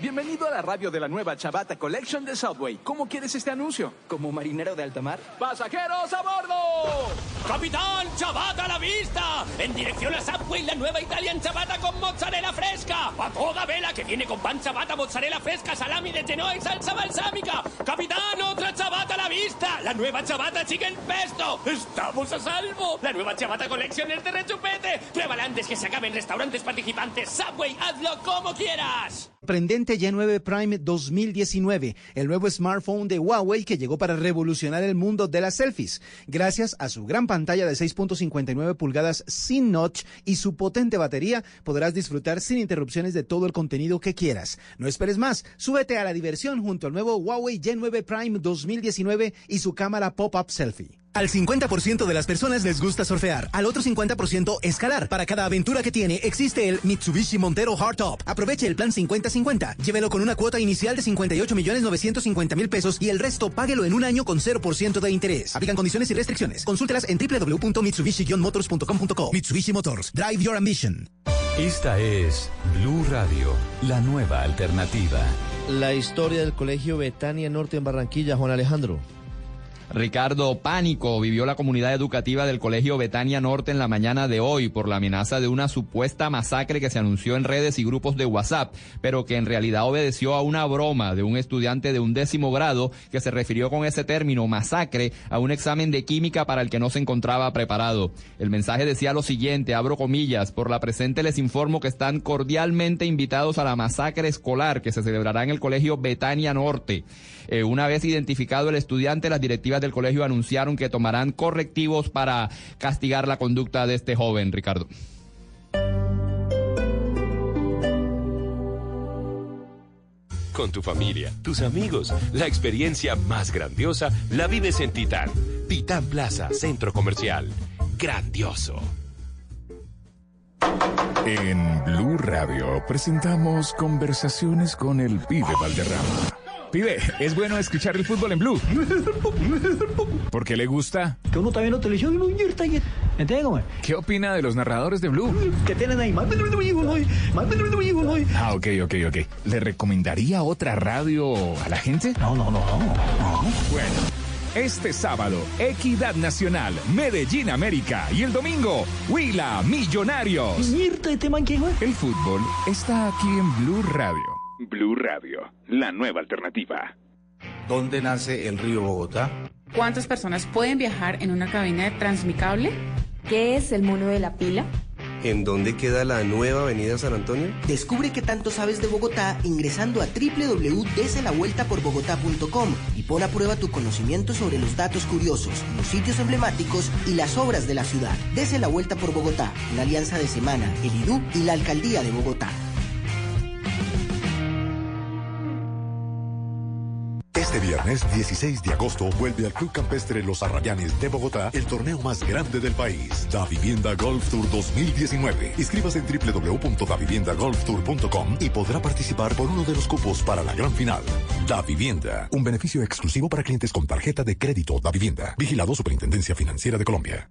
Bienvenido a la radio de la nueva Chavata Collection de Subway. ¿Cómo quieres este anuncio? ¿Como marinero de alta mar? ¡Pasajeros a bordo! ¡Capitán, Chavata a la vista! En dirección a Subway, la nueva Italian Chavata con mozzarella fresca. A toda vela que viene con pan Chavata, mozzarella fresca, salami de Genoa y salsa balsámica. ¡Capitán, otra Chavata a la vista! La nueva Chavata chicken pesto. ¡Estamos a salvo! La nueva Chavata Collection es de rechupete. Pruébala antes que se acaben restaurantes participantes. Subway, hazlo como quieras. Sorprendente Y9 Prime 2019, el nuevo smartphone de Huawei que llegó para revolucionar el mundo de las selfies. Gracias a su gran pantalla de 6.59 pulgadas sin notch y su potente batería, podrás disfrutar sin interrupciones de todo el contenido que quieras. No esperes más, súbete a la diversión junto al nuevo Huawei Y9 Prime 2019 y su cámara pop-up selfie. Al 50% de las personas les gusta surfear, al otro 50% escalar. Para cada aventura que tiene, existe el Mitsubishi Montero Hardtop. Aproveche el plan 50-50. Llévelo con una cuota inicial de 58 millones 950 mil pesos y el resto páguelo en un año con 0% de interés. Aplican condiciones y restricciones. Consúltelas en www.mitsubishi-motors.com.co. Mitsubishi Motors. Drive your ambition. Esta es Blue Radio, la nueva alternativa. La historia del Colegio Betania Norte en Barranquilla, Juan Alejandro. Ricardo Pánico vivió la comunidad educativa del Colegio Betania Norte en la mañana de hoy por la amenaza de una supuesta masacre que se anunció en redes y grupos de WhatsApp, pero que en realidad obedeció a una broma de un estudiante de un décimo grado que se refirió con ese término masacre a un examen de química para el que no se encontraba preparado. El mensaje decía lo siguiente, abro comillas, por la presente les informo que están cordialmente invitados a la masacre escolar que se celebrará en el Colegio Betania Norte. Eh, una vez identificado el estudiante, las directivas del colegio anunciaron que tomarán correctivos para castigar la conducta de este joven, Ricardo. Con tu familia, tus amigos, la experiencia más grandiosa la vives en Titán. Titán Plaza, Centro Comercial. Grandioso. En Blue Radio presentamos conversaciones con el pibe Valderrama. Pibe, es bueno escuchar el fútbol en Blue. ¿Por qué le gusta? Que uno también lo televisión y no. ¿Entiendes? ¿Qué opina de los narradores de Blue? Que tienen ahí Ah, ok, ok, ok. ¿Le recomendaría otra radio a la gente? No, no, no, no. Bueno. Este sábado, Equidad Nacional, Medellín América. Y el domingo, Huila Millonarios. El fútbol está aquí en Blue Radio. Blue Radio, la nueva alternativa. ¿Dónde nace el río Bogotá? ¿Cuántas personas pueden viajar en una cabina de transmicable? ¿Qué es el mono de la pila? ¿En dónde queda la nueva avenida San Antonio? Descubre qué tanto sabes de Bogotá ingresando a www.deselavueltaporbogotá.com y pon a prueba tu conocimiento sobre los datos curiosos, los sitios emblemáticos y las obras de la ciudad. Dese la vuelta por Bogotá, una alianza de Semana, el IDU y la Alcaldía de Bogotá. Este viernes 16 de agosto vuelve al Club Campestre Los Arrayanes de Bogotá el torneo más grande del país, Da Vivienda Golf Tour 2019. Inscríbase en www.daviviendagolftour.com y podrá participar por uno de los cupos para la gran final. Da Vivienda, un beneficio exclusivo para clientes con tarjeta de crédito Da Vivienda. Vigilado Superintendencia Financiera de Colombia.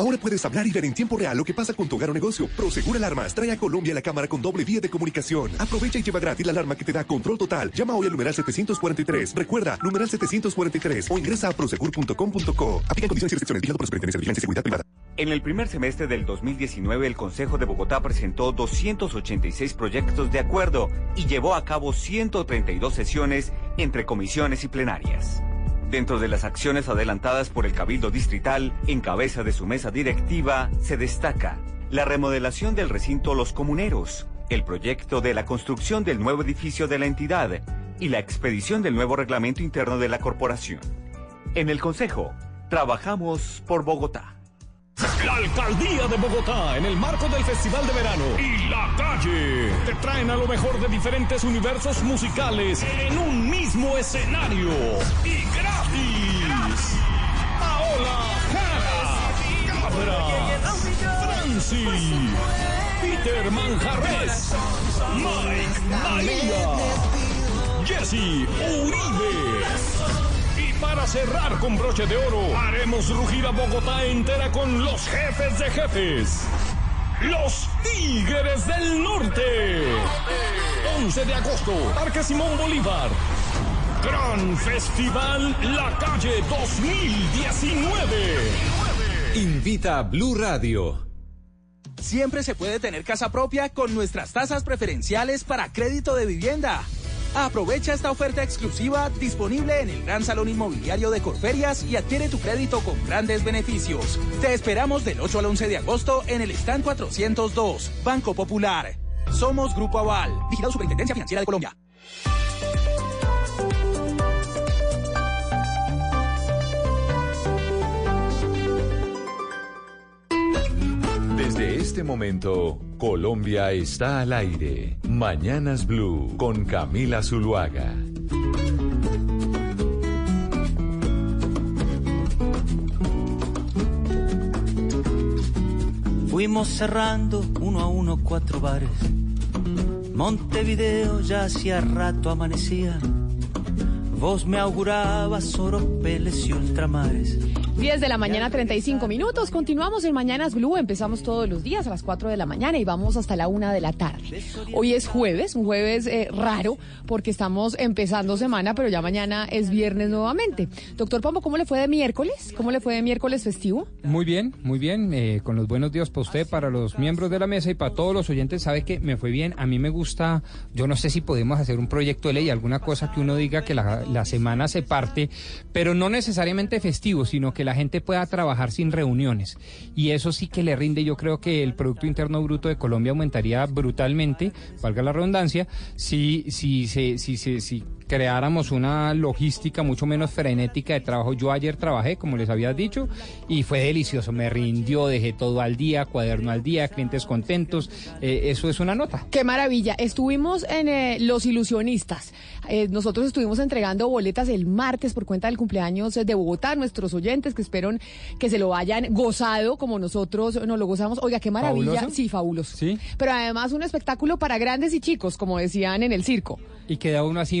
Ahora puedes hablar y ver en tiempo real lo que pasa con tu hogar o negocio. Prosegur Alarmas trae a Colombia la cámara con doble vía de comunicación. Aprovecha y lleva gratis la alarma que te da control total. Llama hoy al numeral 743. Recuerda, numeral 743 o ingresa a prosegur.com.co. Aplica condiciones y restricciones. Vigilado por Superintendencia de Vigilancia y Seguridad Privada. En el primer semestre del 2019, el Consejo de Bogotá presentó 286 proyectos de acuerdo y llevó a cabo 132 sesiones entre comisiones y plenarias. Dentro de las acciones adelantadas por el Cabildo Distrital, en cabeza de su mesa directiva, se destaca la remodelación del recinto Los Comuneros, el proyecto de la construcción del nuevo edificio de la entidad y la expedición del nuevo reglamento interno de la corporación. En el Consejo, trabajamos por Bogotá. La Alcaldía de Bogotá, en el marco del Festival de Verano. Y La Calle, te traen a lo mejor de diferentes universos musicales en un mismo escenario. Y gratis. Paola Jara, Cabra, Franci, Peter Manjarres, Mike María, Jesse Uribe. Para cerrar con broche de oro, haremos rugir a Bogotá entera con los jefes de jefes. Los Tigres del Norte. 11 de agosto, Parque Simón Bolívar. Gran Festival La Calle 2019. Invita a Blue Radio. Siempre se puede tener casa propia con nuestras tasas preferenciales para crédito de vivienda. Aprovecha esta oferta exclusiva disponible en el Gran Salón Inmobiliario de Corferias y adquiere tu crédito con grandes beneficios. Te esperamos del 8 al 11 de agosto en el stand 402, Banco Popular. Somos Grupo Aval, vigilado Superintendencia Financiera de Colombia. Este momento, Colombia está al aire. Mañanas Blue con Camila Zuluaga. Fuimos cerrando uno a uno cuatro bares. Montevideo ya hacía rato amanecía. Vos me augurabas oropeles y ultramares. 10 de la mañana, 35 minutos. Continuamos en Mañanas Blue. Empezamos todos los días a las 4 de la mañana y vamos hasta la 1 de la tarde. Hoy es jueves, un jueves eh, raro porque estamos empezando semana, pero ya mañana es viernes nuevamente. Doctor Pombo, ¿cómo le fue de miércoles? ¿Cómo le fue de miércoles festivo? Muy bien, muy bien. eh, con los buenos días para usted, para los miembros de la mesa y para todos los oyentes. Sabe que me fue bien. A mí me gusta, yo no sé si podemos hacer un proyecto de ley, alguna cosa que uno diga que la, la semana se parte, pero no necesariamente festivo, sino que la gente pueda trabajar sin reuniones. Y eso sí que le rinde. Yo creo que el Producto Interno Bruto de Colombia aumentaría brutalmente, valga la redundancia, si, si, se si, si, si creáramos una logística mucho menos frenética de trabajo. Yo ayer trabajé, como les había dicho, y fue delicioso. Me rindió, dejé todo al día, cuaderno al día, clientes contentos. Eh, eso es una nota. Qué maravilla. Estuvimos en eh, Los Ilusionistas. Eh, nosotros estuvimos entregando boletas el martes por cuenta del cumpleaños de Bogotá, nuestros oyentes que espero que se lo hayan gozado como nosotros nos lo gozamos. Oiga, qué maravilla. ¿Fabuloso? Sí, fabuloso. Sí. Pero además un espectáculo para grandes y chicos, como decían en el circo. Y queda uno así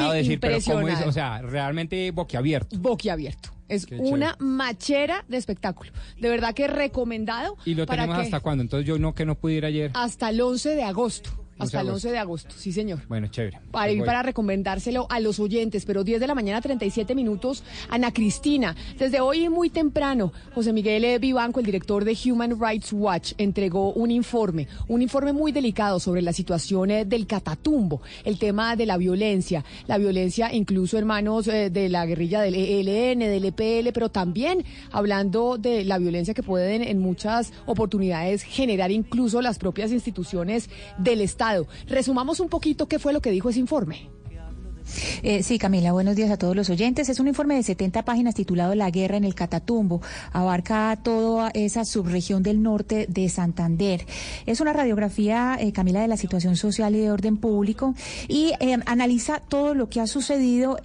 impresionado Sí, de decir, pero ¿cómo es? O sea, realmente boquiabierto. Boquiabierto. Es Qué una machera de espectáculo. De verdad que recomendado. ¿Y lo para tenemos que- hasta cuándo? Entonces yo no que no pude ir ayer. Hasta el 11 de agosto. 11 Hasta el agosto. 11 de agosto, sí señor. Bueno, chévere. Para ir para recomendárselo a los oyentes, pero 10 de la mañana, 37 minutos. Ana Cristina, desde hoy muy temprano, José Miguel E. Vivanco, el director de Human Rights Watch, entregó un informe, un informe muy delicado sobre la situación eh, del catatumbo, el tema de la violencia, la violencia incluso en manos eh, de la guerrilla del ELN, del EPL, pero también hablando de la violencia que pueden en muchas oportunidades generar incluso las propias instituciones del Estado. Resumamos un poquito qué fue lo que dijo ese informe. Eh, sí, Camila, buenos días a todos los oyentes. Es un informe de 70 páginas titulado La guerra en el Catatumbo. Abarca toda esa subregión del norte de Santander. Es una radiografía, eh, Camila, de la situación social y de orden público y eh, analiza todo lo que ha sucedido.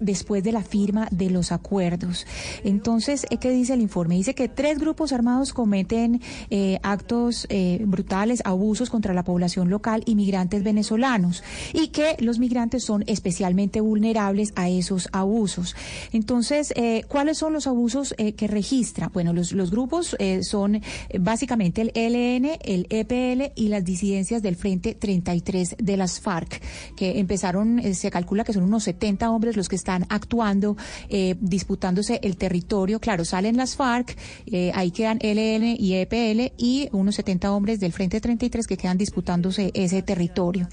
Después de la firma de los acuerdos. Entonces, eh, ¿qué dice el informe? Dice que tres grupos armados cometen eh, actos eh, brutales, abusos contra la población local y migrantes venezolanos y que los migrantes son especialmente vulnerables a esos abusos. Entonces, ¿cuáles son los abusos que registra? Bueno, los, los grupos son básicamente el ELN, el EPL y las disidencias del Frente 33 de las FARC, que empezaron, se calcula que son unos 70 hombres los que están están actuando, eh, disputándose el territorio. Claro, salen las FARC, eh, ahí quedan LN y EPL y unos 70 hombres del Frente 33 que quedan disputándose ese territorio.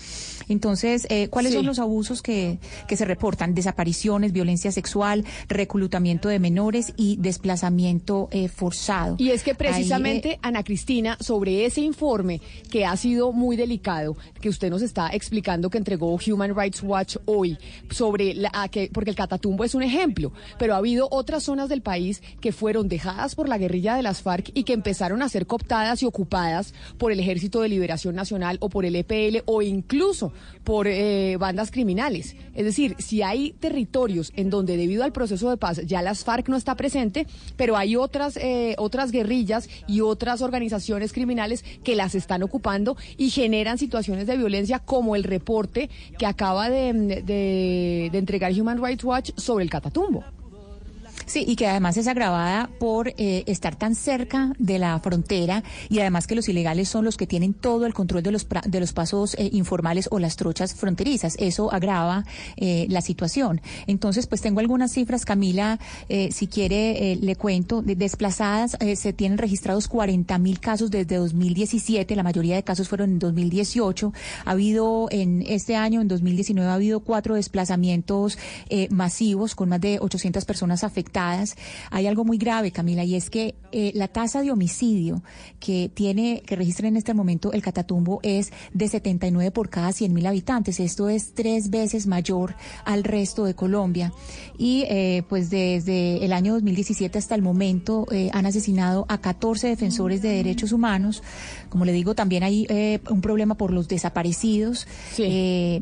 Entonces, eh, ¿cuáles Sí. son los abusos que, que se reportan? Desapariciones, violencia sexual, reclutamiento de menores y desplazamiento eh, forzado. Y es que Ahí, precisamente, eh, Ana Cristina, sobre ese informe que ha sido muy delicado, que usted nos está explicando que entregó Human Rights Watch hoy, sobre la, a que, porque el Catatumbo es un ejemplo, pero ha habido otras zonas del país que fueron dejadas por la guerrilla de las FARC y que empezaron a ser cooptadas y ocupadas por el Ejército de Liberación Nacional o por el EPL o incluso por eh, bandas criminales. Es decir, si hay territorios en donde debido al proceso de paz ya las FARC no está presente, pero hay otras, eh, otras guerrillas y otras organizaciones criminales que las están ocupando y generan situaciones de violencia como el reporte que acaba de- de entregar Human Rights Watch sobre el Catatumbo. Sí, y que además es agravada por eh, estar tan cerca de la frontera y además que los ilegales son los que tienen todo el control de los, de los pasos eh, informales o las trochas fronterizas. Eso agrava eh, la situación. Entonces, pues tengo algunas cifras, Camila, eh, si quiere eh, le cuento. De desplazadas eh, se tienen registrados 40 mil casos desde 2017, la mayoría de casos fueron en 2018. Ha habido en este año, en 2019, ha habido cuatro desplazamientos masivos con más de 800 personas afectadas. Hay algo muy grave, Camila, y es que eh, la tasa de homicidio que tiene, que registra en este momento el Catatumbo es de 79 por cada 100 mil habitantes. Esto es tres veces mayor al resto de Colombia. Y eh, pues desde el año 2017 hasta el momento eh, han asesinado a 14 defensores de derechos humanos. Como le digo, también hay eh, un problema por los desaparecidos. Eh,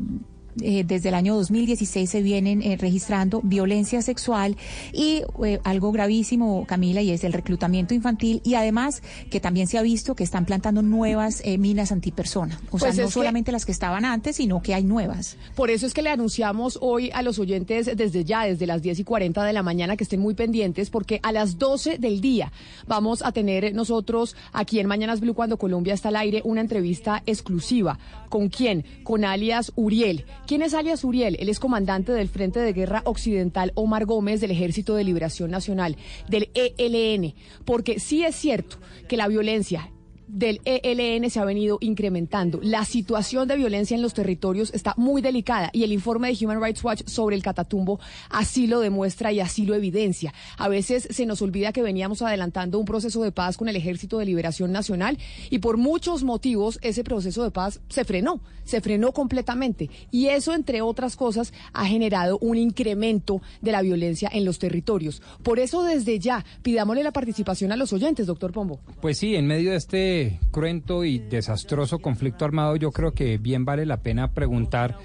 eh, desde el año 2016 se vienen eh, registrando violencia sexual y eh, algo gravísimo, Camila, y es el reclutamiento infantil y además que también se ha visto que están plantando nuevas minas antipersona. O sea, Pues no que- solamente las que estaban antes, sino que hay nuevas. Por eso es que le anunciamos hoy a los oyentes desde ya, desde las 10 y 40 de la mañana, que estén muy pendientes, porque a las 12 del día vamos a tener nosotros aquí en Mañanas Blue, cuando Colombia está al aire, una entrevista exclusiva. ¿Con quién? Con alias Uriel. ¿Quién es alias Uriel? Él es comandante del Frente de Guerra Occidental Omar Gómez del Ejército de Liberación Nacional, del ELN. Porque sí es cierto que la violencia del ELN se ha venido incrementando. La situación de violencia en los territorios está muy delicada y el informe de Human Rights Watch sobre el Catatumbo así lo demuestra y así lo evidencia. A veces se nos olvida que veníamos adelantando un proceso de paz con el Ejército de Liberación Nacional y por muchos motivos ese proceso de paz se frenó, se frenó completamente y eso entre otras cosas ha generado un incremento de la violencia en los territorios. Por eso desde ya pidámosle la participación a los oyentes, doctor Pombo. Pues sí, en medio de este cruento y desastroso conflicto armado, yo creo que bien vale la pena preguntar,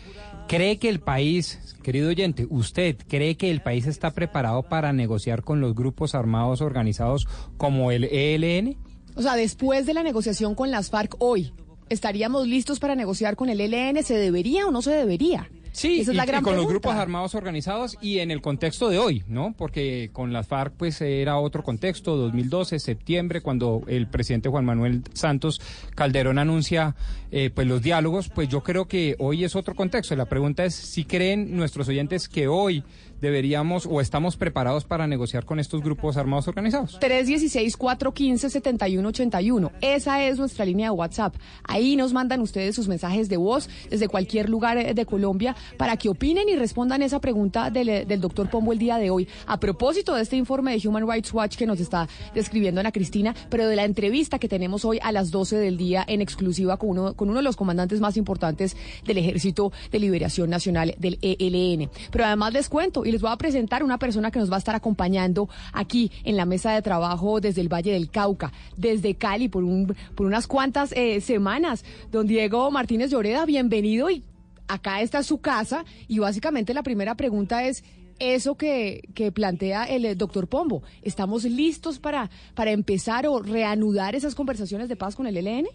¿cree que el país, querido oyente, usted cree que el país está preparado para negociar con los grupos armados organizados como el ELN? O sea, después de la negociación con las FARC hoy, ¿estaríamos listos para negociar con el ELN? ¿Se debería o no se debería? Sí, Esa es y- la y gran con los grupos armados organizados y en el contexto de hoy, ¿no? Porque con las FARC pues era otro contexto, 2012, septiembre, cuando el presidente Juan Manuel Santos Calderón anuncia eh, pues los diálogos, pues yo creo que hoy es otro contexto. La pregunta es si creen nuestros oyentes que hoy deberíamos o estamos preparados para negociar con estos grupos armados organizados. 316-415-7181. Esa es nuestra línea de WhatsApp. Ahí nos mandan ustedes sus mensajes de voz desde cualquier lugar eh, de Colombia para que opinen y respondan esa pregunta del, eh, del doctor Pombo el día de hoy. A propósito de este informe de Human Rights Watch que nos está describiendo Ana Cristina, pero de la entrevista que tenemos hoy a las 12 del día en exclusiva con uno, con uno de los comandantes más importantes del Ejército de Liberación Nacional del ELN. Pero además les cuento y les voy a presentar una persona que nos va a estar acompañando aquí en la mesa de trabajo desde el Valle del Cauca, desde Cali, por, un, por unas cuantas eh, semanas. Don Diego Martínez Lloreda, bienvenido y acá está su casa y básicamente la primera pregunta es eso que, que plantea el eh, doctor Pombo. ¿Estamos listos para, para empezar o reanudar esas conversaciones de paz con el ELN?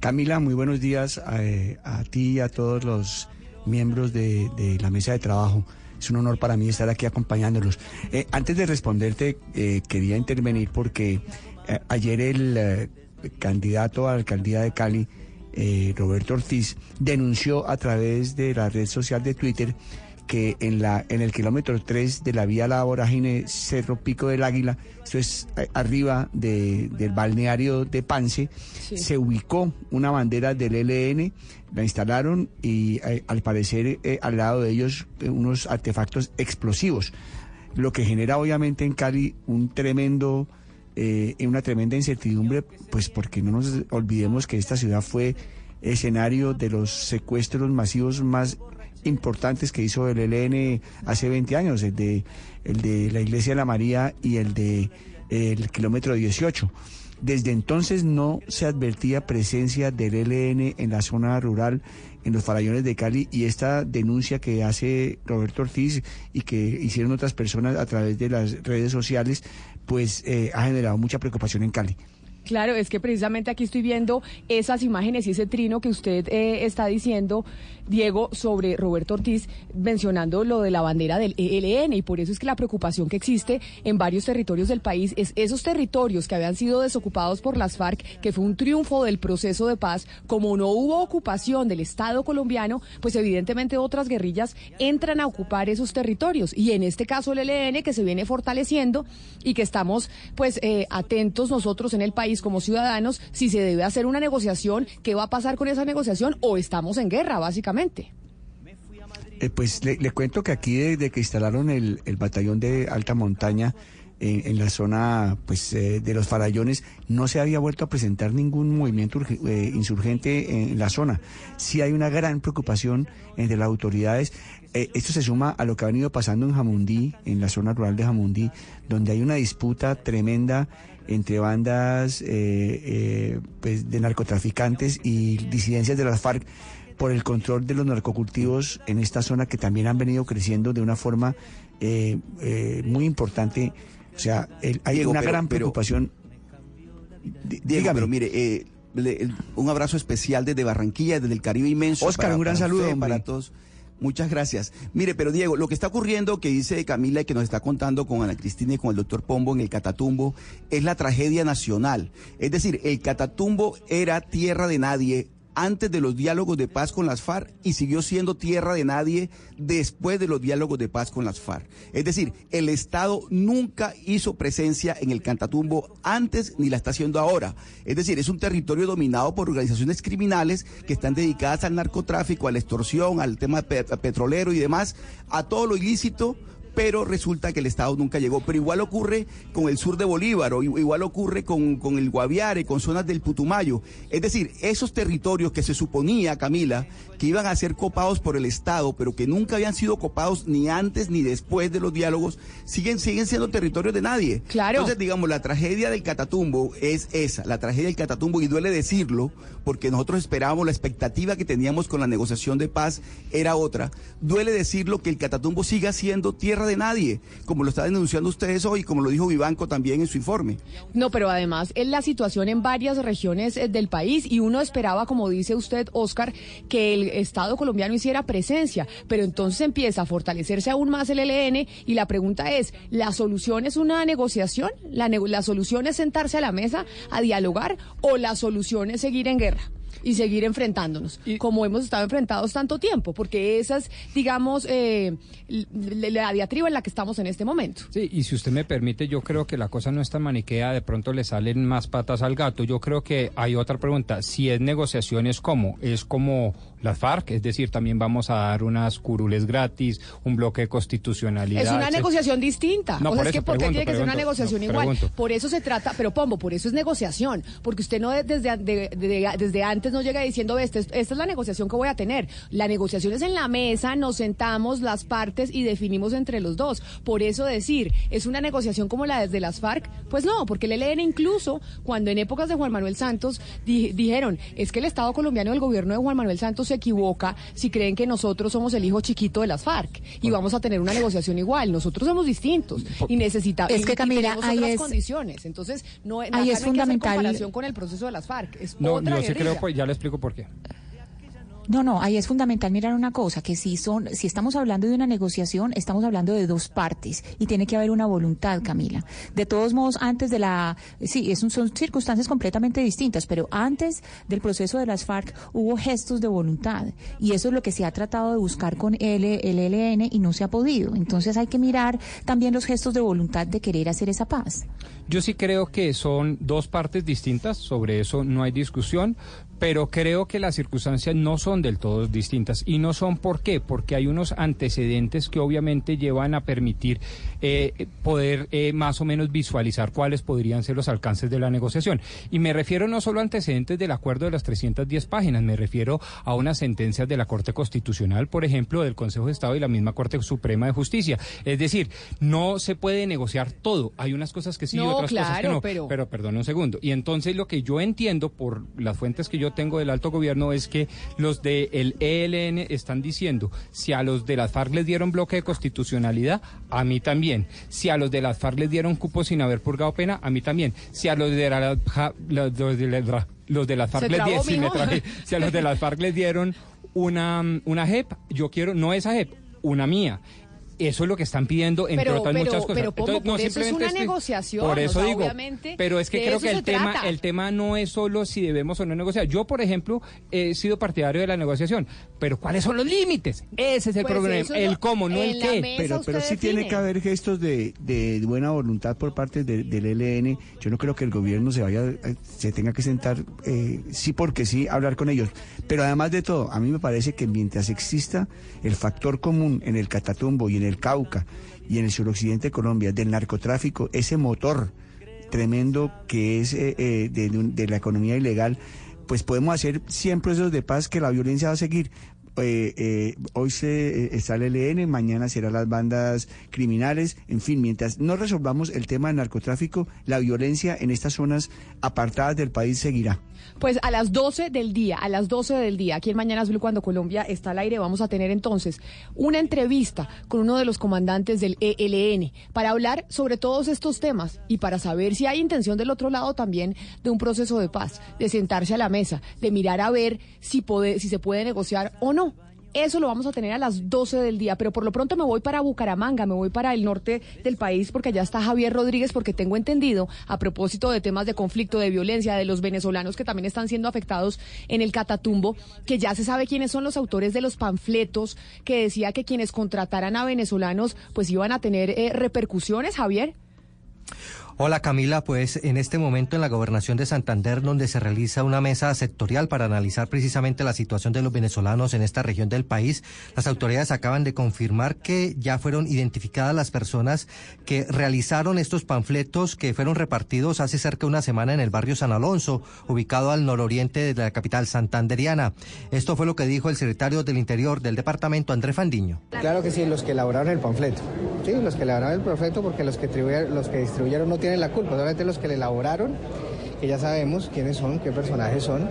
Camila, muy buenos días eh, a, ti y a todos los miembros de la mesa de trabajo. Es un honor para mí estar aquí acompañándolos. Eh, antes de responderte, eh, quería intervenir porque eh, ayer el candidato a la alcaldía de Cali, Roberto Ortiz, denunció a través de la red social de Twitter que en, la, en el kilómetro 3 de la vía La Vorágine Cerro Pico del Águila, esto es eh, arriba de- del balneario de Pance, Sí. se ubicó una bandera del ELN, la instalaron y eh, al parecer eh, al lado de ellos eh, unos artefactos explosivos, lo que genera obviamente en Cali un tremendo, eh, una tremenda incertidumbre, pues porque no nos olvidemos que esta ciudad fue escenario de los secuestros masivos más importantes que hizo el ELN hace 20 años, el de, el de la Iglesia de la María y el de el kilómetro 18. Desde entonces no se advertía presencia del ELN en la zona rural, en los farallones de Cali, y esta denuncia que hace Roberto Ortiz y que hicieron otras personas a través de las redes sociales, pues eh, ha generado mucha preocupación en Cali. Claro, es que precisamente aquí estoy viendo esas imágenes y ese trino que usted eh, está diciendo, Diego, sobre Roberto Ortiz, mencionando lo de la bandera del ELN. Y por eso es que la preocupación que existe en varios territorios del país es esos territorios que habían sido desocupados por las FARC, que fue un triunfo del proceso de paz, como no hubo ocupación del Estado colombiano, pues evidentemente otras guerrillas entran a ocupar esos territorios. Y en este caso el ELN, que se viene fortaleciendo y que estamos pues eh, atentos nosotros en el país como ciudadanos si se debe hacer una negociación, qué va a pasar con esa negociación o estamos en guerra, básicamente. Eh, pues le, cuento que aquí desde que instalaron el, el batallón de alta montaña en, en la zona pues eh, de los farallones no se había vuelto a presentar ningún movimiento eh, insurgente en la zona. Sí hay una gran preocupación entre las autoridades. Esto se suma a lo que ha venido pasando en Jamundí, en la zona rural de Jamundí, donde hay una disputa tremenda entre bandas pues, de narcotraficantes y disidencias de las FARC por el control de los narcocultivos en esta zona que también han venido creciendo de una forma eh, eh, muy importante. O sea, el- hay Diego, una pero- gran pero- preocupación. Di- Diego, dígame. pero mire, eh, le- un abrazo especial desde Barranquilla, desde el Caribe inmenso. Oscar, para- un gran para saludo, usted, para todos. Muchas gracias. Mire, pero Diego, lo que está ocurriendo, que dice Camila y que nos está contando con Ana Cristina y con el doctor Pombo en el Catatumbo, es la tragedia nacional. Es decir, el Catatumbo era tierra de nadie antes de los diálogos de paz con las FARC y siguió siendo tierra de nadie después de los diálogos de paz con las FARC. Es decir, el Estado nunca hizo presencia en el Catatumbo antes ni la está haciendo ahora. Es decir, es un territorio dominado por organizaciones criminales que están dedicadas al narcotráfico, a la extorsión, al tema pe- petrolero y demás, a todo lo ilícito pero resulta que el Estado nunca llegó. Pero igual ocurre con el sur de Bolívar, o igual ocurre con, con el Guaviare, con zonas del Putumayo. Es decir, esos territorios que se suponía, Camila, que iban a ser copados por el Estado, pero que nunca habían sido copados ni antes ni después de los diálogos, siguen, siguen siendo territorios de nadie. Claro. Entonces, digamos, la tragedia del Catatumbo es esa, la tragedia del Catatumbo, y duele decirlo, porque nosotros esperábamos, la expectativa que teníamos con la negociación de paz era otra. Duele decirlo que el Catatumbo siga siendo tierra de nadie, como lo está denunciando ustedes hoy, como lo dijo Vivanco también en su informe. No, pero además es la situación en varias regiones eh, del país y uno esperaba, como dice usted, Oscar, que el Estado colombiano hiciera presencia, pero entonces empieza a fortalecerse aún más el ELN y la pregunta es, ¿la solución es una negociación? ¿La, la solución es sentarse a la mesa a dialogar o la solución es seguir en guerra? y seguir enfrentándonos, como hemos estado enfrentados tanto tiempo, porque esa es, digamos, eh, la diatriba en la que estamos en este momento. Sí, y si usted me permite, yo creo que la cosa no está maniquea, de pronto le salen más patas al gato. Yo creo que hay otra pregunta, si es negociaciones, ¿cómo? ¿Es como las FARC? Es decir, también vamos a dar unas curules gratis, un bloque de constitucionalidad. Es una etcétera. negociación distinta. No, o sea, por es que eso ¿por qué pregunto, tiene que ser una negociación no, igual? pregunto. Por eso se trata, pero Pombo, por eso es negociación. Porque usted no desde, de- de- desde antes no llega diciendo, "Ve, esta es, esta es la negociación que voy a tener. La negociación es en la mesa, nos sentamos las partes y definimos entre los dos. Por eso decir, ¿es una negociación como la desde las FARC? Pues no, porque el ELN incluso, cuando en épocas de Juan Manuel Santos di- dijeron, es que el Estado colombiano, el gobierno de Juan Manuel Santos se equivoca si creen que nosotros somos el hijo chiquito de las FARC y vamos a tener una negociación igual. Nosotros somos distintos y necesitamos Es que, Camila, ahí otras es- condiciones. Entonces, no, ahí es que hacer fundamental- comparación con el proceso de las FARC. Es No, otra yo sí creo, pues ya le explico por qué. No, no, ahí es fundamental mirar una cosa, que si son, si estamos hablando de una negociación, estamos hablando de dos partes y tiene que haber una voluntad, Camila. De todos modos, antes de la, sí, son circunstancias completamente distintas, pero antes del proceso de las FARC hubo gestos de voluntad y eso es lo que se ha tratado de buscar con el, el ELN y no se ha podido. Entonces hay que mirar también los gestos de voluntad de querer hacer esa paz. Yo sí creo que son dos partes distintas, sobre eso no hay discusión, pero creo que las circunstancias no son del todo distintas. ¿Y no son por qué? Porque hay unos antecedentes que obviamente llevan a permitir eh, poder eh, más o menos visualizar cuáles podrían ser los alcances de la negociación. Y me refiero no solo a antecedentes del acuerdo de las 310 páginas, me refiero a unas sentencias de la Corte Constitucional, por ejemplo, del Consejo de Estado y la misma Corte Suprema de Justicia. Es decir, no se puede negociar todo. Hay unas cosas que sí y No, otras cosas que claro, no. pero- pero perdón un segundo. Y entonces lo que yo entiendo por las fuentes que yo tengo del alto gobierno es que los del ELN están diciendo, si a los de las FARC les dieron bloque de constitucionalidad, a mí también. Si a los de las FARC les dieron cupo sin haber purgado pena, a mí también. Si a los de la, los de la- los de las FARC ¿Se les dieron, si, me mijo? trabé. si a los de las FARC les dieron una, una JEP, yo quiero, no esa JEP, una mía. Eso es lo que están pidiendo, entre Pero- otras pero- muchas cosas. pero, por eso es una estoy- negociación, Por o eso sea, digo. obviamente, Pero es que creo que el tema, trata. el tema no es solo si debemos o no negociar. Yo, por ejemplo, he sido partidario de la negociación, pero ¿cuáles son los límites? Ese es el Pues problema. el cómo, no el qué. Pero, pero sí tiene que haber gestos de, de buena voluntad por parte de- del ELN. Yo no creo que el gobierno se vaya, eh, se tenga que sentar, eh, sí porque sí, a hablar con ellos. Pero además de todo, a mí me parece que mientras exista el factor común en el Catatumbo y en el Cauca y en el suroccidente de Colombia del narcotráfico, ese motor tremendo que es eh, eh, de, de la economía ilegal, pues podemos hacer 100 procesos de paz que la violencia va a seguir. Eh, eh, hoy se, está el ELN, mañana serán las bandas criminales, en fin, mientras no resolvamos el tema del narcotráfico, la violencia en estas zonas apartadas del país seguirá. Pues a las 12 del día, a las 12 del día, aquí en Mañanas Blue, cuando Colombia está al aire, vamos a tener entonces una entrevista con uno de los comandantes del ELN para hablar sobre todos estos temas y para saber si hay intención del otro lado también de un proceso de paz, de sentarse a la mesa, de mirar a ver si, puede, si se puede negociar o no. Eso lo vamos a tener a las 12 del día, pero por lo pronto me voy para Bucaramanga, me voy para el norte del país porque allá está Javier Rodríguez porque tengo entendido a propósito de temas de conflicto, de violencia, de los venezolanos que también están siendo afectados en el Catatumbo, que ya se sabe quiénes son los autores de los panfletos que decía que quienes contrataran a venezolanos pues iban a tener eh, repercusiones, Javier. Hola Camila, pues en este momento en la gobernación de Santander, donde se realiza una mesa sectorial para analizar precisamente la situación de los venezolanos en esta región del país, las autoridades acaban de confirmar que ya fueron identificadas las personas que realizaron estos panfletos que fueron repartidos hace cerca de una semana en el barrio San Alonso, ubicado al nororiente de la capital santanderiana. Esto fue lo que dijo el secretario del Interior del departamento, André Fandiño. Claro que sí, los que elaboraron el panfleto. Sí, los que elaboraron el panfleto porque los que, los que distribuyeron no tienen la culpa, solamente los que le elaboraron, que ya sabemos quiénes son, qué personajes son.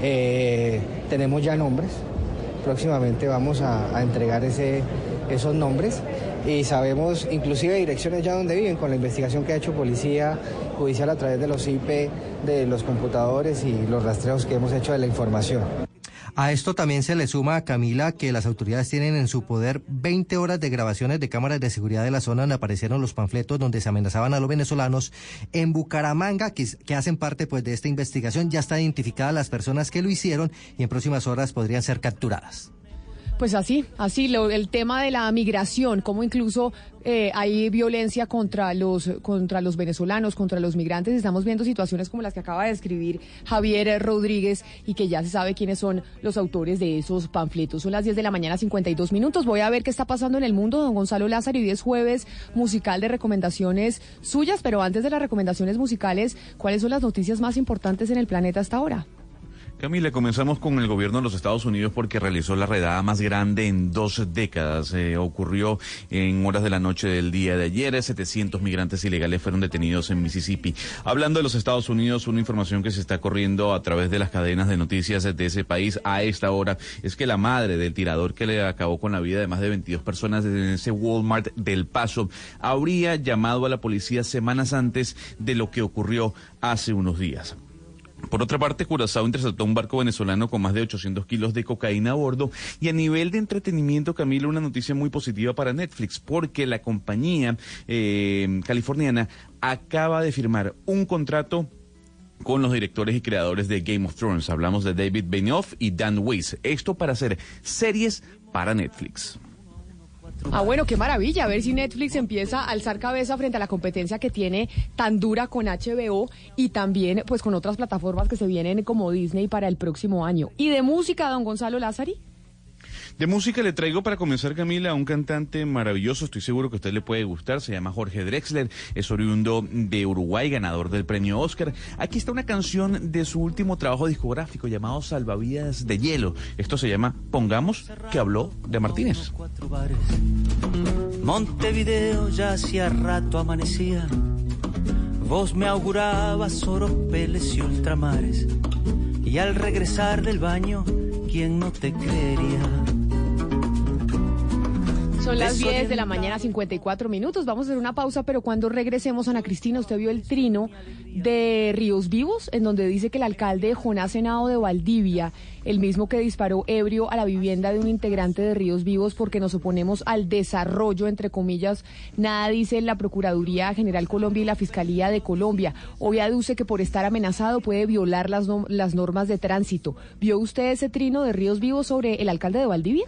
Eh, tenemos ya nombres. Próximamente vamos a, a entregar ese, esos nombres y sabemos inclusive direcciones ya donde viven con la investigación que ha hecho Policía Judicial a través de los IP, de los computadores y los rastreos que hemos hecho de la información. A esto también se le suma a Camila que las autoridades tienen en su poder 20 horas de grabaciones de cámaras de seguridad de la zona donde aparecieron los panfletos donde se amenazaban a los venezolanos. En Bucaramanga, que, que hacen parte pues de esta investigación, ya están identificadas las personas que lo hicieron y en próximas horas podrían ser capturadas. Pues así, así, lo- el tema de la migración, como incluso eh, hay violencia contra los, contra los venezolanos, contra los migrantes. Estamos viendo situaciones como las que acaba de describir Javier Rodríguez y que ya se sabe quiénes son los autores de esos panfletos. Son las 10 de la mañana, 52 minutos. Voy a ver qué está pasando en el mundo. Don Gonzalo Lázaro, y es jueves musical de recomendaciones suyas, pero antes de las recomendaciones musicales, ¿cuáles son las noticias más importantes en el planeta hasta ahora? Camila, comenzamos con el gobierno de los Estados Unidos porque realizó la redada más grande en dos décadas. Eh, ocurrió en horas de la noche del día de ayer. 700 migrantes ilegales fueron detenidos en Mississippi. Hablando de los Estados Unidos, una información que se está corriendo a través de las cadenas de noticias de ese país a esta hora es que la madre del tirador que le acabó con la vida de más de 22 personas en ese Walmart del Paso habría llamado a la policía semanas antes de lo que ocurrió hace unos días. Por otra parte, Curazao interceptó un barco venezolano con más de 800 kilos de cocaína a bordo. Y a nivel de entretenimiento, Camilo, una noticia muy positiva para Netflix, porque la compañía eh, californiana acaba de firmar un contrato con los directores y creadores de Game of Thrones. Hablamos de David Benioff y Dan Weiss. Esto para hacer series para Netflix. Ah, bueno, qué maravilla. A ver si Netflix empieza a alzar cabeza frente a la competencia que tiene tan dura con HBO y también pues con otras plataformas que se vienen como Disney para el próximo año. ¿Y de música, don Gonzalo Lázari? De música le traigo para comenzar, Camila, a un cantante maravilloso, estoy seguro que a usted le puede gustar, se llama Jorge Drexler, es oriundo de Uruguay, ganador del premio Oscar. Aquí está una canción de su último trabajo discográfico llamado Salvavidas de Hielo. Esto se llama Pongamos, que habló de Martínez. Montevideo ya hacía rato amanecía. Vos me augurabas oropeles y ultramares. Y al regresar del baño, ¿quién no te creería? Son las 10 de la mañana, 54 minutos. Vamos a hacer una pausa, pero cuando regresemos, Ana Cristina, usted vio el trino de Ríos Vivos, en donde dice que el alcalde Jonás Senado de Valdivia, el mismo que disparó ebrio a la vivienda de un integrante de Ríos Vivos porque nos oponemos al desarrollo, entre comillas, nada dice la Procuraduría General Colombia y la Fiscalía de Colombia. Hoy aduce que por estar amenazado puede violar las, las normas de tránsito. ¿Vio usted ese trino de Ríos Vivos sobre el alcalde de Valdivia?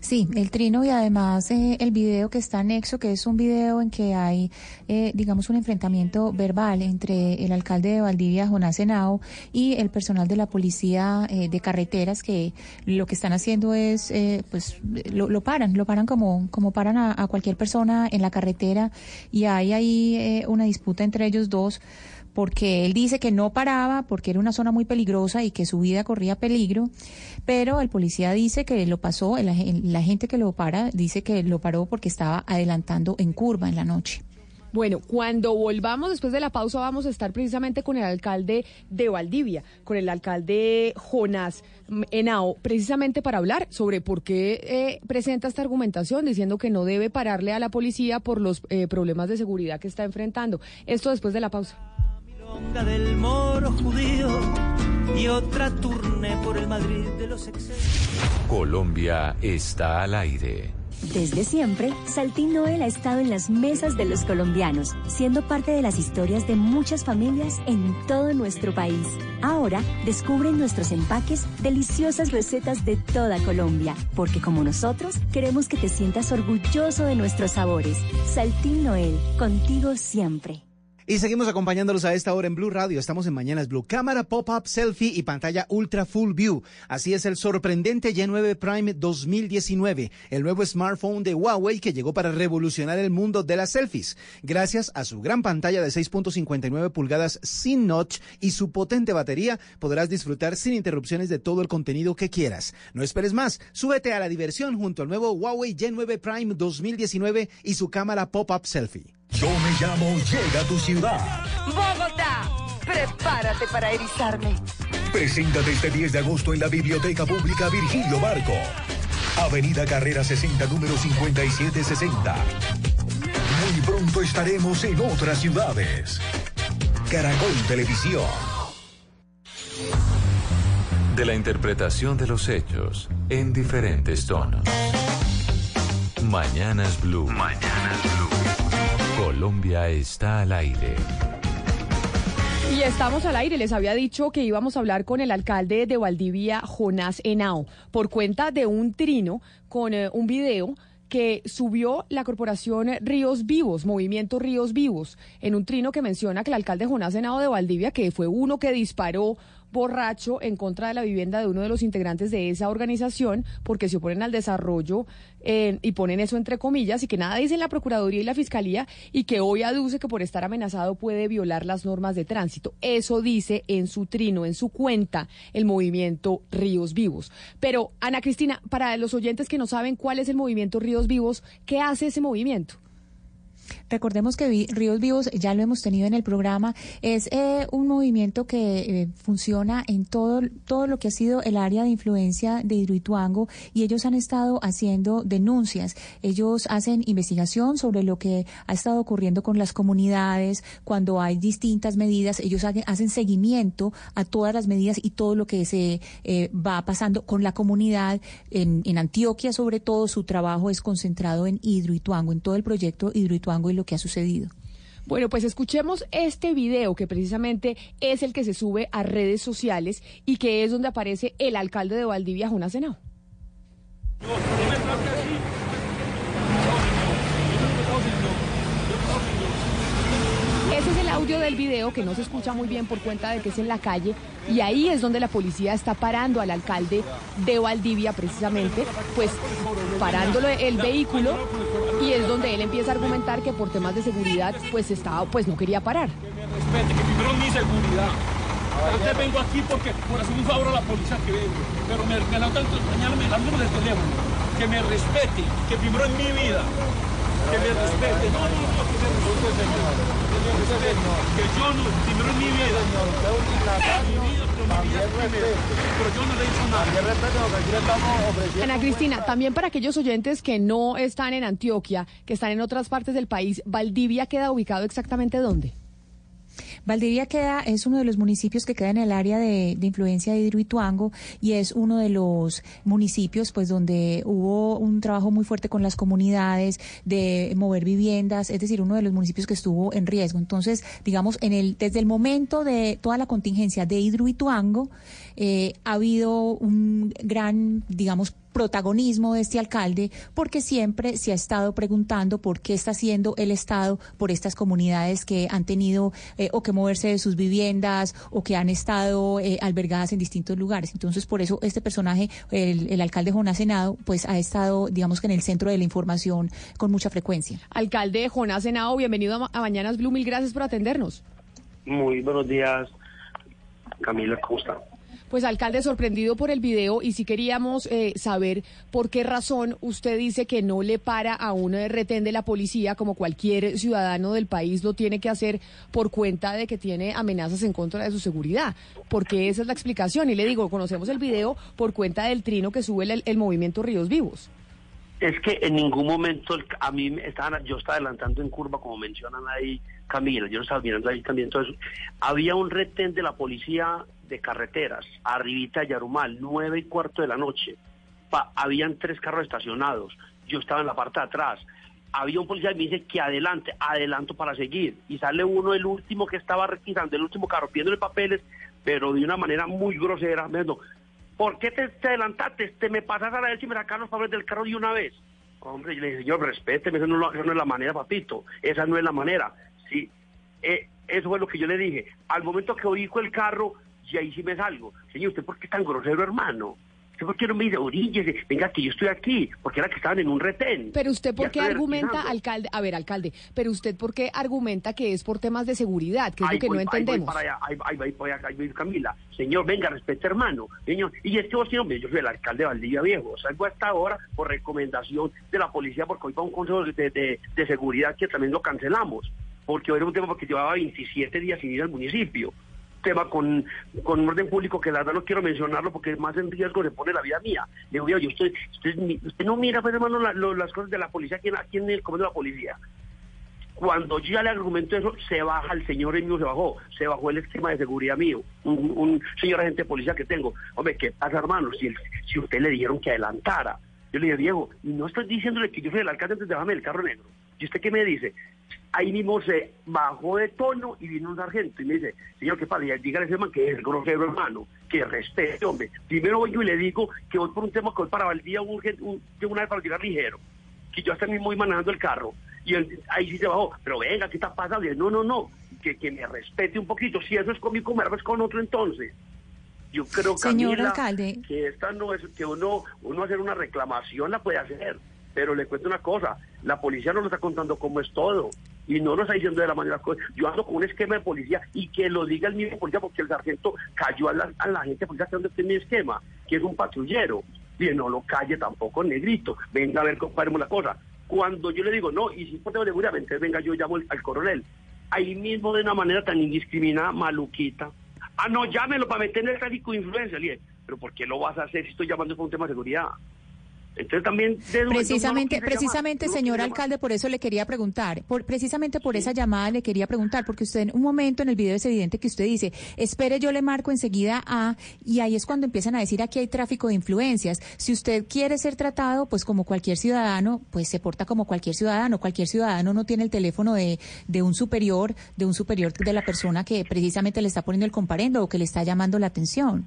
Sí, el trino y además eh, el video que está anexo, que es un video en que hay, eh, digamos, un enfrentamiento verbal entre el alcalde de Valdivia, Jonás Senao, y el personal de la policía eh, de carreteras, que lo que están haciendo es, pues, lo, paran, lo paran como, como paran a, a, cualquier persona en la carretera, y hay ahí una disputa entre ellos dos porque él dice que no paraba porque era una zona muy peligrosa y que su vida corría peligro, pero el policía dice que lo pasó, la gente que lo para dice que lo paró porque estaba adelantando en curva en la noche. Bueno, cuando volvamos después de la pausa vamos a estar precisamente con el alcalde de Valdivia, con el alcalde Jonás Henao, precisamente para hablar sobre por qué eh, presenta esta argumentación diciendo que no debe pararle a la policía por los eh, problemas de seguridad que está enfrentando. Esto después de la pausa del moro judío y otra turne por el Madrid de los Colombia está al aire. Desde siempre, Saltín Noel ha estado en las mesas de los colombianos, siendo parte de las historias de muchas familias en todo nuestro país. Ahora, descubren nuestros empaques deliciosas recetas de toda Colombia, porque como nosotros, queremos que te sientas orgulloso de nuestros sabores. Saltín Noel, contigo siempre. Y seguimos acompañándolos a esta hora en Blue Radio. Estamos en Mañanas Blue. Cámara pop-up selfie y pantalla ultra full view. Así es el sorprendente Y9 Prime 2019, el nuevo smartphone de Huawei que llegó para revolucionar el mundo de las selfies. Gracias a su gran pantalla de 6.59 pulgadas sin notch y su potente batería, podrás disfrutar sin interrupciones de todo el contenido que quieras. No esperes más. Súbete a la diversión junto al nuevo Huawei Y9 Prime 2019 y su cámara pop-up selfie. Yo me llamo Llega a tu ciudad. Bogotá, prepárate para erizarme. Preséntate este 10 de agosto en la Biblioteca Pública Virgilio Barco. Avenida Carrera 60, número 5760. Muy pronto estaremos en otras ciudades. Caracol Televisión. De la interpretación de los hechos en diferentes tonos. Mañanas Blue. Mañanas Blue. Colombia está al aire. Y estamos al aire. Les había dicho que íbamos a hablar con el alcalde de Valdivia, Jonás Henao, por cuenta de un trino con eh, un video que subió la corporación Ríos Vivos, Movimiento Ríos Vivos, en un trino que menciona que el alcalde Jonás Henao de Valdivia, que fue uno que disparó borracho en contra de la vivienda de uno de los integrantes de esa organización porque se oponen al desarrollo y ponen eso entre comillas y que nada dicen la Procuraduría y la Fiscalía y que hoy aduce que por estar amenazado puede violar las normas de tránsito. Eso dice en su trino, en su cuenta, el movimiento Ríos Vivos. Pero, Ana Cristina, para los oyentes que no saben cuál es el movimiento Ríos Vivos, ¿qué hace ese movimiento? Recordemos que Ríos Vivos, ya lo hemos tenido en el programa, es eh, un movimiento que eh, funciona en todo, todo lo que ha sido el área de influencia de Hidroituango y ellos han estado haciendo denuncias. Ellos hacen investigación sobre lo que ha estado ocurriendo con las comunidades, cuando hay distintas medidas, ellos hacen seguimiento a todas las medidas y todo lo que se eh, va pasando con la comunidad. En, en Antioquia, sobre todo, su trabajo es concentrado en Hidroituango, en todo el proyecto Hidroituango y lo que ha sucedido. Bueno, pues escuchemos este video que precisamente es el que se sube a redes sociales y que es donde aparece el alcalde de Valdivia, Jonas Henao. Ese es el audio del video que no se escucha muy bien por cuenta de que es en la calle y ahí es donde la policía está parando al alcalde de Valdivia precisamente, pues parándole el vehículo y es donde él empieza a argumentar que por temas de seguridad pues estaba pues no quería parar. respete, que primero mi seguridad. Antes vengo aquí porque por hacer un favor a la policía que vengo, pero me, me da tanto extrañarme el número de teléfono. Que me respete, que primero en mi vida. Que me respete. No, no, no, que me respete. Ana Cristina, también para aquellos oyentes que no están en Antioquia, que están en otras partes del país, Valdivia queda ubicado exactamente dónde? Valdivia queda, es uno de los municipios que queda en el área de, de influencia de Hidroituango y es uno de los municipios pues donde hubo un trabajo muy fuerte con las comunidades de mover viviendas, es decir, uno de los municipios que estuvo en riesgo. Entonces, digamos, en el, desde el momento de toda la contingencia de Hidroituango, eh, ha habido un gran, digamos, protagonismo de este alcalde porque siempre se ha estado preguntando por qué está haciendo el Estado por estas comunidades que han tenido eh, o que moverse de sus viviendas o que han estado eh, albergadas en distintos lugares. Entonces, por eso este personaje, el, el alcalde Jonás Senado, pues ha estado, digamos que en el centro de la información con mucha frecuencia. Alcalde Jonás Henao, bienvenido a, Ma- a Mañanas Blue, mil gracias por atendernos. Muy buenos días, Camila, ¿cómo está? Pues alcalde, sorprendido por el video y si queríamos eh, saber por qué razón usted dice que no le para a un eh, retén de la policía como cualquier ciudadano del país lo tiene que hacer por cuenta de que tiene amenazas en contra de su seguridad. Porque esa es la explicación. Y le digo, conocemos el video por cuenta del trino que sube el, el movimiento Ríos Vivos. Es que en ningún momento el- a mí me estaban, yo estaba adelantando en curva, como mencionan ahí Camila, yo no estaba mirando ahí también eso. Había un retén de la policía de carreteras, arribita de Yarumal, nueve y cuarto de la noche. Pa- habían tres carros estacionados, yo estaba en la parte de atrás. Había un policía que me dice que adelante, adelanto para seguir. Y sale uno, el último que estaba requisando, el último carro, pidiéndole papeles, pero de una manera muy grosera. Me dijo, ¿por qué te, te adelantaste? Te me pasas a la vez y me sacan los papeles del carro de una vez. Hombre, yo le dije, señor, respéteme, eso no, no es la manera, papito. Esa no es la manera. Sí, eh, eso fue lo que yo le dije. Al momento que oigo el carro, y ahí sí me salgo. Señor, ¿usted por qué es tan grosero, hermano? ¿Usted por qué no me dice, oríllese? Venga, que yo estoy aquí, porque era que estaban en un retén. Pero usted, ¿por qué argumenta, alcalde? A ver, alcalde, pero usted, ¿por qué argumenta que es por temas de seguridad? Que es Ahí lo que voy, no ahí voy entendemos. para allá, ahí, ahí voy, ahí Camila. Señor, venga, respete, hermano. Señor, y es que vos, señor, yo soy el alcalde de Valdivia Viejo. Salgo hasta ahora por recomendación de la policía, porque hoy va un consejo de, de- de seguridad que también lo cancelamos. Porque hoy era un tema porque llevaba 27 días sin ir al municipio. Tema con, con orden público que la verdad no quiero mencionarlo porque más en riesgo se pone la vida mía. Le digo, yo, usted, usted, usted no mira, pues, hermano, las cosas de la policía, en, aquí en el comando de la policía. Cuando yo ya le argumento eso, se baja el señor el mío, se bajó, se bajó el esquema de seguridad mío, un, señor agente de policía que tengo. Hombre, ¿qué pasa, hermano? Si, el- si usted le dijeron que adelantara. Yo le dije, Diego, no estoy diciéndole que yo soy el alcalde antes de bajarme del carro negro. ¿Y usted qué me dice? Ahí mismo se bajó de tono y vino un sargento y me dice, señor, ¿qué pasa? Dígale a ese man que es grosero, hermano, que respete, hombre. Primero voy yo y le digo que voy por un tema que voy para Valdía un, de una vez para llegar ligero que yo hasta mismo voy manejando el carro. Y él, ahí sí se bajó. Pero venga, ¿qué está pasando? Y él, no, no, no. Que, que me respete un poquito. Si eso es conmigo, me es con otro entonces. Yo creo, Señor Camila, alcalde. que esta no es que uno, uno hacer una reclamación la puede hacer. Pero le cuento una cosa, la policía no nos está contando cómo es todo. Y no nos está diciendo de la manera Yo ando con un esquema de policía y que lo diga el mismo policía porque el sargento cayó a la, a la gente policía que donde tiene mi esquema, que es un patrullero. Y no lo calle tampoco, negrito. Venga a ver, comparemos la cosa. Cuando yo le digo, no, y si por de seguridad, entonces venga, yo llamo al, al coronel. Ahí mismo de una manera tan indiscriminada, maluquita. Ah, no, llámelo para meter en el tráfico de influencia. Le dije, pero ¿por qué lo vas a hacer si estoy llamando por un tema de seguridad? Entonces también... Precisamente, precisamente, señor alcalde, por eso le quería preguntar, por, precisamente por esa llamada le quería preguntar, porque usted en un momento en el video es evidente que usted dice, espere, yo le marco enseguida a, y ahí es cuando empiezan a decir aquí hay tráfico de influencias. Si usted quiere ser tratado, pues como cualquier ciudadano, pues se porta como cualquier ciudadano. Cualquier ciudadano no tiene el teléfono de, de un superior, de un superior de la persona que precisamente le está poniendo el comparendo o que le está llamando la atención.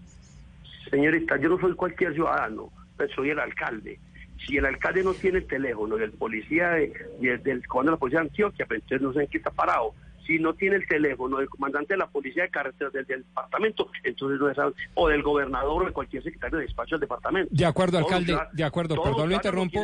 Señorita, yo no soy cualquier ciudadano, pero soy el alcalde. Si el alcalde no tiene el teléfono del policía de, de- del de la policía de Antioquia, pues entonces no sé en qué está parado. Si no tiene el teléfono del comandante de la policía de carreteras del, del departamento, entonces no es o del gobernador o de cualquier secretario de despacho del departamento. De acuerdo, Todos alcalde, los- de acuerdo, perdón, lo interrumpo.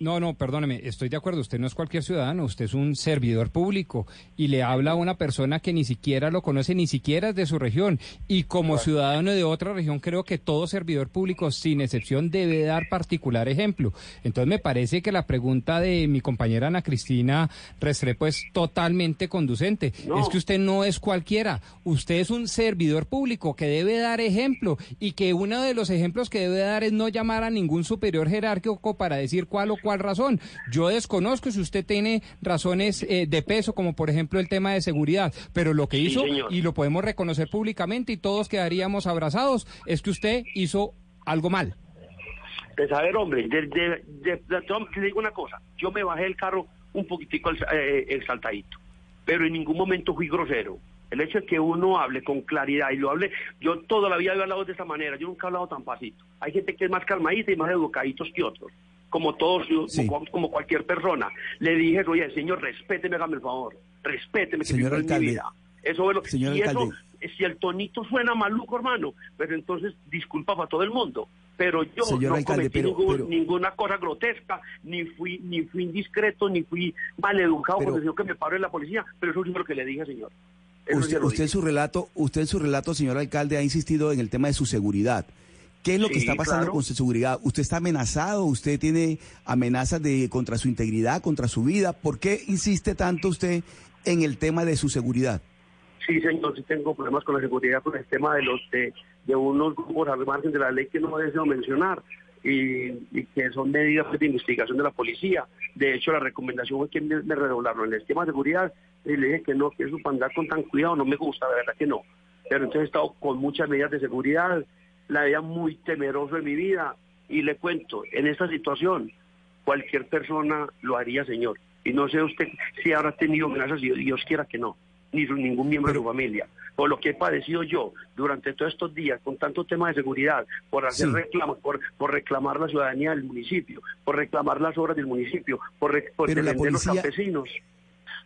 No, no, perdóneme, estoy de acuerdo, usted no es cualquier ciudadano, usted es un servidor público y le habla a una persona que ni siquiera lo conoce, ni siquiera es de su región. Y como ciudadano de otra región, creo que todo servidor público, sin excepción, debe dar particular ejemplo. Entonces me parece que la pregunta de mi compañera Ana Cristina Restrepo es totalmente conducente. No. Es que usted no es cualquiera, usted es un servidor público que debe dar ejemplo y que uno de los ejemplos que debe dar es no llamar a ningún superior jerárquico para decir cuál o cuál razón. Yo desconozco si usted tiene razones eh, de peso, como por ejemplo el tema de seguridad, pero lo que hizo, y lo podemos reconocer públicamente y todos quedaríamos abrazados, es que usted hizo algo mal. Pues a ver, hombre, de, digo una cosa, yo me bajé el carro un poquitico eh, exaltadito, pero en ningún momento fui grosero. El hecho de que uno hable con claridad y lo hable, yo toda la vida he hablado de esta manera, yo nunca he hablado tan pasito. Hay gente que es más calmadita y más educaditos que otros, como todos, como, como cualquier persona. Le dije, oye, señor, respéteme, hágame el favor, respéteme, que Señor en mi alcalde, vida. Eso es lo señor y eso, alcalde. si el tonito suena maluco, hermano, pero entonces disculpa para todo el mundo. Pero yo Señor no alcalde, cometí pero- ningún- pero- ninguna cosa grotesca, ni fui ni fui indiscreto, ni fui maleducado porque dijo que me paró en la policía, pero eso es lo que le dije, señor. Eso Usted, en su relato, usted en su relato, señor alcalde, ha insistido en el tema de su seguridad. ¿Qué es lo que está pasando claro. con su seguridad? ¿Usted está amenazado? ¿Usted tiene amenazas de contra su integridad, contra su vida? ¿Por qué insiste tanto usted en el tema de su seguridad? Sí, señor, sí tengo problemas con la seguridad, con el tema de los de, de unos grupos al margen de la ley que no deseo mencionar y, y que son medidas de investigación de la policía. De hecho, la recomendación fue que me, me redoblaron el tema de seguridad y le dije que no, que eso para andar con tan cuidado no me gusta, de verdad que no. Pero entonces he estado con muchas medidas de seguridad, la veía muy temeroso en mi vida y le cuento, en esta situación cualquier persona lo haría, señor. Y no sé usted si habrá tenido amenazas, y Dios quiera que no, ni su- ningún miembro de su familia. Por lo que he padecido yo durante todos estos días, con tanto tema de seguridad, por hacer Sí. reclamos, por, por reclamar la ciudadanía del municipio, por reclamar las obras del municipio, por, por defender los policía- campesinos.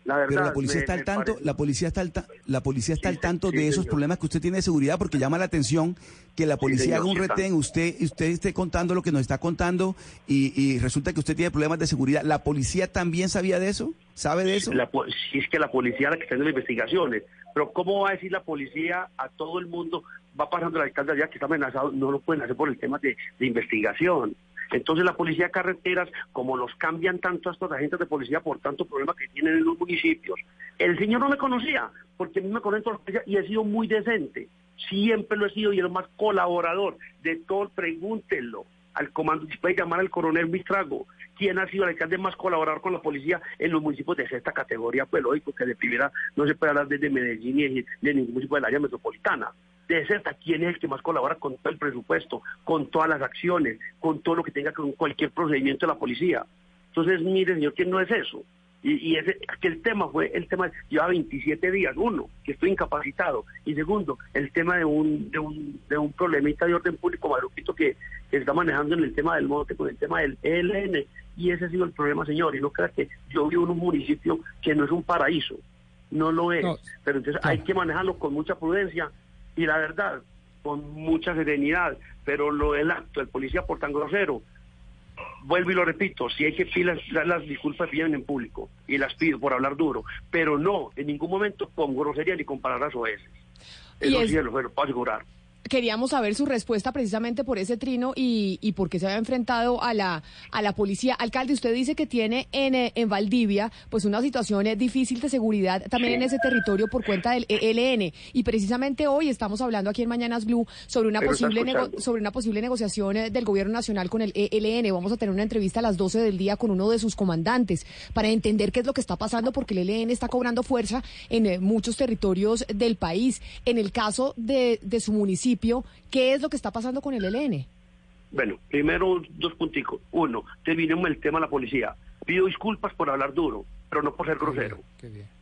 La verdad, Pero la policía me- está al tanto, parece- la policía está al, ta- la policía está Sí, al tanto sí, de esos señor. problemas que usted tiene de seguridad porque llama la atención que la policía haga un retén, usted usted esté contando lo que nos está contando y, y resulta que usted tiene problemas de seguridad. ¿La policía también sabía de eso? ¿Sabe de eso? La si es que la policía la que está haciendo las investigaciones. Pero ¿cómo va a decir la policía a todo el mundo? Va pasando el alcalde allá que está amenazado, no lo pueden hacer por el tema de, de investigación. Entonces la policía de carreteras, como los cambian tanto a estos agentes de policía por tanto problema que tienen en los municipios, el señor no me conocía, porque a mí me conocen todos los policías y he sido muy decente. Siempre lo he sido y el más colaborador de todo, pregúntenlo al comando, si puede llamar al coronel Mistrago, quién ha sido el alcalde más colaborador con la policía en los municipios de esta categoría, pues lógico que de primera no se puede hablar desde Medellín ni de, de ningún municipio del área metropolitana. De sexta, quién es el que más colabora con todo el presupuesto, con todas las acciones, con todo lo que tenga con cualquier procedimiento de la policía. Entonces, mire, señor, que no es eso. Y, y ese, que el tema fue, el tema lleva 27 días, uno, que estoy incapacitado, y segundo, el tema de un, de un, de un problemita de orden público maluquito que, que está manejando en el tema del monte, con el tema del ELN, y ese ha sido el problema, señor, y no crea que yo vivo en un municipio que no es un paraíso, no lo es, No, pero entonces hay que manejarlo con mucha prudencia, y la verdad, con mucha serenidad, pero lo del acto del policía por tan grosero, vuelvo y lo repito, si hay que pedir las, las- disculpas piden en público y las pido por hablar duro, pero no en ningún momento con grosería ni con palabras oeces. Y Eso es- sí lo puedo asegurar. Queríamos saber su respuesta precisamente por ese trino y, y por qué se había enfrentado a la, a la policía. Alcalde, usted dice que tiene en, eh, en Valdivia pues una situación eh, difícil de seguridad también en ese territorio por cuenta del ELN. Y precisamente hoy estamos hablando aquí en Mañanas Blue sobre una, Pero posible, nego- sobre una posible negociación eh, del gobierno nacional con el ELN. Vamos a tener una entrevista a las 12 del día con uno de sus comandantes para entender qué es lo que está pasando porque el ELN está cobrando fuerza en muchos territorios del país. En el caso de, de su municipio, ¿qué es lo que está pasando con el ELN? Bueno, primero dos punticos. Uno, terminemos el tema de la policía. Pido disculpas por hablar duro, pero no por ser grosero.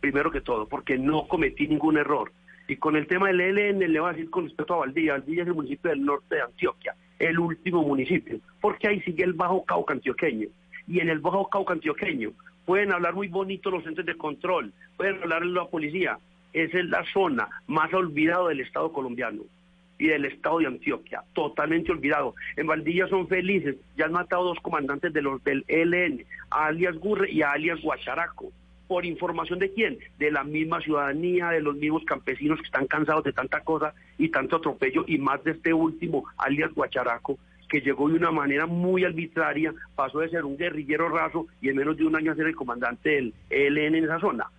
Primero que todo, porque no cometí ningún error. Y con el tema del ELN le voy a decir con respecto a Valdivia. Valdivia es el municipio del norte de Antioquia, el último municipio, porque ahí sigue el Bajo Cauca antioqueño. Y en el Bajo Cauca antioqueño pueden hablar muy bonito los entes de control, pueden hablar la policía. Esa es la zona más olvidada del Estado colombiano y del estado de Antioquia, totalmente olvidado. En Valdivia son felices, ya han matado dos comandantes de los del ELN, a alias Gurre y a alias Guacharaco. ¿Por información de quién? De la misma ciudadanía, de los mismos campesinos que están cansados de tanta cosa y tanto atropello, y más de este último, alias Guacharaco, que llegó de una manera muy arbitraria, pasó de ser un guerrillero raso y en menos de un año a ser el comandante del ELN en esa zona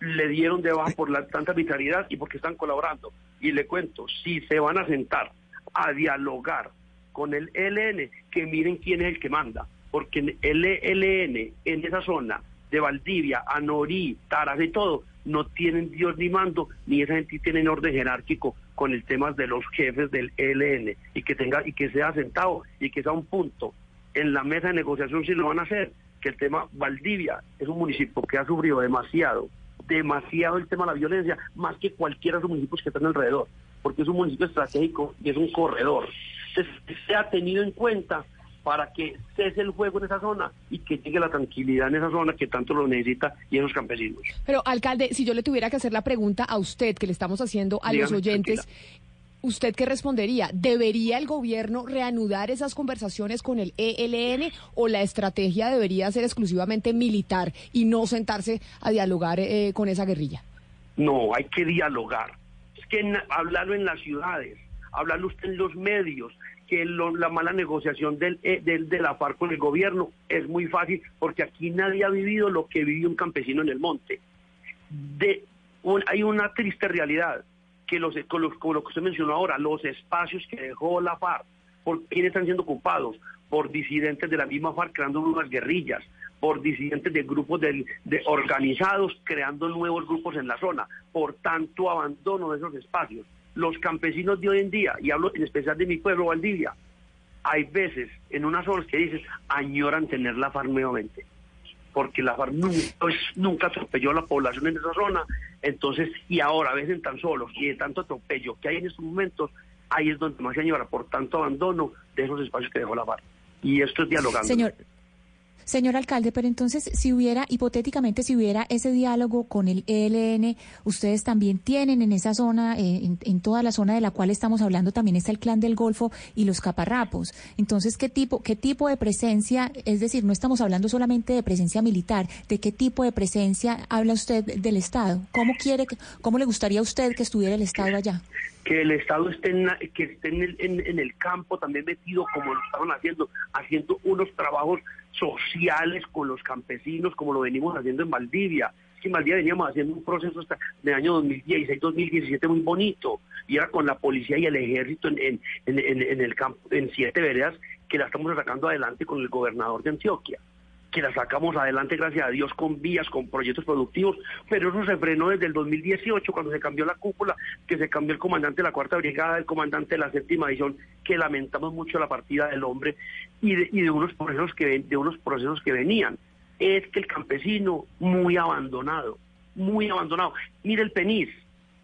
le dieron de baja por la tanta arbitrariedad y porque están colaborando. Y le cuento, si se van a sentar a dialogar con el ELN, que miren quién es el que manda, porque el ELN en esa zona de Valdivia, Anorí, Taras y todo, no tienen Dios ni mando, ni esa gente tiene orden jerárquico con el tema de los jefes del ELN y que tenga y que sea sentado y que sea un punto en la mesa de negociación si lo van a hacer, que el tema Valdivia es un municipio que ha sufrido demasiado, demasiado el tema de la violencia, más que cualquiera de los municipios que están alrededor, porque es un municipio estratégico y es un corredor. Entonces, se ha tenido en cuenta para que cese el juego en esa zona y que llegue la tranquilidad en esa zona que tanto lo necesita y en los campesinos. Pero, alcalde, si yo le tuviera que hacer la pregunta a usted, que le estamos haciendo a los oyentes, ¿usted qué respondería? ¿Debería el gobierno reanudar esas conversaciones con el ELN o la estrategia debería ser exclusivamente militar y no sentarse a dialogar eh, con esa guerrilla? No, hay que dialogar. Es que hablarlo en las ciudades, hablarlo usted en los medios, que la mala negociación del, eh, del, de la FARC con el gobierno es muy fácil porque aquí nadie ha vivido lo que vivió un campesino en el monte. Hay una triste realidad que los, con, lo que usted mencionó ahora, los espacios que dejó la FARC, ¿por quiénes están siendo ocupados? Por disidentes de la misma FARC creando nuevas guerrillas, por disidentes de grupos de organizados creando nuevos grupos en la zona, por tanto abandono de esos espacios. Los campesinos de hoy en día, y hablo en especial de mi pueblo, Valdivia, hay veces en unas zonas que dices, añoran tener la FARC nuevamente porque la FARC nunca, pues, nunca atropelló a la población en esa zona, entonces, y ahora a veces tan solos y de tanto atropello que hay en estos momentos, ahí es donde más se añora por tanto abandono de esos espacios que dejó la FARC. Y esto es dialogando. Señor, señor alcalde, pero entonces, si hubiera, hipotéticamente, si hubiera ese diálogo con el ELN, ustedes también tienen en esa zona, eh, en, en toda la zona de la cual estamos hablando, también está el clan del Golfo y los caparrapos. Entonces, ¿qué tipo, qué tipo de presencia, es decir, no estamos hablando solamente de presencia militar, ¿de qué tipo de presencia habla usted del Estado? ¿Cómo quiere, cómo le gustaría a usted que estuviera el Estado allá? que el Estado esté en, que esté en el, en el campo también metido como lo estaban haciendo, haciendo unos trabajos sociales con los campesinos como lo venimos haciendo en Valdivia. Es que en Valdivia veníamos haciendo un proceso hasta de año 2016-2017 muy bonito y era con la policía y el ejército en, en- en- en el campo, en siete veredas que la estamos sacando adelante con el gobernador de Antioquia que la sacamos adelante, gracias a Dios, con vías, con proyectos productivos, pero eso se frenó desde el 2018, cuando se cambió la cúpula, que se cambió el comandante de la Cuarta Brigada, el comandante de la Séptima División, que lamentamos mucho la partida del hombre, y de, y de unos procesos que de unos procesos que venían. Es que el campesino muy abandonado, muy abandonado. Mire el PENIS,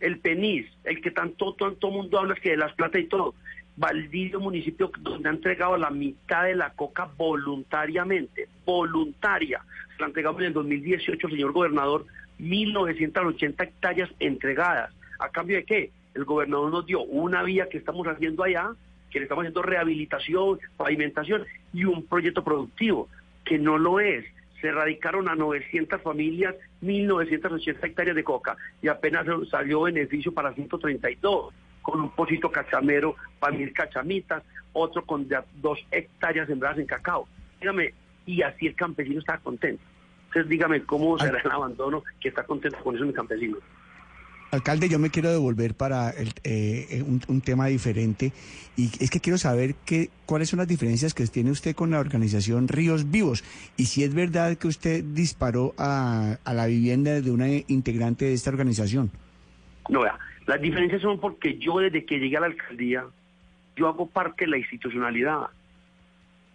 el PENIS, el que tanto, tanto mundo habla es que de las plata y todo. Valdivia, municipio donde ha entregado la mitad de la coca voluntariamente, voluntaria. Se la entregamos en el 2018, señor gobernador, 1.980 hectáreas entregadas. ¿A cambio de qué? El gobernador nos dio una vía que estamos haciendo allá, que le estamos haciendo rehabilitación, pavimentación y un proyecto productivo, que no lo es. Se erradicaron a 900 familias, 1.980 hectáreas de coca y apenas salió beneficio para 132 con un pocito cachamero para mil cachamitas, otro con dos hectáreas sembradas en cacao. Dígame, y así el campesino está contento. Entonces dígame cómo será el abandono que está contento con eso mi campesino. Alcalde, yo me quiero devolver para el, eh, un, un tema diferente y es que quiero saber qué, cuáles son las diferencias que tiene usted con la organización Ríos Vivos y si es verdad que usted disparó a, a la vivienda de una integrante de esta organización. No, vea, las diferencias son porque yo desde que llegué a la alcaldía, yo hago parte de la institucionalidad.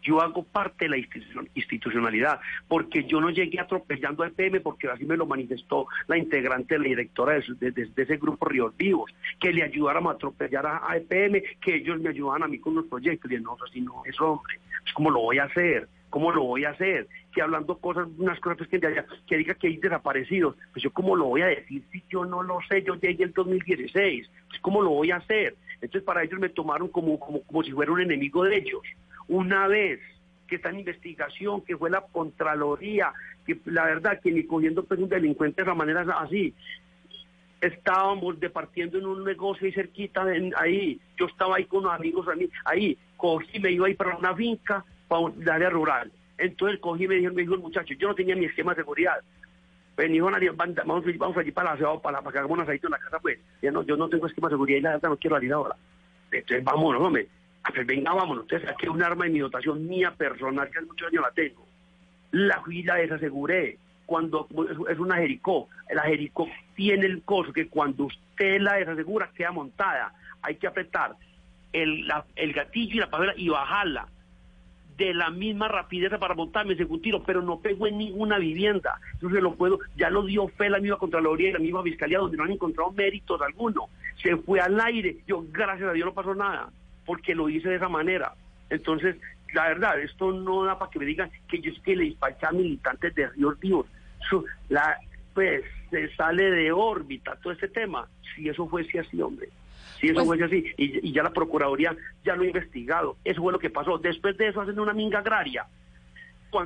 Yo hago parte de la institucion- institucionalidad, porque yo no llegué atropellando a EPM, porque así me lo manifestó la integrante, la directora de, ese grupo Ríos Vivos, que le ayudáramos a atropellar a, EPM, que ellos me ayudaban a mí con los proyectos. Y no, así no es hombre, pues, ¿cómo lo voy a hacer? ¿Cómo lo voy a hacer? Que hablando cosas, unas cosas pues, que, de que diga que hay desaparecidos, pues yo cómo lo voy a decir si yo no lo sé, yo llegué el 2016, pues cómo lo voy a hacer. Entonces para ellos me tomaron como, como, como si fuera un enemigo de ellos. Una vez que está en investigación, que fue la Contraloría, que la verdad que ni cogiendo pues un delincuente de esa manera así, estábamos departiendo en un negocio ahí cerquita, en- ahí, yo estaba ahí con unos amigos a mí, ahí, cogí, me iba a ir para una finca, para un- área rural. Entonces cogí y me dijo, me dijo el muchacho, yo no tenía mi esquema de seguridad. Pues me dijo, "Nadie, vamos, vamos allí para la para, para que hagamos un asadito en la casa, pues. Yo no, yo no tengo esquema de seguridad y la verdad no quiero salir ahora. Entonces vámonos, hombre. Ah, pues venga, vámonos. Entonces saqué un arma de mi dotación mía personal, que hace muchos años la tengo. La fui la desaseguré. Cuando es- una Jericó, la Jericó tiene el coso que cuando usted la desasegura queda montada. Hay que apretar el, el gatillo y la pasola y bajarla de la misma rapidez para montarme ese un tiro, pero no pegó en ninguna vivienda. Entonces lo puedo, ya lo dio fe la misma Contraloría y la misma Fiscalía, donde no han encontrado méritos alguno. Se fue al aire. Yo, gracias a Dios, no pasó nada, porque lo hice de esa manera. Entonces, la verdad, esto no da para que me digan que yo es que le disparé a militantes de Ríos Vivos. Eso, la, pues, se sale de órbita todo este tema. Si eso fuese así, hombre. Si eso fuese así, y, y ya la Procuraduría ya lo ha investigado. Eso fue lo que pasó. Después de eso hacen una minga agraria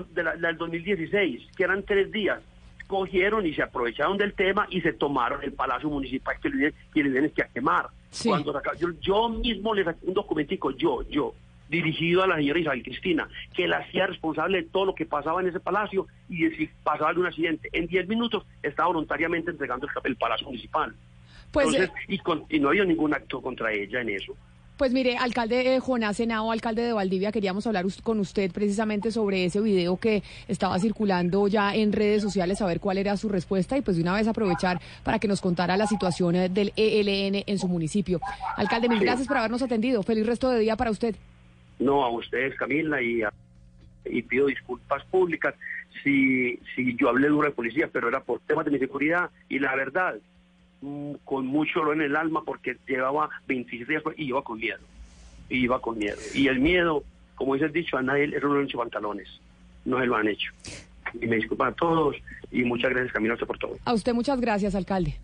de la, del 2016, que eran tres días. Cogieron y se aprovecharon del tema y se tomaron el Palacio Municipal que le, tienen que a quemar. Cuando yo, yo mismo le saqué un documentico, yo, yo, dirigido a la señora Isabel Cristina, que la hacía responsable de todo lo que pasaba en ese palacio y de si pasaba algún accidente. En 10 minutos estaba voluntariamente entregando el, el Palacio Municipal. Pues, Entonces, eh, y, con- y no había ningún acto contra ella en eso. Pues mire, alcalde eh, Jonás Senao, alcalde de Valdivia, queríamos hablar us- con usted precisamente sobre ese video que estaba circulando ya en redes sociales, saber cuál era su respuesta y pues de una vez aprovechar para que nos contara la situación eh, del ELN en su municipio. Alcalde, mil Sí. gracias por habernos atendido. Feliz resto de día para usted. No, a ustedes, Camila, y, a- y pido disculpas públicas si, si yo hablé duro de policía, pero era por temas de mi seguridad y la verdad, con mucho dolor en el alma porque llevaba 27 días y iba con miedo, y iba con miedo. Y el miedo, como dice el dicho, a nadie lo han hecho pantalones, no se lo han hecho. Y me disculpan a todos y muchas gracias, usted por todo. A usted muchas gracias, alcalde.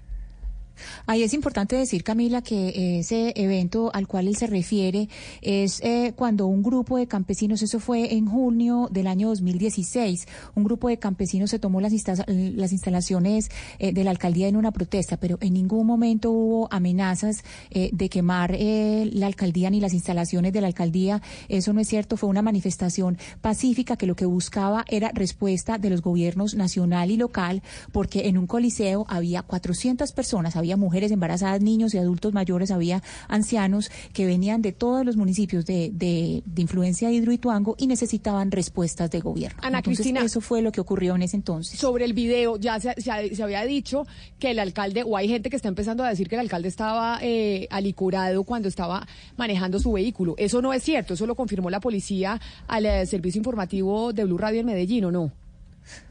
Ahí es importante decir, Camila, que ese evento al cual él se refiere es eh, cuando un grupo de campesinos, eso fue en junio del año 2016, un grupo de campesinos se tomó las, insta- las instalaciones eh, de la alcaldía en una protesta, pero en ningún momento hubo amenazas eh, de quemar eh, la alcaldía ni las instalaciones de la alcaldía. Eso no es cierto, fue una manifestación pacífica que lo que buscaba era respuesta de los gobiernos nacional y local, porque en un coliseo había 400 personas, había mujeres embarazadas, niños y adultos mayores, había ancianos que venían de todos los municipios de, de, de influencia de Hidroituango y necesitaban respuestas de gobierno. Ana Entonces, Cristina, eso fue lo que ocurrió en ese entonces. Sobre el video, ya se, se- se había dicho que el alcalde, o hay gente que está empezando a decir que el alcalde estaba eh, alicurado cuando estaba manejando su vehículo. Eso no es cierto, eso lo confirmó la policía al eh, servicio informativo de Blue Radio en Medellín, ¿o no?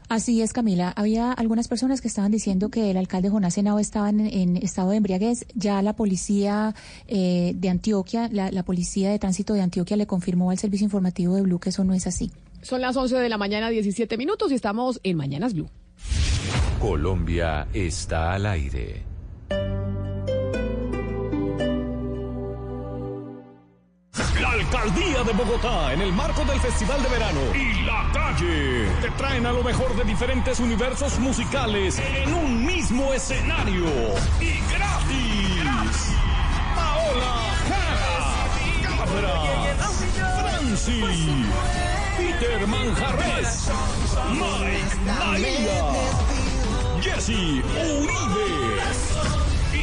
Así es, Camila. Había algunas personas que estaban diciendo que el alcalde Jonás Henao estaba en, en estado de embriaguez. Ya la policía eh, de Antioquia, la, la policía de tránsito de Antioquia le confirmó al servicio informativo de Blue que eso no es así. Son las 11 de la mañana, 17 minutos y estamos en Mañanas Blue. Colombia está al aire. Alcaldía de Bogotá, en el marco del Festival de Verano. Y La Calle, te traen a lo mejor de diferentes universos musicales en un mismo escenario. Y gratis. Paola Efra, Franci, Peter Manjarres, Mike María, Jesse Uribe.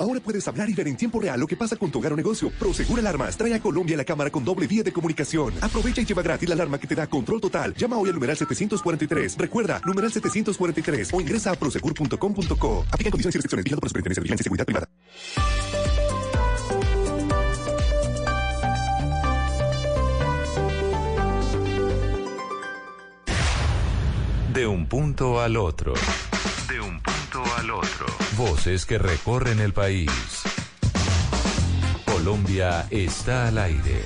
Ahora puedes hablar y ver en tiempo real lo que pasa con tu hogar o negocio. Prosegur Alarmas trae a Colombia la cámara con doble vía de comunicación. Aprovecha y lleva gratis la alarma que te da control total. Llama hoy al numeral 743. Recuerda, numeral 743 o ingresa a prosegur.com.co. Aplica condiciones y restricciones. Vigilado por Superintendencia de Vigilancia y Seguridad Privada. De un punto al otro. De un punto al otro. Voces que recorren el país. Colombia está al aire.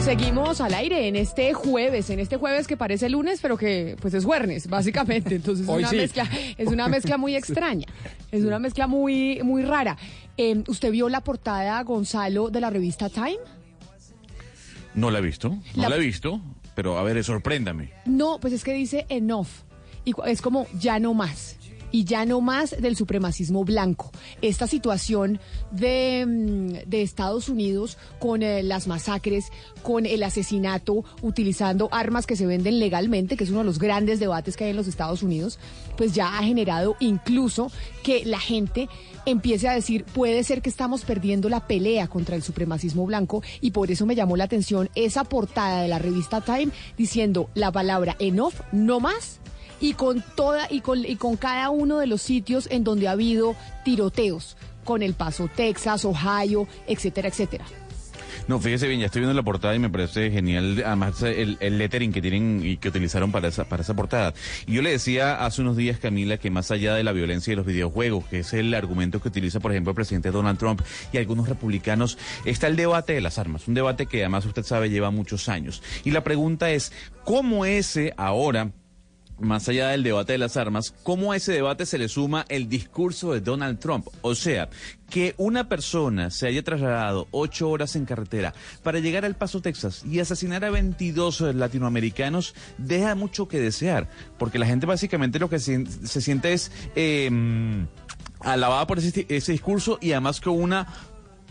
Seguimos al aire en este jueves, en este jueves que parece lunes, pero que pues es jueves, básicamente. Entonces es Hoy una sí. mezcla, es una mezcla muy extraña, es una mezcla muy, muy rara. Eh, ¿Usted vio la portada, Gonzalo, de la revista Time? No la he visto, no La- la, he visto, pero a ver, sorpréndame. No, pues es que dice enough. Y es como ya no más. Y ya no más del supremacismo blanco. Esta situación de, mm, de Estados Unidos con eh, las masacres, con el asesinato, utilizando armas que se venden legalmente, que es uno de los grandes debates que hay en los Estados Unidos, pues ya ha generado incluso que la gente empiece a decir, puede ser que estamos perdiendo la pelea contra el supremacismo blanco y por eso me llamó la atención esa portada de la revista Time diciendo la palabra enough, no más, y con toda y con, y con cada uno de los sitios en donde ha habido tiroteos, con El Paso, Texas, Ohio, etcétera, etcétera. No, fíjese bien, ya estoy viendo la portada y me parece genial, además el, el lettering que tienen y que utilizaron para esa, para esa portada. Y yo le decía hace unos días, Camila, que más allá de la violencia de los videojuegos, que es el argumento que utiliza, por ejemplo, el presidente Donald Trump y algunos republicanos, está el debate de las armas, un debate que además usted sabe lleva muchos años. Y la pregunta es, ¿cómo ese ahora más allá del debate de las armas, cómo a ese debate se le suma el discurso de Donald Trump. O sea, que una persona se haya trasladado ocho horas en carretera para llegar al Paso, Texas y asesinar a 22 latinoamericanos deja mucho que desear, porque la gente básicamente lo que se, siente es eh, alabada por ese, ese discurso y además con una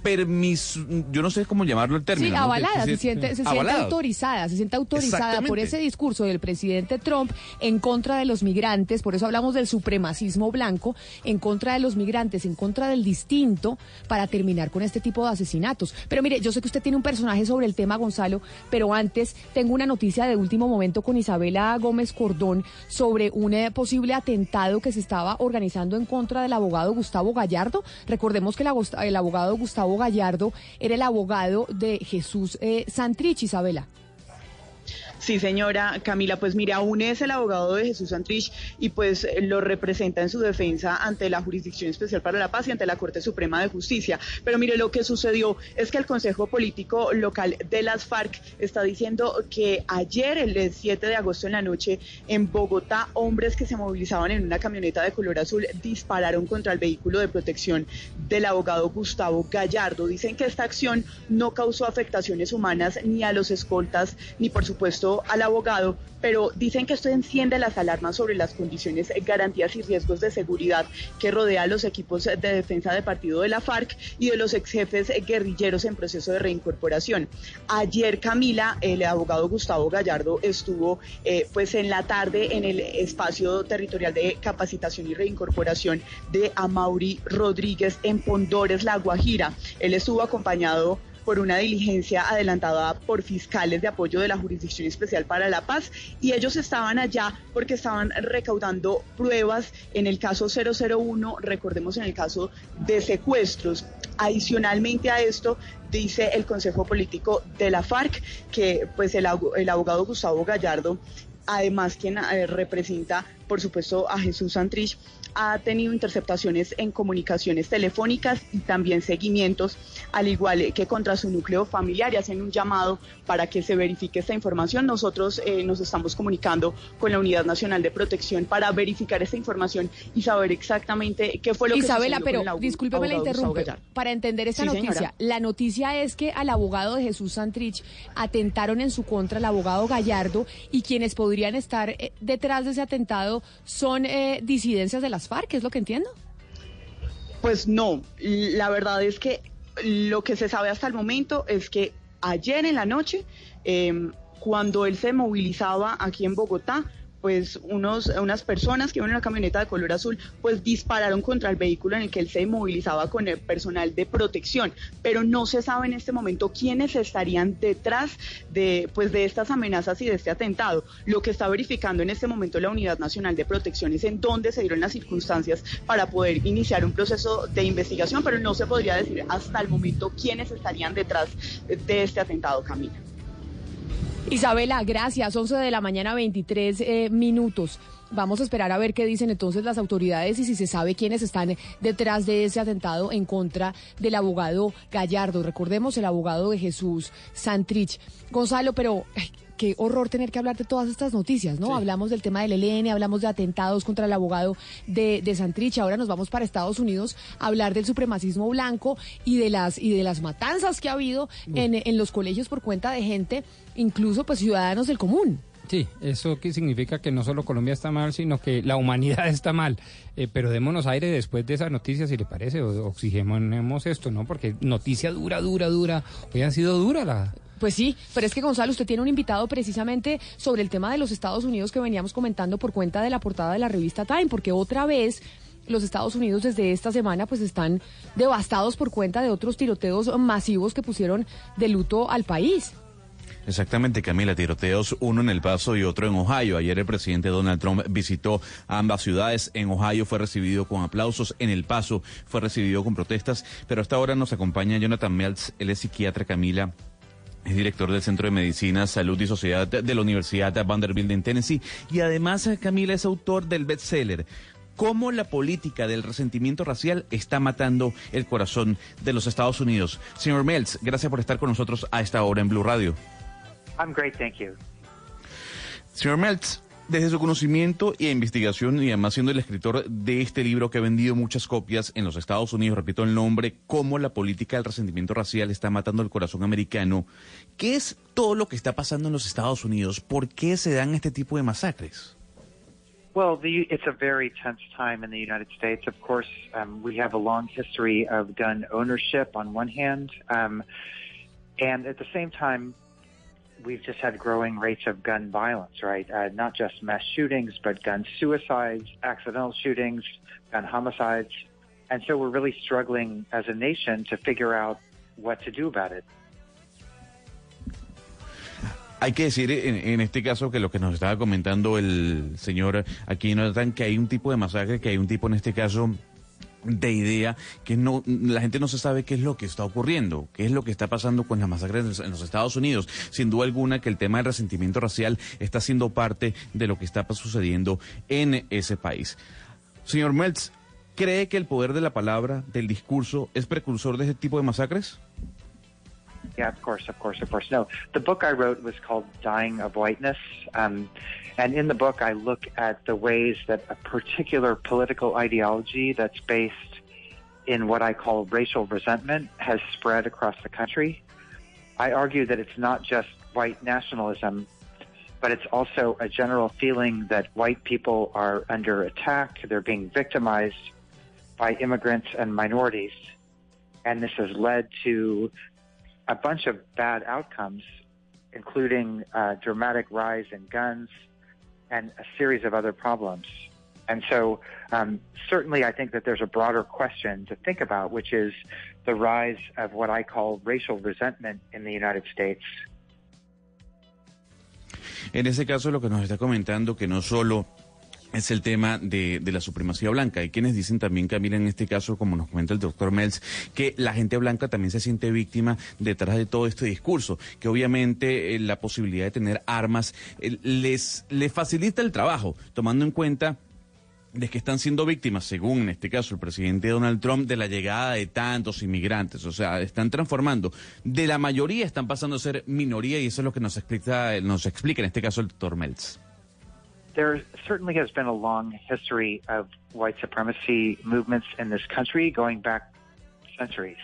permiso, yo no sé cómo llamarlo el término. Sí, ¿no? avalada, que se siente, se siente autorizada, se siente autorizada por ese discurso del presidente Trump en contra de los migrantes, por eso hablamos del supremacismo blanco, en contra de los migrantes, en contra del distinto, para terminar con este tipo de asesinatos. Pero mire, yo sé que usted tiene un personaje sobre el tema, Gonzalo, pero antes tengo una noticia de último momento con Isabela Gómez Cordón sobre un eh, posible atentado que se estaba organizando en contra del abogado Gustavo Gallardo. Recordemos que el abogado Gustavo Gallardo era el abogado de Jesús eh, Santrich, Isabela. Sí, señora Camila, pues mira, aún es el abogado de Jesús Santrich y pues lo representa en su defensa ante la Jurisdicción Especial para la Paz y ante la Corte Suprema de Justicia. Pero mire, lo que sucedió es que el Consejo Político Local de las FARC está diciendo que ayer, el 7 de agosto en la noche, en Bogotá, hombres que se movilizaban en una camioneta de color azul dispararon contra el vehículo de protección del abogado Gustavo Gallardo. Dicen que esta acción no causó afectaciones humanas ni a los escoltas, ni por supuesto al abogado, pero dicen que esto enciende las alarmas sobre las condiciones, eh, garantías y riesgos de seguridad que rodea a los equipos de defensa de partido de la FARC y de los ex jefes eh, guerrilleros en proceso de reincorporación. Ayer Camila, el abogado Gustavo Gallardo, estuvo eh, pues en la tarde en el espacio territorial de capacitación y reincorporación de Amauri Rodríguez en Pondores, La Guajira. Él estuvo acompañado por una diligencia adelantada por fiscales de apoyo de la Jurisdicción Especial para la Paz y ellos estaban allá porque estaban recaudando pruebas en el caso 001, recordemos en el caso de secuestros. Adicionalmente a esto, dice el Consejo Político de la FARC que pues el, el abogado Gustavo Gallardo además quien eh, representa por supuesto, a Jesús Santrich, ha tenido interceptaciones en comunicaciones telefónicas y también seguimientos, al igual que contra su núcleo familiar y hacen un llamado para que se verifique esta información. Nosotros eh, nos estamos comunicando con la Unidad Nacional de Protección para verificar esta información y saber exactamente qué fue lo que Isabela, pero discúlpeme la interrumpe. Para entender esta Sí, noticia, señora. la noticia es que al abogado de Jesús Santrich atentaron en su contra el abogado Gallardo y quienes podrían estar eh, detrás de ese atentado son eh, disidencias de las FARC, ¿es lo que entiendo? Pues no, la verdad es que lo que se sabe hasta el momento es que ayer en la noche, eh, cuando él se movilizaba aquí en Bogotá, pues unos, unas personas que iban en una camioneta de color azul, pues dispararon contra el vehículo en el que él se movilizaba con el personal de protección. Pero no se sabe en este momento quiénes estarían detrás de, pues, de estas amenazas y de este atentado. Lo que está verificando en este momento la Unidad Nacional de Protección es en dónde se dieron las circunstancias para poder iniciar un proceso de investigación, pero no se podría decir hasta el momento quiénes estarían detrás de este atentado, Camila. Isabela, gracias. 11 de la mañana, 23 eh, minutos. Vamos a esperar a ver qué dicen entonces las autoridades y si se sabe quiénes están detrás de ese atentado en contra del abogado Gallardo. Recordemos el abogado de Jesús Santrich. Gonzalo, pero qué horror tener que hablar de todas estas noticias, ¿no? Hablamos del tema del ELN, hablamos de atentados contra el abogado de, de Santrich. Ahora nos vamos para Estados Unidos a hablar del supremacismo blanco y de las y de las matanzas que ha habido en, en los colegios por cuenta de gente, incluso pues ciudadanos del común. Sí, eso que significa que no solo Colombia está mal, sino que la humanidad está mal. Eh, pero démonos aire después de esa noticia, si le parece, o oxigenemos esto, ¿no? Porque noticia dura, dura, dura. Hoy ha sido dura la... Pues sí, pero es que Gonzalo, usted tiene un invitado precisamente sobre el tema de los Estados Unidos que veníamos comentando por cuenta de la portada de la revista Time, porque otra vez los Estados Unidos desde esta semana pues están devastados por cuenta de otros tiroteos masivos que pusieron de luto al país. Exactamente, Camila, tiroteos, uno en El Paso y otro en Ohio. Ayer el presidente Donald Trump visitó ambas ciudades. En Ohio fue recibido con aplausos, en El Paso fue recibido con protestas, pero hasta ahora nos acompaña Jonathan Meltz, él es psiquiatra, Camila. Es director del Centro de Medicina, Salud y Sociedad de la Universidad de Vanderbilt en Tennessee. Y además, Camila es autor del bestseller cómo la política del resentimiento racial está matando el corazón de los Estados Unidos. Señor Meltz, gracias por estar con nosotros a esta hora en Blue Radio. I'm great, thank you. Señor Meltz, desde su conocimiento e investigación y además siendo el escritor de este libro que ha vendido muchas copias en los Estados Unidos, repito el nombre, cómo la política del resentimiento racial está matando el corazón americano, ¿qué es todo lo que está pasando en los Estados Unidos? ¿Por qué se dan este tipo de masacres? Well, it's a very tense time in the United States. Of course, um, we have a long history of gun ownership on one hand, um, and at the same time, we've just had growing rates of gun violence, right? Uh, not just mass shootings, but gun suicides, accidental shootings, gun homicides. And so we're really struggling as a nation to figure out what to do about it. Hay que decir en, en, este caso que lo que nos estaba comentando el señor aquí Jonathan, que hay un tipo de masacre, que hay un tipo en este caso de idea que no la gente no se sabe qué es lo que está ocurriendo, qué es lo que está pasando con las masacres en los Estados Unidos. Sin duda alguna que el tema del resentimiento racial está siendo parte de lo que está sucediendo en ese país. Señor Meltz, ¿cree que el poder de la palabra, del discurso, es precursor de ese tipo de masacres? Yeah, of course, of course, of course. No, the book I wrote was called Dying of Whiteness. Um, and in the book, I look at the ways that a particular political ideology that's based in what I call racial resentment has spread across the country. I argue that it's not just white nationalism, but it's also a general feeling that white people are under attack, they're being victimized by immigrants and minorities. And this has led to a bunch of bad outcomes, including a dramatic rise in guns and a series of other problems. And so, um, certainly, I think that there's a broader question to think about, which is the rise of what I call racial resentment in the United States. En ese caso, lo que nos está comentando, que no solo es el tema de, de, la supremacía blanca. Hay quienes dicen también, Camila, en este caso, como nos comenta el doctor Melz, que la gente blanca también se siente víctima detrás de todo este discurso, que obviamente eh, la posibilidad de tener armas eh, les, facilita el trabajo, tomando en cuenta de que están siendo víctimas, según en este caso el presidente Donald Trump, de la llegada de tantos inmigrantes. O sea, están transformando. De la mayoría están pasando a ser minoría y eso es lo que nos explica, nos explica en este caso el doctor Meltz. There certainly has been a long history of white supremacy movements in this country going back centuries.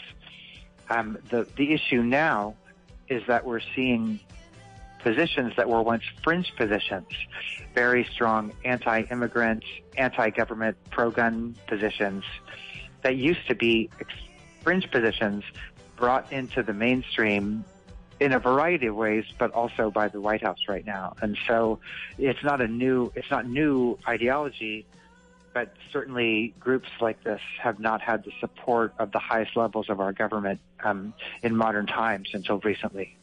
Um, the, the issue now is that we're seeing positions that were once fringe positions, very strong anti-immigrant, anti-government, pro-gun positions that used to be fringe positions brought into the mainstream in a variety of ways, but also by the White House right now. And so it's not a new, it's not new ideology, but certainly groups like this have not had the support of the highest levels of our government um, in modern times until recently.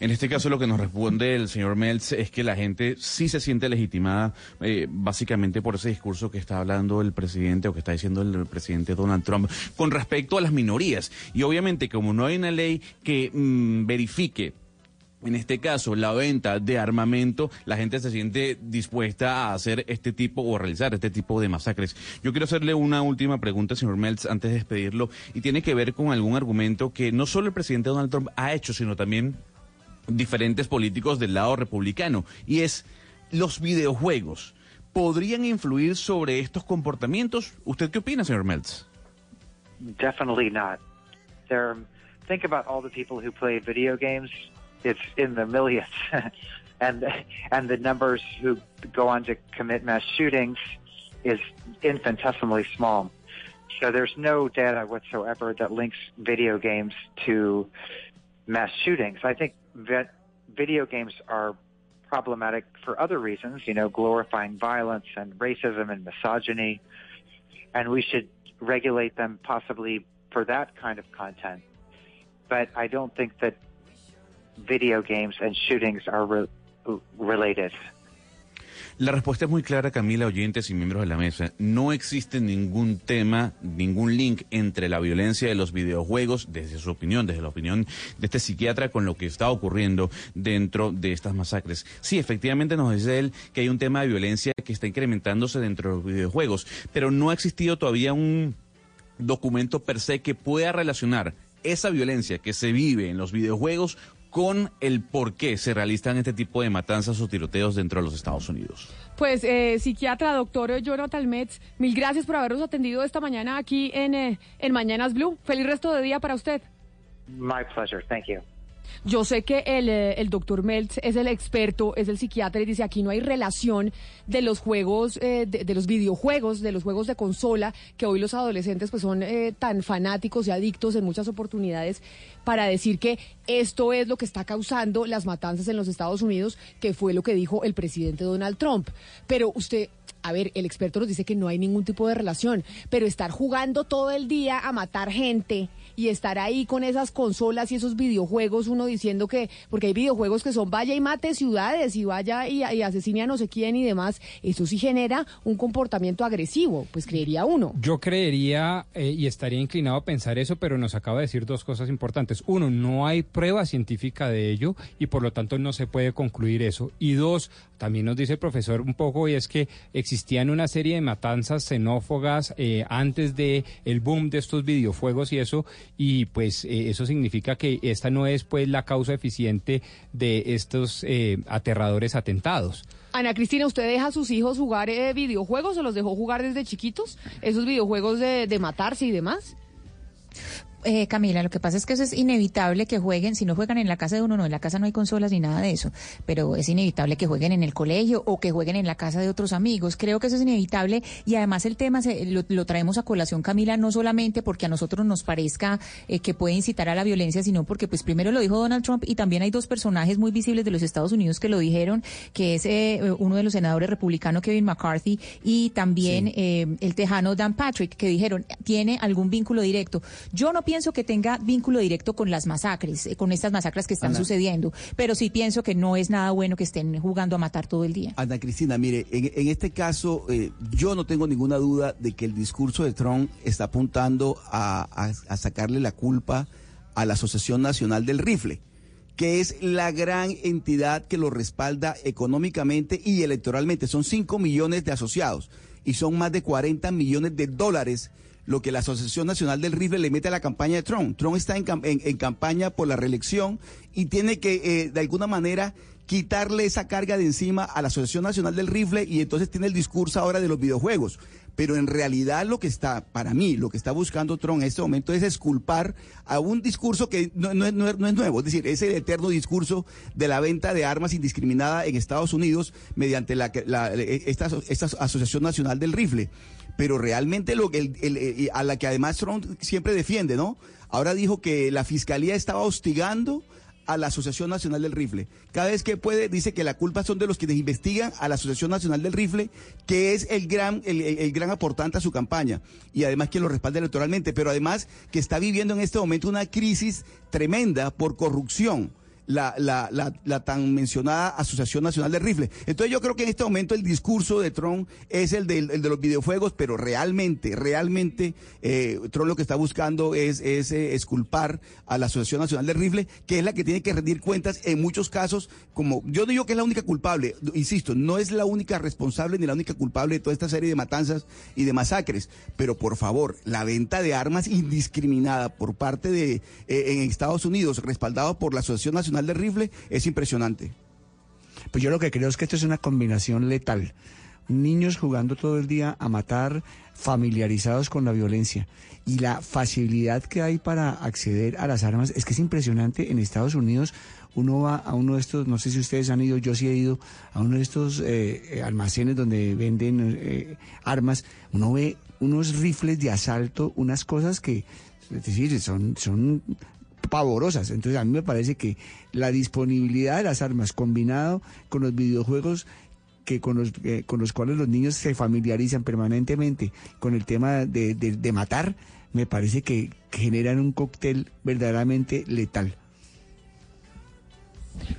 En este caso lo que nos responde el señor Meltz es que la gente sí se siente legitimada eh, básicamente por ese discurso que está hablando el presidente o que está diciendo el presidente Donald Trump con respecto a las minorías. Y obviamente como no hay una ley que mm, verifique en este caso, la venta de armamento, la gente se siente dispuesta a hacer este tipo o a realizar este tipo de masacres. Yo quiero hacerle una última pregunta, señor Meltz, antes de despedirlo, y tiene que ver con algún argumento que no solo el presidente Donald Trump ha hecho, sino también diferentes políticos del lado republicano, y es los videojuegos. ¿Podrían influir sobre estos comportamientos? ¿Usted qué opina, señor Meltz? Definitely not. There, think about all the people who play video games. It's in the millions. and and the numbers who go on to commit mass shootings is infinitesimally small. So there's no data whatsoever that links video games to mass shootings. I think that video games are problematic for other reasons, you know, glorifying violence and racism and misogyny. And we should regulate them possibly for that kind of content. But I don't think that video games and shootings are re- related. La respuesta es muy clara, Camila, oyentes y miembros de la mesa. No existe ningún tema, ningún link entre la violencia de los videojuegos, desde su opinión, desde la opinión de este psiquiatra, con lo que está ocurriendo dentro de estas masacres. Sí, efectivamente nos dice él que hay un tema de violencia que está incrementándose dentro de los videojuegos, pero no ha existido todavía un documento per se que pueda relacionar esa violencia que se vive en los videojuegos con el por qué se realizan este tipo de matanzas o tiroteos dentro de los Estados Unidos. Pues, eh, psiquiatra, doctor Jonathan Metz, mil gracias por habernos atendido esta mañana aquí en, eh, en Mañanas Blue. Feliz resto de día para usted. My pleasure. Thank you. Yo sé que el, eh, el doctor Meltz es el experto, es el psiquiatra y dice aquí no hay relación de los juegos, eh, de, de, los videojuegos, de los juegos de consola, que hoy los adolescentes pues son eh, tan fanáticos y adictos en muchas oportunidades, para decir que esto es lo que está causando las matanzas en los Estados Unidos, que fue lo que dijo el presidente Donald Trump. Pero usted, a ver, el experto nos dice que no hay ningún tipo de relación, pero estar jugando todo el día a matar gente y estar ahí con esas consolas y esos videojuegos, uno diciendo que, porque hay videojuegos que son vaya y mate ciudades y vaya y, y asesine a no sé quién y demás, eso sí genera un comportamiento agresivo, pues creería uno. Yo creería eh, y estaría inclinado a pensar eso, pero nos acaba de decir dos cosas importantes. Uno, no hay prueba científica de ello y por lo tanto no se puede concluir eso. Y dos, también nos dice el profesor un poco y es que existían una serie de matanzas xenófogas eh, antes de el boom de estos videojuegos y eso y pues eh, eso significa que esta no es pues la causa eficiente de estos eh, aterradores atentados. Ana Cristina, ¿usted deja a sus hijos jugar eh, videojuegos o los dejó jugar desde chiquitos? ¿Esos videojuegos de, de matarse y demás? Eh, Camila, lo que pasa es que eso es inevitable que jueguen, si no juegan en la casa de uno, no, en la casa no hay consolas ni nada de eso, pero es inevitable que jueguen en el colegio o que jueguen en la casa de otros amigos. Creo que eso es inevitable y además el tema se, lo, lo, traemos a colación, Camila, no solamente porque a nosotros nos parezca eh, que puede incitar a la violencia, sino porque pues primero lo dijo Donald Trump y también hay dos personajes muy visibles de los Estados Unidos que lo dijeron, que es eh, uno de los senadores republicanos, Kevin McCarthy, y también sí. el tejano Dan Patrick, que dijeron, tiene algún vínculo directo. Yo no pienso que tenga vínculo directo con las masacres, eh, con estas masacres que están Ana. sucediendo, pero sí pienso que no es nada bueno que estén jugando a matar todo el día. Ana Cristina, mire, en, en este caso eh, yo no tengo ninguna duda de que el discurso de Trump está apuntando a, a- a sacarle la culpa a la Asociación Nacional del Rifle, que es la gran entidad que lo respalda económicamente y electoralmente. Son 5 millones de asociados y son más de 40 millones de dólares lo que la Asociación Nacional del Rifle le mete a la campaña de Trump. Trump está en, en- en campaña por la reelección y tiene que, eh, de alguna manera, quitarle esa carga de encima a la Asociación Nacional del Rifle y entonces tiene el discurso ahora de los videojuegos. Pero en realidad lo que está, para mí, lo que está buscando Trump en este momento es esculpar a un discurso que no, no no no es nuevo, es decir, es el eterno discurso de la venta de armas indiscriminada en Estados Unidos mediante la, la- esta, esta Asociación Nacional del Rifle. Pero realmente lo que el- el- eh, a la que además Trump siempre defiende, ¿no? Ahora dijo que la fiscalía estaba hostigando a la Asociación Nacional del Rifle. Cada vez que puede, dice que la culpa son de los quienes investigan a la Asociación Nacional del Rifle, que es el gran, el- el gran aportante a su campaña, y además que lo respalda electoralmente, pero además que está viviendo en este momento una crisis tremenda por corrupción. La, la, la, tan mencionada Asociación Nacional del Rifle. Entonces yo creo que en este momento el discurso de Trump es el, del- el de los videojuegos, pero realmente, realmente eh, Trump lo que está buscando es, es eh, a la Asociación Nacional del Rifle, que es la que tiene que rendir cuentas en muchos casos, como yo digo que es la única culpable, insisto, no es la única responsable ni la única culpable de toda esta serie de matanzas y de masacres, pero por favor, la venta de armas indiscriminada por parte de eh, en Estados Unidos, respaldado por la Asociación Nacional del Rifle, es impresionante. Pues yo lo que creo es que esto es una combinación letal. Niños jugando todo el día a matar, familiarizados con la violencia. Y la facilidad que hay para acceder a las armas es que es impresionante. En Estados Unidos uno va a uno de estos, no sé si ustedes han ido, yo sí he ido a uno de estos eh, eh, almacenes donde venden eh, armas. Uno ve unos rifles de asalto, unas cosas que, es decir, son, son pavorosas. Entonces a mí me parece que la disponibilidad de las armas combinado con los videojuegos que con los, con los cuales los niños se familiarizan permanentemente con el tema de- de matar, me parece que generan un cóctel verdaderamente letal.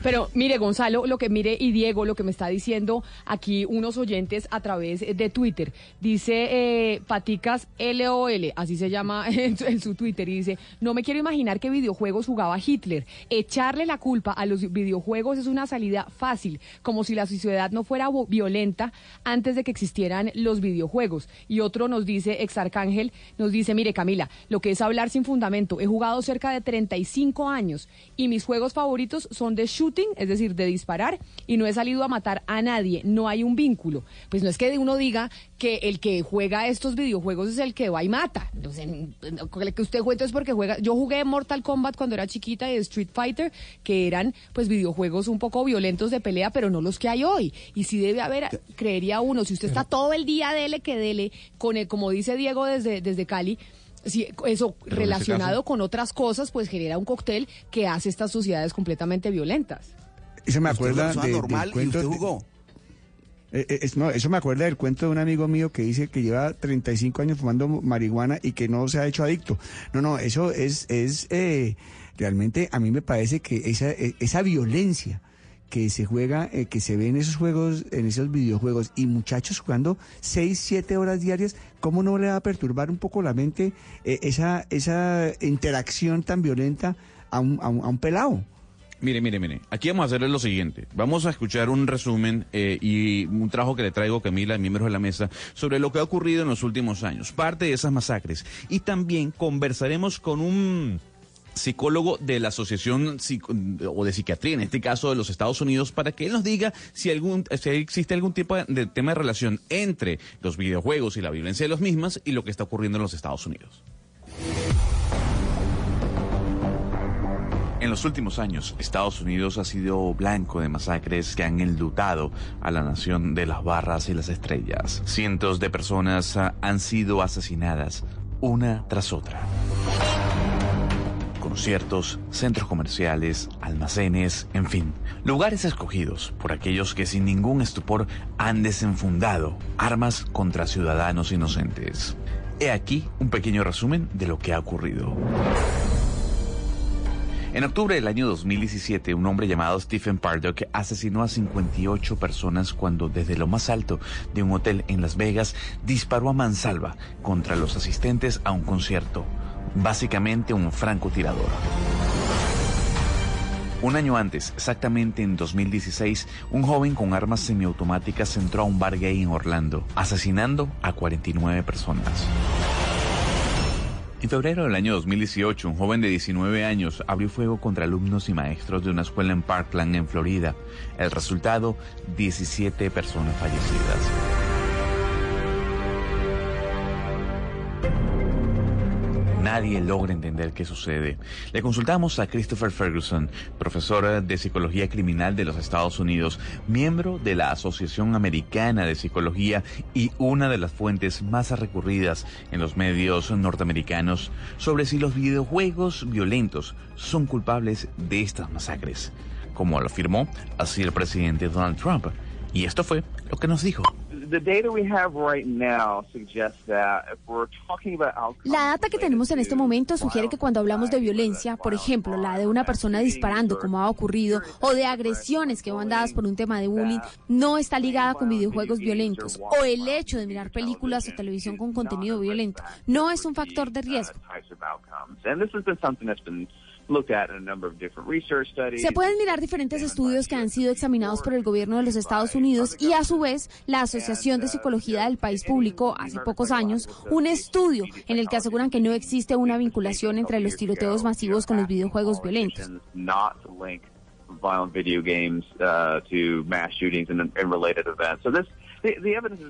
Pero mire, Gonzalo, lo que mire y Diego, lo que me está diciendo aquí unos oyentes a través de Twitter. Dice eh, Paticas LOL, así se llama en su, en su Twitter, y dice, no me quiero imaginar qué videojuegos jugaba Hitler. Echarle la culpa a los videojuegos es una salida fácil, como si la sociedad no fuera violenta antes de que existieran los videojuegos. Y otro nos dice, ex arcángel, nos dice, mire Camila, lo que es hablar sin fundamento, he jugado cerca de 35 años y mis juegos favoritos son de shooting, es decir, de disparar, y no he salido a matar a nadie, no hay un vínculo. Pues no es que uno diga que el que juega estos videojuegos es el que va y mata. Entonces, el que usted juega es porque juega. Yo jugué Mortal Kombat cuando era chiquita y Street Fighter, que eran pues videojuegos un poco violentos de pelea, pero no los que hay hoy. Y si debe haber, creería uno, si usted está todo el día dele que dele, con el, como dice Diego desde, desde Cali, si eso Pero relacionado con otras cosas, pues genera un cóctel que hace estas sociedades completamente violentas. Eso me acuerda de, del normal y cuento usted de- jugó. Eh, eh, es- no, eso me acuerda del cuento de un amigo mío que dice que lleva 35 años fumando marihuana y que no se ha hecho adicto. No, no, eso es, es eh, realmente a mí me parece que esa, eh, esa violencia que se juega, eh, que se ve en esos juegos, en esos videojuegos, y muchachos jugando 6, 7 horas diarias, ¿cómo no le va a perturbar un poco la mente eh, esa, esa interacción tan violenta a un, a un, a un pelado? Mire, mire, mire. Aquí vamos a hacerle lo siguiente. Vamos a escuchar un resumen eh, y un trabajo que le traigo Camila, miembros de la mesa, sobre lo que ha ocurrido en los últimos años, parte de esas masacres. Y también conversaremos con un psicólogo de la Asociación o de Psiquiatría, en este caso de los Estados Unidos, para que él nos diga si, algún, si existe algún tipo de, de tema de relación entre los videojuegos y la violencia de los mismas y lo que está ocurriendo en los Estados Unidos. En los últimos años, Estados Unidos ha sido blanco de masacres que han enlutado a la nación de las barras y las estrellas. Cientos de personas ah, han sido asesinadas una tras otra. Conciertos, centros comerciales, almacenes, en fin, lugares escogidos por aquellos que sin ningún estupor han desenfundado armas contra ciudadanos inocentes. He aquí un pequeño resumen de lo que ha ocurrido. En octubre del año 2017, un hombre llamado Stephen Pardock asesinó a 58 personas cuando desde lo más alto de un hotel en Las Vegas disparó a mansalva contra los asistentes a un concierto, básicamente un francotirador. Un año antes, exactamente en 2016, un joven con armas semiautomáticas entró a un bar gay en Orlando, asesinando a 49 personas. En febrero del año 2018, un joven de 19 años abrió fuego contra alumnos y maestros de una escuela en Parkland, en Florida. El resultado, 17 personas fallecidas. Nadie logra entender qué sucede. Le consultamos a Christopher Ferguson, profesor de Psicología Criminal de los Estados Unidos, miembro de la Asociación Americana de Psicología y una de las fuentes más recurridas en los medios norteamericanos, sobre si los videojuegos violentos son culpables de estas masacres, como lo afirmó así el presidente Donald Trump. Y esto fue lo que nos dijo. La data que tenemos en este momento sugiere que cuando hablamos de violencia, por ejemplo, la de una persona disparando, como ha ocurrido, o de agresiones que van dadas por un tema de bullying, no está ligada con videojuegos violentos, o el hecho de mirar películas o televisión con contenido violento, no es un factor de riesgo. Se pueden mirar diferentes estudios que han sido examinados por el gobierno de los Estados Unidos y a su vez la Asociación de Psicología del país publicó hace pocos años un estudio en el que aseguran que no existe una vinculación entre los tiroteos masivos con los videojuegos violentos.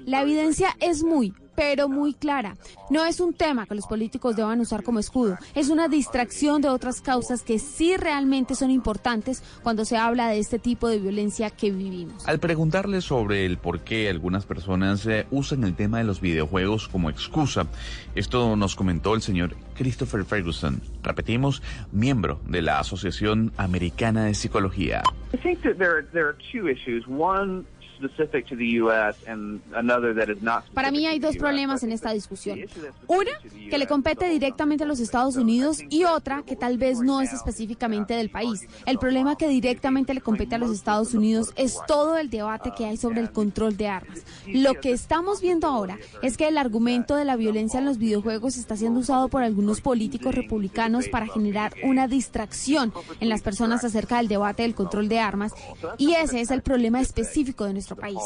La evidencia es muy, pero muy clara. No es un tema que los políticos deban usar como escudo, es una distracción de otras causas que sí realmente son importantes cuando se habla de este tipo de violencia que vivimos. Al preguntarle sobre el por qué algunas personas eh, usan el tema de los videojuegos como excusa, esto nos comentó el señor Christopher Ferguson, repetimos, miembro de la Asociación Americana de Psicología. Para mí hay dos problemas en esta discusión. Una, que le compete directamente a los Estados Unidos y otra, que tal vez no es específicamente del país. El problema que directamente le compete a los Estados Unidos es todo el debate que hay sobre el control de armas. Lo que estamos viendo ahora es que el argumento de la violencia en los videojuegos está siendo usado por algunos políticos republicanos para generar una distracción en las personas acerca del debate del control de armas y ese es el problema específico de nuestro país.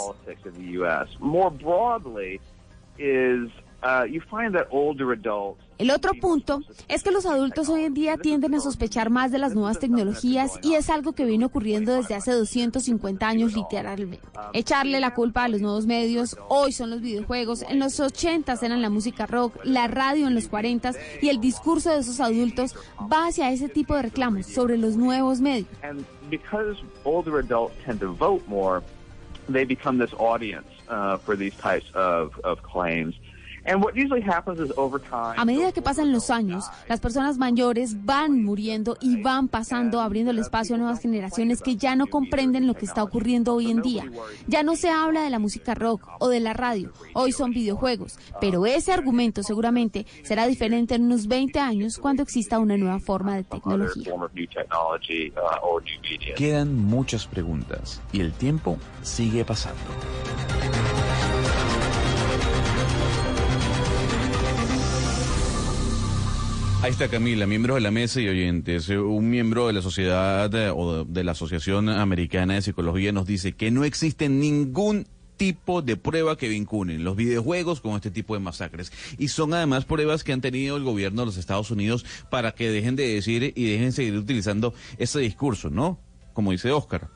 El otro punto es que los adultos hoy en día tienden a sospechar más de las nuevas tecnologías y es algo que viene ocurriendo desde hace 250 años literalmente. Echarle la culpa a los nuevos medios, hoy son los videojuegos, en los 80 eran la música rock, la radio en los 40 y el discurso de esos adultos va hacia ese tipo de reclamos sobre los nuevos medios. They become this audience uh, for these types of, of claims. A medida que pasan los años, las personas mayores van muriendo y van pasando, abriendo el espacio a nuevas generaciones que ya no comprenden lo que está ocurriendo hoy en día. Ya no se habla de la música rock o de la radio, hoy son videojuegos, pero ese argumento seguramente será diferente en unos 20 años cuando exista una nueva forma de tecnología. Quedan muchas preguntas y el tiempo sigue pasando. Ahí está Camila, miembro de la mesa y oyentes. Eh, un miembro de la sociedad eh, o de la Asociación Americana de Psicología nos dice que no existe ningún tipo de prueba que vinculen los videojuegos con este tipo de masacres. Y son además pruebas que han tenido el gobierno de los Estados Unidos para que dejen de decir y dejen seguir utilizando ese discurso, ¿no? Como dice Oscar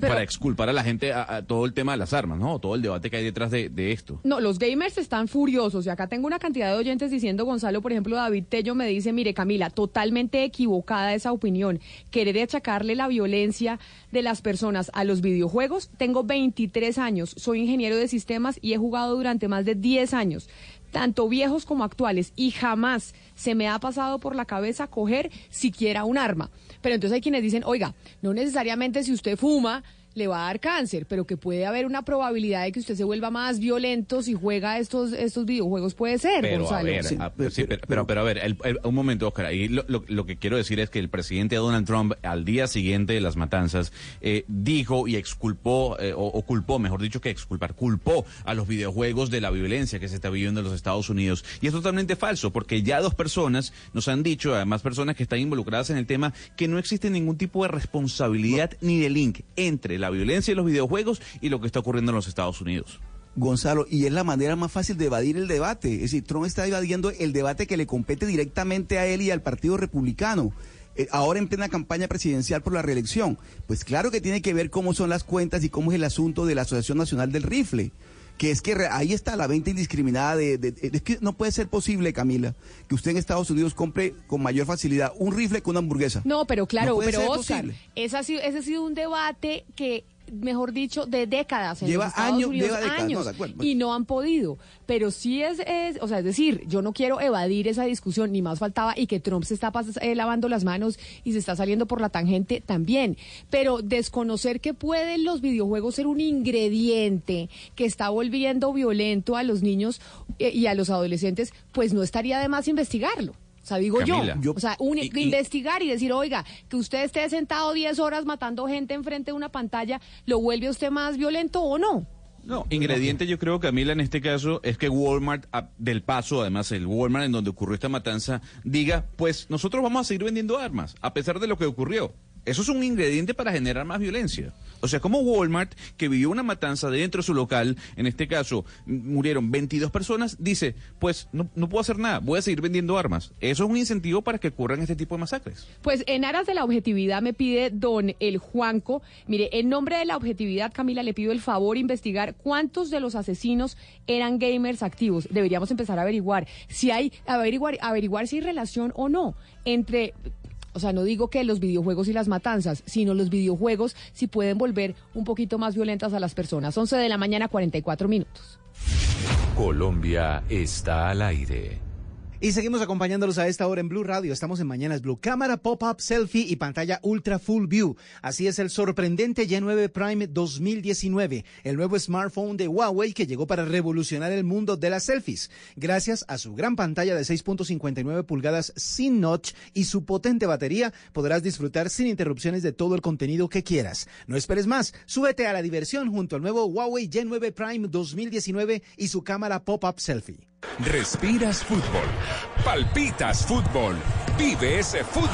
para exculpar a la gente a, todo el tema de las armas, ¿no? Todo el debate que hay detrás de, esto. No, los gamers están furiosos. Y acá tengo una cantidad de oyentes diciendo, Gonzalo, por ejemplo, David Tello me dice, mire, Camila, totalmente equivocada esa opinión. Querer achacarle la violencia de las personas a los videojuegos. Tengo 23 años, soy ingeniero de sistemas y he jugado durante más de 10 años tanto viejos como actuales, y jamás se me ha pasado por la cabeza coger siquiera un arma. Pero entonces hay quienes dicen, oiga, no necesariamente si usted fuma, le va a dar cáncer, pero que puede haber una probabilidad de que usted se vuelva más violento si juega estos estos videojuegos, puede ser, Pero a Gonzalo. ver, a- sí, pero, pero, pero a ver, el- el- un momento, Oscar, ahí lo, lo- lo que quiero decir es que el presidente Donald Trump, al día siguiente de las matanzas, eh, dijo y exculpó, eh, o, o culpó, mejor dicho que exculpar, culpó a los videojuegos de la violencia que se está viviendo en los Estados Unidos. Y es totalmente falso, porque ya dos personas nos han dicho, además personas que están involucradas en el tema, que no existe ningún tipo de responsabilidad ni de link entre la violencia y los videojuegos y lo que está ocurriendo en los Estados Unidos. Gonzalo, y es la manera más fácil de evadir el debate. Es decir, Trump está evadiendo el debate que le compete directamente a él y al Partido Republicano. Eh, ahora en plena campaña presidencial por la reelección. Pues claro que tiene que ver cómo son las cuentas y cómo es el asunto de la Asociación Nacional del Rifle. Que es que ahí está la venta indiscriminada de, de- de- Es que no puede ser posible, Camila, que usted en Estados Unidos compre con mayor facilidad un rifle que una hamburguesa. No, pero claro, No pero Oscar, posible. ese ha, sido, ese ha sido un debate que, mejor dicho, de décadas en Lleva los Estados años, Unidos, lleva décadas, años, no, de acuerdo. y no han podido. Pero sí es, es, o sea, es decir, yo no quiero evadir esa discusión, ni más faltaba, y que Trump se está pas- eh, lavando las manos y se está saliendo por la tangente también. Pero desconocer que pueden los videojuegos ser un ingrediente que está volviendo violento a los niños eh, y a los adolescentes, pues no estaría de más investigarlo. O sea, digo Camila. yo. O sea, un- Y- y- investigar y decir, oiga, que usted esté sentado 10 horas matando gente enfrente de una pantalla, ¿lo vuelve a usted más violento o no? No, ingrediente yo creo, Camila, en este caso es que Walmart, a- del paso, además el Walmart en donde ocurrió esta matanza, diga, pues nosotros vamos a seguir vendiendo armas, a pesar de lo que ocurrió. Eso es un ingrediente para generar más violencia. O sea, como Walmart, que vivió una matanza dentro de su local, en este caso murieron 22 personas, dice, pues no, no puedo hacer nada, voy a seguir vendiendo armas. Eso es un incentivo para que ocurran este tipo de masacres. Pues en aras de la objetividad me pide don El Juanco, mire, en nombre de la objetividad, Camila, le pido el favor investigar cuántos de los asesinos eran gamers activos. Deberíamos empezar a averiguar si hay, averiguar, averiguar si hay relación o no entre o sea, no digo que los videojuegos y las matanzas, sino los videojuegos si pueden volver un poquito más violentas a las personas. 11 de la mañana, 44 minutos. Colombia está al aire. Y seguimos acompañándolos a esta hora en Blue Radio. Estamos en Mañanas Blue. Cámara pop-up selfie y pantalla ultra full view. Así es el sorprendente Y9 Prime 2019, el nuevo smartphone de Huawei que llegó para revolucionar el mundo de las selfies. Gracias a su gran pantalla de 6.59 pulgadas sin notch y su potente batería, podrás disfrutar sin interrupciones de todo el contenido que quieras. No esperes más. Súbete a la diversión junto al nuevo Huawei Y9 Prime 2019 y su cámara pop-up selfie. Respiras fútbol. Palpitas fútbol. Vive ese fútbol.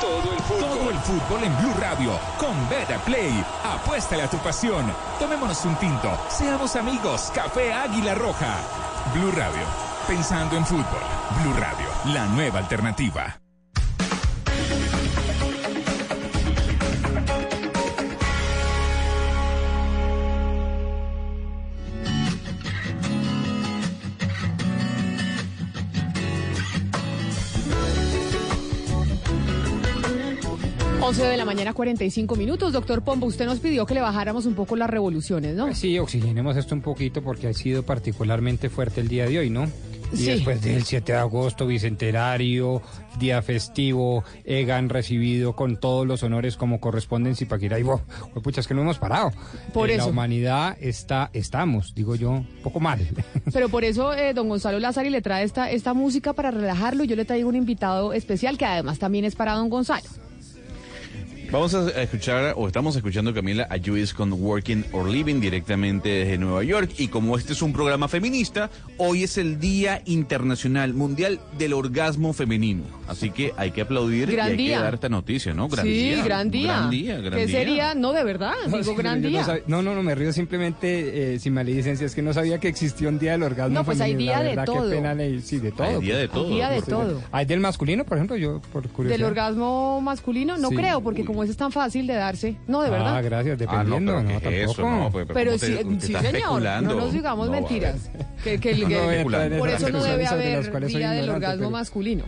Todo el fútbol. Todo el fútbol en Blue Radio con Beta Play. Apuéstale a tu pasión. Tomémonos un tinto. Seamos amigos. Café Águila Roja. Blue Radio. Pensando en fútbol. Blue Radio. La nueva alternativa. 11 de la mañana, 45 minutos. Doctor Pombo, usted nos pidió que le bajáramos un poco las revoluciones, ¿no? Sí, oxigenemos esto un poquito porque ha sido particularmente fuerte el día de hoy, ¿no? Y Sí. después del 7 de agosto, bicentenario, día festivo, EGAN recibido con todos los honores como corresponde en Zipaquirá. Y wow, pucha, es que no hemos parado. Por Eh, eso. La humanidad está, estamos, digo yo, un poco mal. Pero por eso eh, don Gonzalo Lázari le trae esta, esta música para relajarlo. y Yo le traigo un invitado especial que además también es para don Gonzalo. Vamos a escuchar, o estamos escuchando, Camila, a Juice con Working or Living directamente desde Nueva York. Y como este es un programa feminista, hoy es el Día Internacional Mundial del Orgasmo Femenino. Así que hay que aplaudir Gran y hay día. que dar esta noticia, ¿no? Gran sí, día. gran día. Gran día, gran ¿Qué día. sería? No, de verdad, No, digo sí, gran no día. sab- No, no, no, me río simplemente eh, sin maledicencia. Es que no sabía que existía un día del orgasmo. No, pues hay femenino, día de todo. Qué pena, le- sí, de todo. Hay día de pues. todo. Hay día de todo. ¿Hay del masculino, por ejemplo? Yo, por curiosidad. ¿Del orgasmo masculino? No Sí. creo, porque como ese es tan fácil de darse. No, de verdad. Ah, gracias, Ah, no, dependiendo. pero no, ¿qué es eso? tampoco. No, pues, Pero ¿cómo sí, te- sí, señor, no nos digamos No, mentiras. Que, que que- en por eso no debe haber día del orgasmo pero- masculino.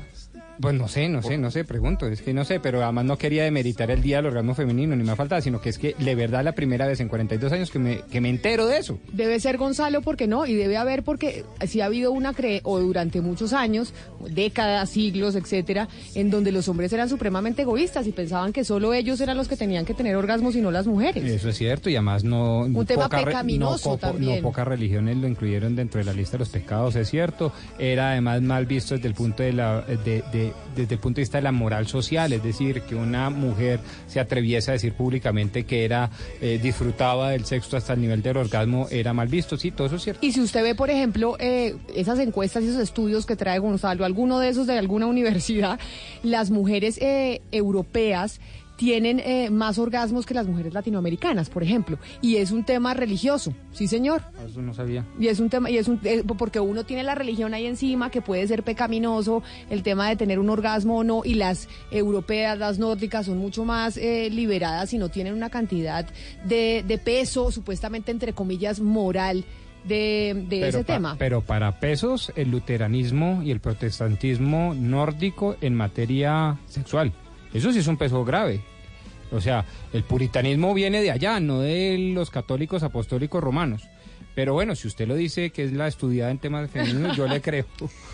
Pues no sé, no sé, no sé, pregunto, es que no sé, pero además no quería demeritar el Día del Orgasmo Femenino, ni me falta, sino que es que de verdad la primera vez en 42 años que me, que me entero de eso. Debe ser Gonzalo, porque no, y debe haber porque sí ha habido una cre o durante muchos años, décadas, siglos, etcétera, en donde los hombres eran supremamente egoístas y pensaban que solo ellos eran los que tenían que tener orgasmos y no las mujeres. Eso es cierto, y además no... Un tema poca pecaminoso no, también. No pocas religiones lo incluyeron dentro de la lista de los pecados, es cierto. Era además mal visto desde el punto de la, de, de- desde el punto de vista de la moral social, es decir, que una mujer se atreviese a decir públicamente que era eh, disfrutaba del sexo hasta el nivel del orgasmo era mal visto, sí, todo eso es cierto. Y si usted ve, por ejemplo, eh, esas encuestas y esos estudios que trae Gonzalo, alguno de esos de alguna universidad, las mujeres eh, europeas tienen eh, más orgasmos que las mujeres latinoamericanas, por ejemplo, y es un tema religioso, sí señor. Eso no sabía. Y es un tema, y es un, eh, porque uno tiene la religión ahí encima que puede ser pecaminoso, el tema de tener un orgasmo o no, y las europeas, las nórdicas son mucho más eh, liberadas y no tienen una cantidad de, de peso, supuestamente entre comillas, moral de, de ese pa- tema. pero para pesos, el luteranismo y el protestantismo nórdico en materia sexual. Eso sí es un peso grave. O sea, el puritanismo viene de allá, no de los católicos apostólicos romanos. Pero bueno, si usted lo dice que es la estudiada en temas femeninos, yo le creo.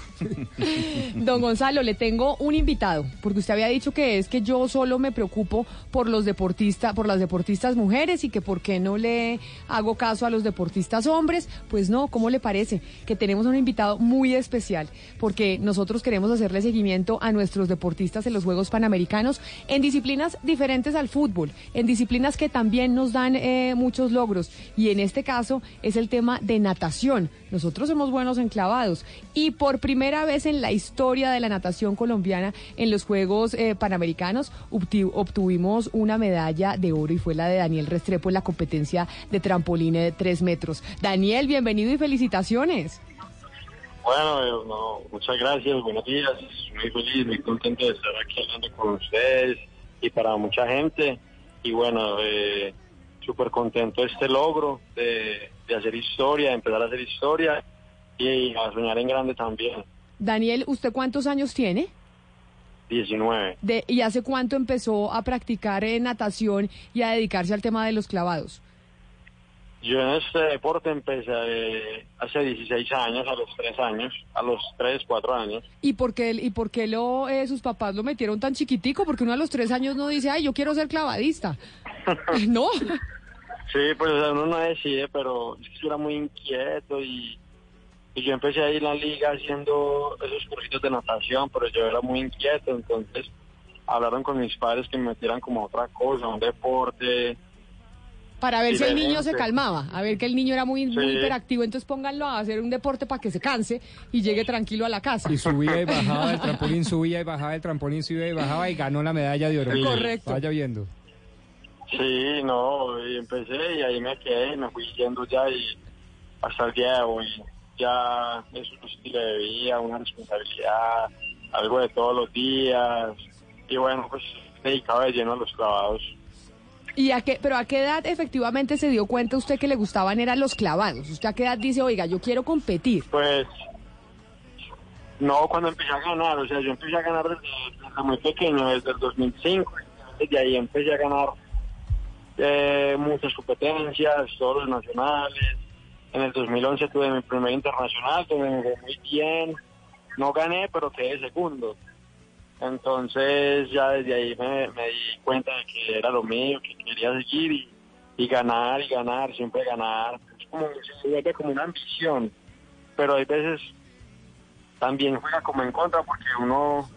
Don Gonzalo, le tengo un invitado, porque usted había dicho que es que yo solo me preocupo por los deportistas, por las deportistas mujeres y que por qué no le hago caso a los deportistas hombres. Pues no, ¿cómo le parece? Que tenemos un invitado muy especial, porque nosotros queremos hacerle seguimiento a nuestros deportistas en los Juegos Panamericanos en disciplinas diferentes al fútbol, en disciplinas que también nos dan eh, muchos logros. Y en este caso es el tema de natación. Nosotros somos buenos en clavados y por primera vez en la historia de la natación colombiana en los Juegos eh, Panamericanos obtuvimos una medalla de oro y fue la de Daniel Restrepo en la competencia de trampolín de tres metros. Daniel, bienvenido y felicitaciones. Bueno, eh, muchas gracias, buenos días. Muy feliz, muy contento de estar aquí hablando con ustedes y para mucha gente. Y bueno, eh, súper contento este logro de, de hacer historia, de empezar a hacer historia y a soñar en grande también. Daniel, ¿usted cuántos años tiene? 19. De, ¿Y hace cuánto empezó a practicar eh, natación y a dedicarse al tema de los clavados? Yo en este deporte empecé eh, hace 16 años, a los 3 años, a los 3, 4 años. ¿Y por qué, y por qué lo, eh, sus papás lo metieron tan chiquitico? Porque uno a los tres años no dice, ay, yo quiero ser clavadista. no. Sí, pues uno no decide, pero yo era muy inquieto y, y yo empecé ahí en la liga haciendo esos cursitos de natación, pero yo era muy inquieto, entonces hablaron con mis padres que me metieran como a otra cosa, un deporte. Para ver si el niño se calmaba, a ver que el niño era muy, muy Sí. hiperactivo, entonces pónganlo a hacer un deporte para que se canse y llegue tranquilo a la casa. Y subía y bajaba del trampolín, subía y bajaba del trampolín, subía y bajaba y ganó la medalla de oro. Correcto. Vaya viendo. Sí, no, y empecé y ahí me quedé, me fui yendo ya y hasta el día de hoy ya es un estilo de vida, una responsabilidad, algo de todos los días y bueno, pues dedicado de lleno a los clavados. ¿Y a qué, pero a qué edad efectivamente se dio cuenta usted que le gustaban eran los clavados? ¿Usted a qué edad dice, oiga, yo quiero competir? Pues no, cuando empecé a ganar, o sea, yo empecé a ganar desde, desde muy pequeño, desde el 2005, desde ahí empecé a ganar eh, muchas competencias, todos los nacionales. En el 2011 tuve mi primer internacional, donde me fue muy bien. No gané, pero quedé segundo. Entonces ya desde ahí me, di cuenta de que era lo mío, que quería seguir y, ganar y ganar, siempre ganar. Es como, se como una ambición, pero hay veces también juega como en contra porque uno,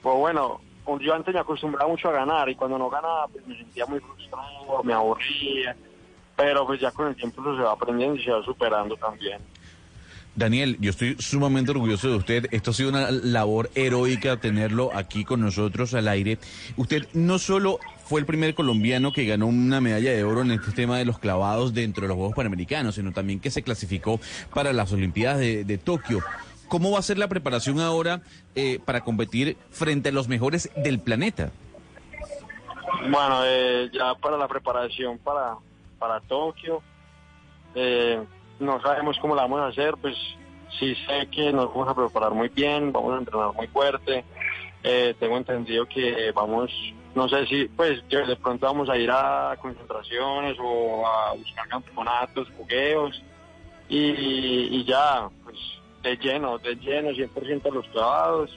pues bueno, yo antes me acostumbraba mucho a ganar y cuando no ganaba pues me sentía muy frustrado, me aburría, pero pues ya con el tiempo eso se va aprendiendo y se va superando también. Daniel, yo estoy sumamente orgulloso de usted. Esto ha sido una labor heroica tenerlo aquí con nosotros al aire. Usted no solo fue el primer colombiano que ganó una medalla de oro en este tema de los clavados dentro de los Juegos Panamericanos, sino también que se clasificó para las Olimpiadas de, de Tokio. ¿Cómo va a ser la preparación ahora eh, para competir frente a los mejores del planeta? Bueno, eh, ya para la preparación para, para Tokio, eh, no sabemos cómo la vamos a hacer, pues sí sé que nos vamos a preparar muy bien, vamos a entrenar muy fuerte, Eh, tengo entendido que vamos, no sé si, pues de pronto vamos a ir a concentraciones o a buscar campeonatos, jugueos. Y, y ya, pues de lleno, de lleno, 100% los clavados.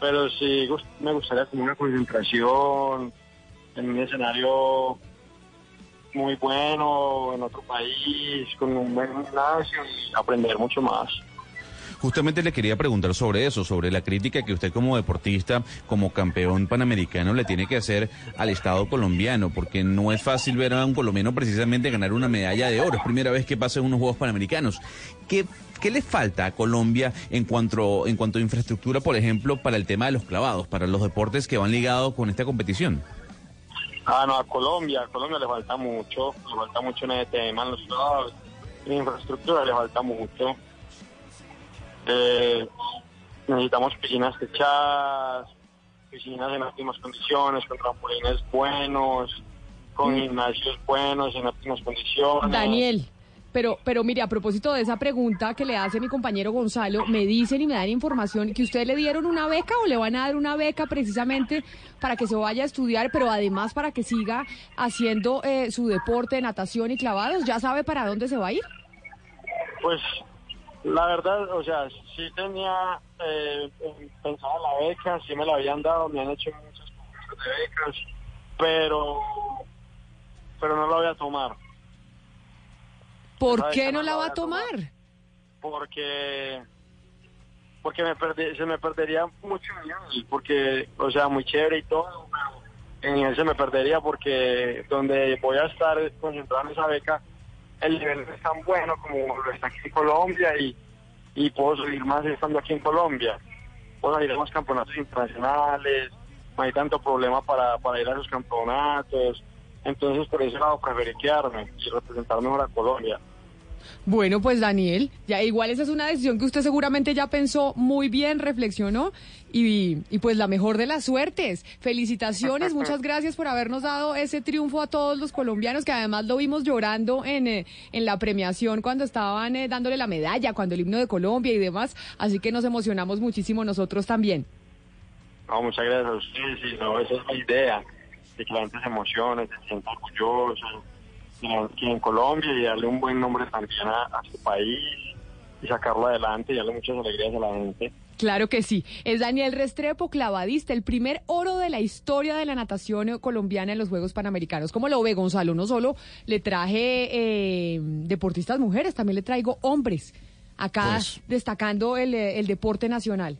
Pero sí me gustaría como una concentración en un escenario muy bueno, en otro país, con un buen gimnasio y aprender mucho más. Justamente le quería preguntar sobre eso, sobre la crítica que usted como deportista, como campeón panamericano, le tiene que hacer al Estado colombiano, porque no es fácil ver a un colombiano precisamente ganar una medalla de oro. Es primera vez que pasa en unos Juegos Panamericanos. ¿Qué, qué le falta a Colombia en cuanto, en cuanto a infraestructura, por ejemplo, para el tema de los clavados, para los deportes que van ligados con esta competición? Ah, no, a Colombia, a Colombia le falta mucho, le falta mucho en ese tema, en los en infraestructura le falta mucho. Eh, necesitamos piscinas techadas, piscinas en óptimas condiciones, con trampolines buenos, con gimnasios buenos, en óptimas condiciones. Daniel, pero, pero mire, a propósito de esa pregunta que le hace mi compañero Gonzalo, me dicen y me dan información que ustedes le dieron una beca o le van a dar una beca precisamente para que se vaya a estudiar, pero además para que siga haciendo eh, su deporte, natación y clavados. ¿Ya sabe para dónde se va a ir? Pues la verdad, o sea, sí tenía eh, pensada la beca, sí me la habían dado, me han hecho muchas propuestas de becas, pero pero no la voy a tomar. ¿Por qué no la va a tomar? porque porque me perde- se me perdería mucho porque o sea muy chévere y todo en él se me perdería porque donde voy a estar concentrado en esa beca el nivel no es tan bueno como lo está aquí en Colombia y, y puedo subir más estando aquí en Colombia puedo salir a más campeonatos internacionales no hay tanto problema para, para ir a esos campeonatos entonces por ese lado preferí quedarme y representar mejor a Colombia Bueno, pues Daniel, ya igual esa es una decisión que usted seguramente ya pensó muy bien, reflexionó y, y pues la mejor de las suertes. Felicitaciones, muchas gracias por habernos dado ese triunfo a todos los colombianos que además lo vimos llorando en, eh, en la premiación cuando estaban eh, dándole la medalla, cuando el himno de Colombia y demás, así que nos emocionamos muchísimo nosotros también. No, muchas gracias a ustedes. Sí, no, esa es la idea, de que la gente se emocione, se sienta orgullosa, que- que en Colombia y darle un buen nombre también a, a su país y sacarlo adelante y darle muchas alegrías a la gente. Claro que sí. Es Daniel Restrepo, clavadista, el primer oro de la historia de la natación colombiana en los Juegos Panamericanos. ¿Cómo lo ve, Gonzalo? No solo le traje eh, deportistas mujeres, también le traigo hombres. Acá Pues- destacando el, eh, el deporte nacional.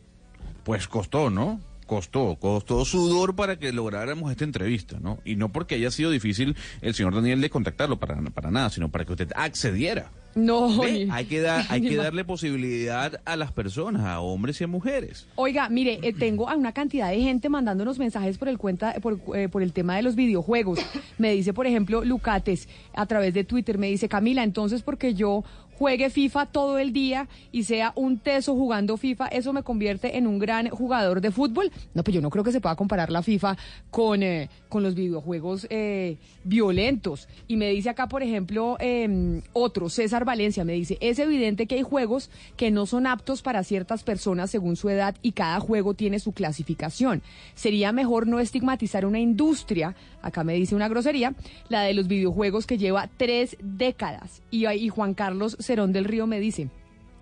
Pues costó, ¿no? Costó, costó sudor para que lográramos esta entrevista, ¿no? Y no porque haya sido difícil el señor Daniel de contactarlo para, para nada, sino para que usted accediera. No, Ve, Hay que, dar, hay que darle posibilidad a las personas, a hombres y a mujeres. Oiga, mire, eh, tengo a una cantidad de gente mandándonos mensajes por el cuenta, por, eh, por el tema de los videojuegos. Me dice, por ejemplo, Lucates a través de Twitter, me dice, Camila, entonces porque yo juegue FIFA todo el día y sea un teso jugando FIFA, ¿eso me convierte en un gran jugador de fútbol? No, pues yo no creo que se pueda comparar la FIFA con, eh, con los videojuegos eh, violentos. Y me dice acá, por ejemplo, eh, otro, César Valencia, me dice, es evidente que hay juegos que no son aptos para ciertas personas según su edad y cada juego tiene su clasificación. Sería mejor no estigmatizar una industria, acá me dice una grosería, la de los videojuegos que lleva tres décadas. Y, Juan Carlos Cerón del Río me dice,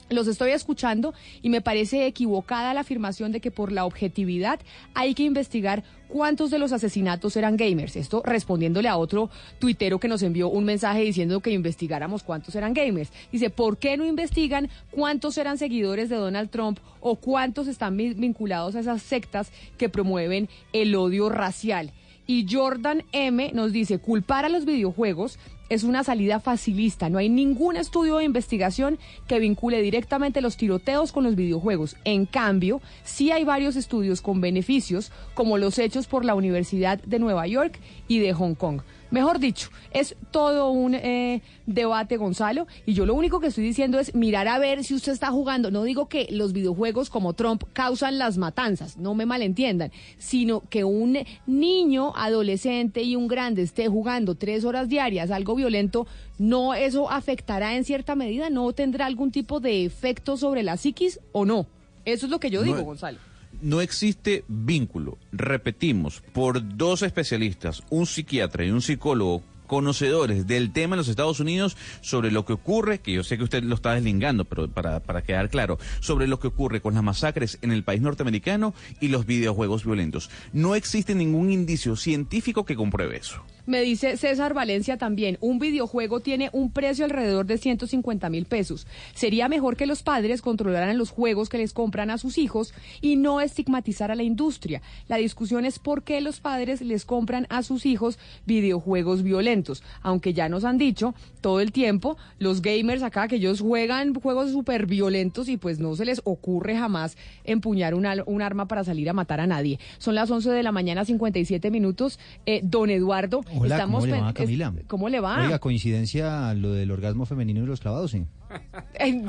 los estoy escuchando y me parece equivocada la afirmación de que por la objetividad hay que investigar cuántos de los asesinatos eran gamers. Esto respondiéndole a otro tuitero que nos envió un mensaje diciendo que investigáramos cuántos eran gamers. Dice, ¿por qué no investigan cuántos eran seguidores de Donald Trump o cuántos están vi- vinculados a esas sectas que promueven el odio racial? Y Jordan M nos dice, culpar a los videojuegos es una salida facilista. No hay ningún estudio de investigación que vincule directamente los tiroteos con los videojuegos. En cambio, sí hay varios estudios con beneficios, como los hechos por la Universidad de Nueva York y de Hong Kong. Mejor dicho, es todo un eh, debate, Gonzalo, y yo lo único que estoy diciendo es mirar a ver si usted está jugando. No digo que los videojuegos como Trump causan las matanzas, no me malentiendan, sino que un niño, adolescente y un grande esté jugando tres horas diarias algo violento, no eso afectará en cierta medida, no tendrá algún tipo de efecto sobre la psiquis o no. Eso es lo que yo digo, Gonzalo. No existe vínculo, repetimos, por dos especialistas, un psiquiatra y un psicólogo conocedores del tema en los Estados Unidos sobre lo que ocurre, que yo sé que usted lo está deslingando, pero para, para quedar claro, sobre lo que ocurre con las masacres en el país norteamericano y los videojuegos violentos. No existe ningún indicio científico que compruebe eso. Me dice César Valencia también, un videojuego tiene un precio alrededor de 150 mil pesos. Sería mejor que los padres controlaran los juegos que les compran a sus hijos y no estigmatizar a la industria. La discusión es por qué los padres les compran a sus hijos videojuegos violentos. Aunque ya nos han dicho todo el tiempo, los gamers acá que ellos juegan juegos súper violentos y pues no se les ocurre jamás empuñar un, un, arma para salir a matar a nadie. Son las 11 de la mañana, 57 minutos. Eh, don Eduardo. Hola, Estamos ¿cómo le va, Camila? ¿Cómo le va? Oiga, coincidencia lo del orgasmo femenino y los clavados, sí. Eh,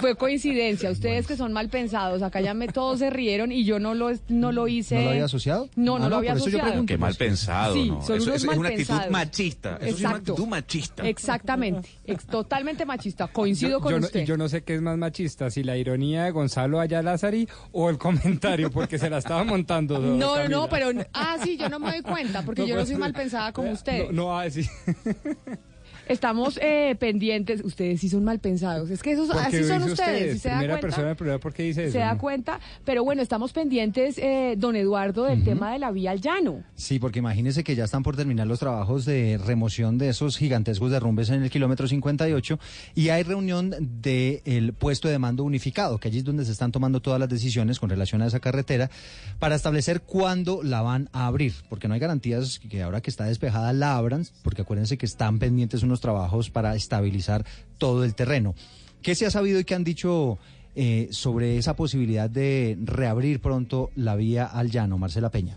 Fue coincidencia. Ustedes que son mal pensados, acá ya me todos se rieron y yo no lo no lo hice. ¿No lo había asociado? No, no Ah, lo no, había por eso yo asociado. pregunto, Qué mal pensado, Sí, ¿no? son Eso, unos eso es una actitud machista. Eso sí es una Exacto. actitud machista. Exactamente, ex- totalmente machista. Coincido Yo, con yo no, usted. yo no sé qué es más machista, si la ironía de Gonzalo Ayala Lázari o el comentario, porque se la estaba montando. no, no, no, pero ah, sí, yo no me doy cuenta porque No, yo no pues, soy mal pensada como usted. No, no, ah, sí. Estamos eh, pendientes. Ustedes sí son mal pensados. Es que esos así son ustedes. usted, ¿sí se da primera cuenta? persona programa, ¿por qué dice eso? Se da cuenta, pero bueno, estamos pendientes, eh, don Eduardo, del tema de la vía al llano. Sí, porque imagínese que ya están por terminar los trabajos de remoción de esos gigantescos derrumbes en el kilómetro 58 y hay reunión del puesto de mando unificado, que allí es donde se están tomando todas las decisiones con relación a esa carretera para establecer cuándo la van a abrir, porque no hay garantías que ahora que está despejada la abran, porque acuérdense que están pendientes unos trabajos para estabilizar todo el terreno. ¿Qué se ha sabido y qué han dicho eh, sobre esa posibilidad de reabrir pronto la vía al llano, Marcela Peña?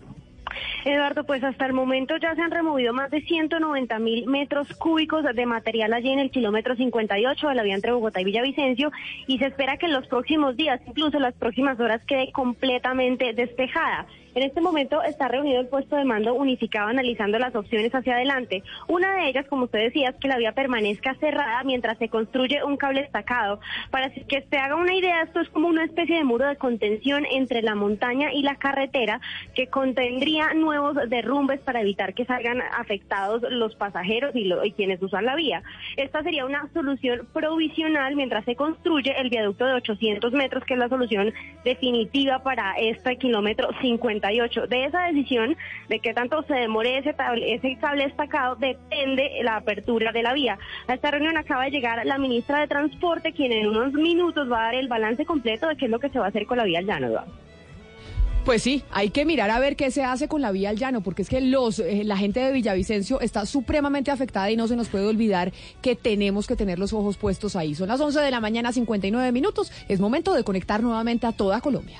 Eduardo, pues hasta el momento ya se han removido más de 190 mil metros cúbicos de material allí en el kilómetro 58 de la vía entre Bogotá y Villavicencio y se espera que en los próximos días, incluso las próximas horas, quede completamente despejada. En este momento está reunido el puesto de mando unificado analizando las opciones hacia adelante. Una de ellas, como usted decía, es que la vía permanezca cerrada mientras se construye un cable estacado. Para que se haga una idea, esto es como una especie de muro de contención entre la montaña y la carretera que contendría nuevos derrumbes para evitar que salgan afectados los pasajeros y, lo- y quienes usan la vía. Esta sería una solución provisional mientras se construye el viaducto de 800 metros, que es la solución definitiva para este kilómetro 58. De esa decisión, de que tanto se demore ese, cable destacado, depende la apertura de la vía. A esta reunión acaba de llegar la ministra de Transporte, quien en unos minutos va a dar el balance completo de qué es lo que se va a hacer con la vía al llano. Pues sí, hay que mirar a ver qué se hace con la vía al llano, porque es que los, eh, la gente de Villavicencio está supremamente afectada y no se nos puede olvidar que tenemos que tener los ojos puestos ahí. Son las 11 de la mañana, 59 minutos. Es momento de conectar nuevamente a toda Colombia.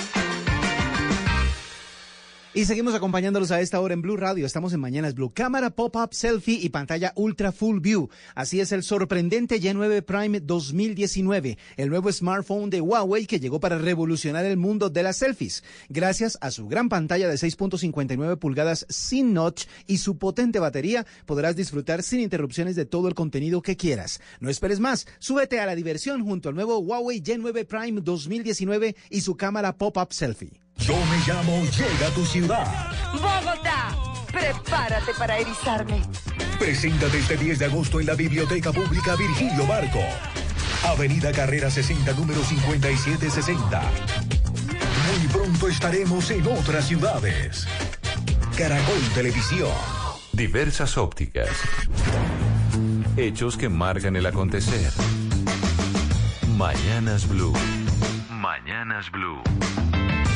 Y seguimos acompañándolos a esta hora en Blue Radio. Estamos en Mañanas Blue. Cámara pop-up selfie y pantalla ultra full view. Así es el sorprendente Y9 Prime 2019, el nuevo smartphone de Huawei que llegó para revolucionar el mundo de las selfies. Gracias a su gran pantalla de 6.59 pulgadas sin notch y su potente batería, podrás disfrutar sin interrupciones de todo el contenido que quieras. No esperes más. Súbete a la diversión junto al nuevo Huawei Y9 Prime 2019 y su cámara pop-up selfie. Yo me llamo Llega a tu ciudad. Bogotá, prepárate para erizarme. Preséntate este 10 de agosto en la Biblioteca Pública Virgilio Barco. Avenida Carrera 60, número 5760. Muy pronto estaremos en otras ciudades. Caracol Televisión. Diversas ópticas. Hechos que marcan el acontecer. Mañanas Blue. Mañanas Blue.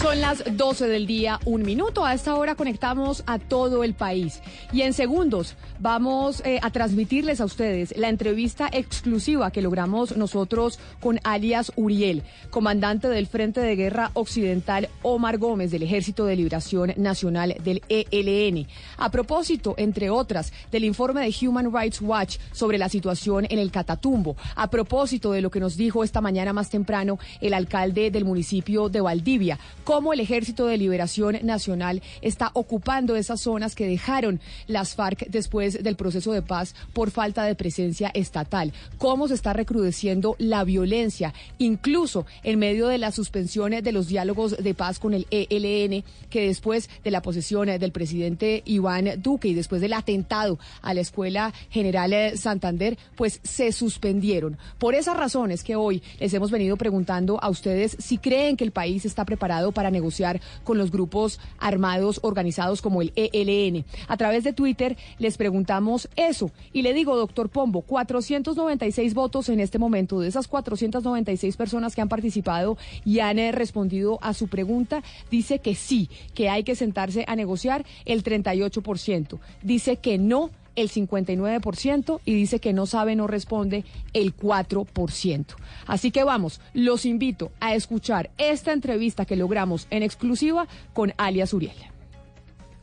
Son las 12 del día, un minuto. A esta hora conectamos a todo el país. Y en segundos vamos eh, a transmitirles a ustedes la entrevista exclusiva que logramos nosotros con alias Uriel, comandante del Frente de Guerra Occidental Omar Gómez del Ejército de Liberación Nacional del ELN. A propósito, entre otras, del informe de Human Rights Watch sobre la situación en el Catatumbo, a propósito de lo que nos dijo esta mañana más temprano el alcalde del municipio de Valdivia, cómo el Ejército de Liberación Nacional está ocupando esas zonas que dejaron las FARC después del proceso de paz por falta de presencia estatal, cómo se está recrudeciendo la violencia, incluso en medio de las suspensiones de los diálogos de paz con el ELN, que después de la posesión del presidente Iván Duque y después del atentado a la Escuela General Santander, pues se suspendieron. Por esas razones que hoy les hemos venido preguntando a ustedes si creen que el país está preparado para negociar con los grupos armados organizados como el ELN. A través de Twitter les preguntamos eso y le digo, doctor Pombo, 496 votos en este momento de esas 496 personas que han participado y han eh, respondido a su pregunta, dice que sí, que hay que sentarse a negociar el 38%. Dice que no el 59% y dice que no sabe, no responde el 4%. Así que vamos, los invito a escuchar esta entrevista que logramos en exclusiva con alias Uriel.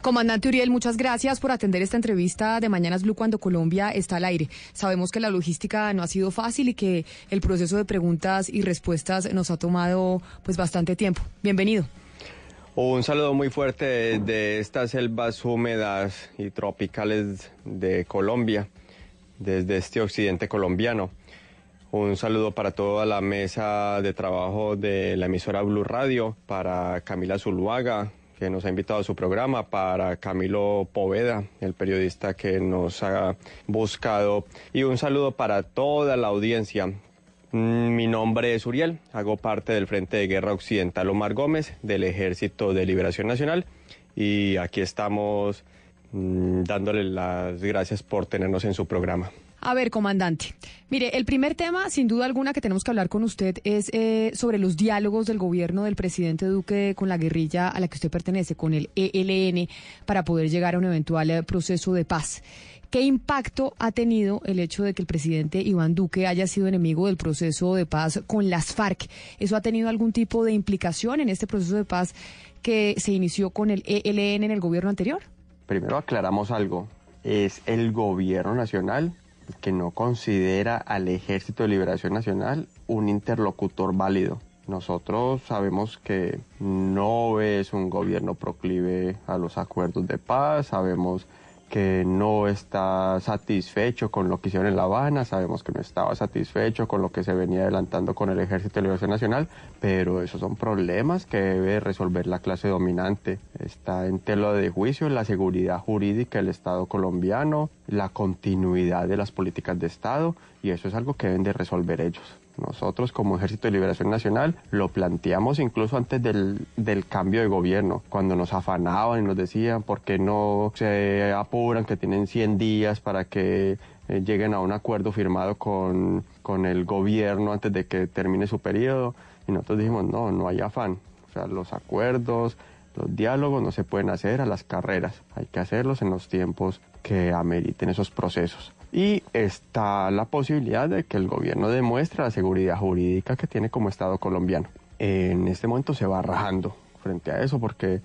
Comandante Uriel, muchas gracias por atender esta entrevista de Mañanas Blue cuando Colombia está al aire. Sabemos que la logística no ha sido fácil y que el proceso de preguntas y respuestas nos ha tomado pues bastante tiempo. Bienvenido. Un saludo muy fuerte de estas selvas húmedas y tropicales de Colombia, desde este occidente colombiano. Un saludo para toda la mesa de trabajo de la emisora Blue Radio, para Camila Zuluaga, que nos ha invitado a su programa, para Camilo Poveda, el periodista que nos ha buscado, y un saludo para toda la audiencia. Mm, mi nombre es Uriel, hago parte del Frente de Guerra Occidental Omar Gómez del Ejército de Liberación Nacional y aquí estamos mm, dándole las gracias por tenernos en su programa. A ver, comandante. Mire, el primer tema, sin duda alguna, que tenemos que hablar con usted es eh, sobre los diálogos del gobierno del presidente Duque con la guerrilla a la que usted pertenece, con el ELN, para poder llegar a un eventual eh, proceso de paz. ¿Qué impacto ha tenido el hecho de que el presidente Iván Duque haya sido enemigo del proceso de paz con las FARC? ¿Eso ha tenido algún tipo de implicación en este proceso de paz que se inició con el ELN en el gobierno anterior? Primero aclaramos algo. Es el gobierno nacional que no considera al Ejército de Liberación Nacional un interlocutor válido. Nosotros sabemos que no es un gobierno proclive a los acuerdos de paz, sabemos que no está satisfecho con lo que hicieron en La Habana, sabemos que no estaba satisfecho con lo que se venía adelantando con el Ejército de Liberación Nacional, pero esos son problemas que debe resolver la clase dominante. Está en tela de juicio la seguridad jurídica del Estado colombiano, la continuidad de las políticas de Estado, y eso es algo que deben de resolver ellos. Nosotros como Ejército de Liberación Nacional lo planteamos incluso antes del, del, cambio de gobierno, cuando nos afanaban y nos decían por qué no se apuran, que tienen 100 días para que eh, lleguen a un acuerdo firmado con, con el gobierno antes de que termine su periodo. Y nosotros dijimos, no, no hay afán. O sea, los acuerdos, los diálogos no se pueden hacer a las carreras, hay que hacerlos en los tiempos que ameriten esos procesos y está la posibilidad de que el gobierno demuestre la seguridad jurídica que tiene como Estado colombiano. En este momento se va rajando frente a eso porque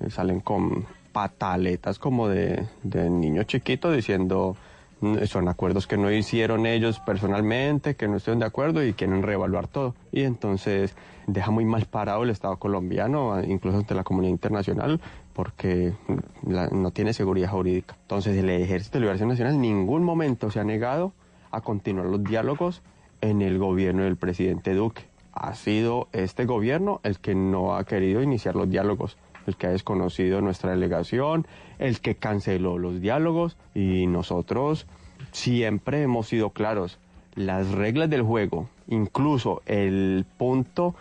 eh, salen con pataletas como de, de niño chiquito diciendo mm, son acuerdos que no hicieron ellos personalmente, que no estén de acuerdo y quieren reevaluar todo. Y entonces deja muy mal parado el Estado colombiano, incluso ante la comunidad internacional, porque no tiene seguridad jurídica. Entonces el Ejército de Liberación Nacional en ningún momento se ha negado a continuar los diálogos en el gobierno del presidente Duque. Ha sido este gobierno el que no ha querido iniciar los diálogos, el que ha desconocido nuestra delegación, el que canceló los diálogos y nosotros siempre hemos sido claros. Las reglas del juego, incluso el punto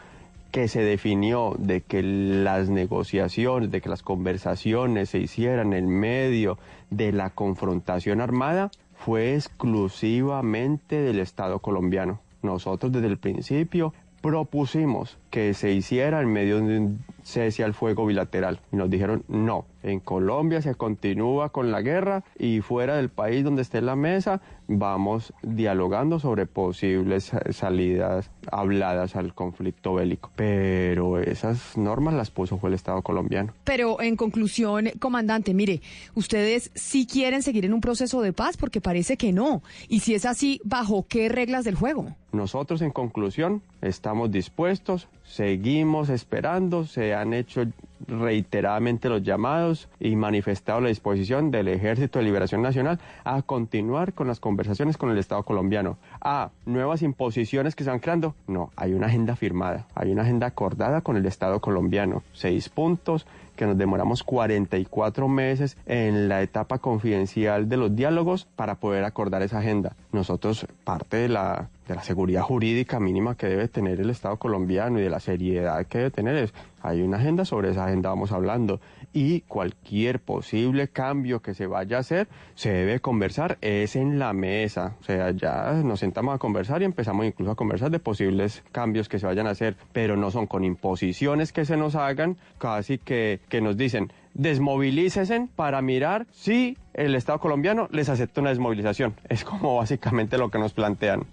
que se definió de que las negociaciones, de que las conversaciones se hicieran en medio de la confrontación armada, fue exclusivamente del Estado colombiano. Nosotros desde el principio propusimos que se hiciera en medio de un cese al fuego bilateral. Y nos dijeron, no, en Colombia se continúa con la guerra y fuera del país donde esté la mesa vamos dialogando sobre posibles salidas habladas al conflicto bélico. Pero esas normas las puso fue el Estado colombiano. Pero en conclusión, comandante, mire, ustedes sí quieren seguir en un proceso de paz porque parece que no. Y si es así, ¿bajo qué reglas del juego? Nosotros en conclusión estamos dispuestos, seguimos esperando, se han hecho reiteradamente los llamados y manifestado la disposición del Ejército de Liberación Nacional a continuar con las conversaciones con el Estado colombiano. A nuevas imposiciones que van creando. No, hay una agenda firmada, hay una agenda acordada con el Estado colombiano. Seis puntos que nos demoramos 44 meses en la etapa confidencial de los diálogos para poder acordar esa agenda. Nosotros, parte de la, de la seguridad jurídica mínima que debe tener el Estado colombiano y de la seriedad que debe tener es, hay una agenda, sobre esa agenda vamos hablando y cualquier posible cambio que se vaya a hacer se debe conversar, es en la mesa, o sea, ya nos sentamos a conversar y empezamos incluso a conversar de posibles cambios que se vayan a hacer, pero no son con imposiciones que se nos hagan, casi que, que nos dicen, desmovilícesen para mirar si el Estado colombiano les acepta una desmovilización. Es como básicamente lo que nos plantean.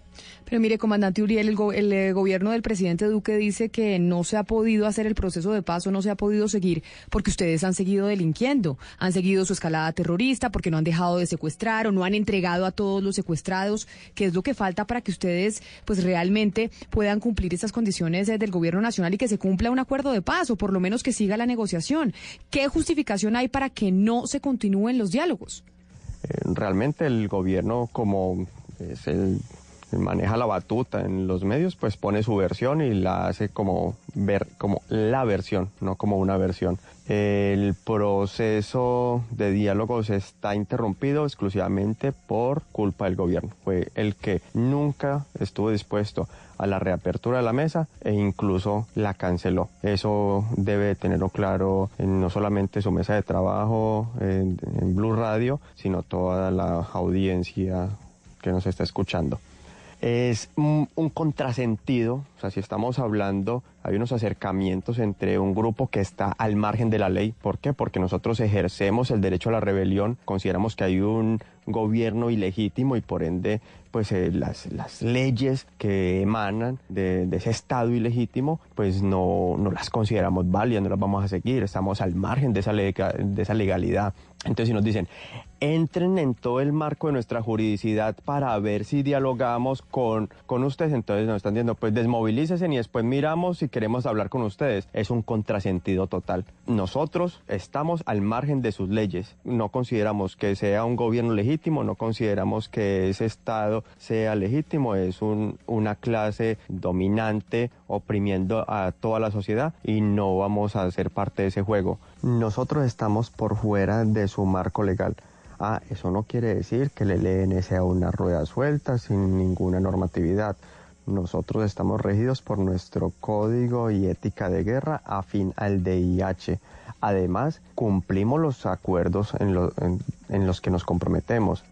Pero mire, comandante Uriel, el, eh, gobierno del presidente Duque dice que no se ha podido hacer el proceso de paso, no se ha podido seguir porque ustedes han seguido delinquiendo, han seguido su escalada terrorista, porque no han dejado de secuestrar o no han entregado a todos los secuestrados, que es lo que falta para que ustedes pues realmente puedan cumplir esas condiciones del gobierno nacional y que se cumpla un acuerdo de paz o por lo menos que siga la negociación. ¿Qué justificación hay para que no se continúen los diálogos? Eh, realmente el gobierno como es el maneja la batuta en los medios, pues pone su versión y la hace como ver como la versión, no como una versión. El proceso de diálogos está interrumpido exclusivamente por culpa del gobierno. Fue el que nunca estuvo dispuesto a la reapertura de la mesa e incluso la canceló. Eso debe tenerlo claro en no solamente su mesa de trabajo en, en Blue Radio, sino toda la audiencia que nos está escuchando es un, contrasentido, o sea, si estamos hablando, hay unos acercamientos entre un grupo que está al margen de la ley. ¿Por qué? Porque nosotros ejercemos el derecho a la rebelión, consideramos que hay un gobierno ilegítimo y por ende, pues eh, las, las, leyes que emanan de, ese Estado ilegítimo, pues no, no las consideramos válidas, no las vamos a seguir, estamos al margen de esa, de esa legalidad. Entonces, si nos dicen, entren en todo el marco de nuestra juridicidad para ver si dialogamos con, con ustedes. Entonces nos están diciendo, pues desmovilícese y después miramos si queremos hablar con ustedes. Es un contrasentido total. Nosotros estamos al margen de sus leyes. No consideramos que sea un gobierno legítimo, no consideramos que ese Estado sea legítimo. Es un, una clase dominante oprimiendo a toda la sociedad y no vamos a ser parte de ese juego. Nosotros estamos por fuera de su marco legal. Ah, eso no quiere decir que el ELN sea una rueda suelta sin ninguna normatividad. Nosotros estamos regidos por nuestro código y ética de guerra afín al DIH. Además, cumplimos los acuerdos en, en los que nos comprometemos.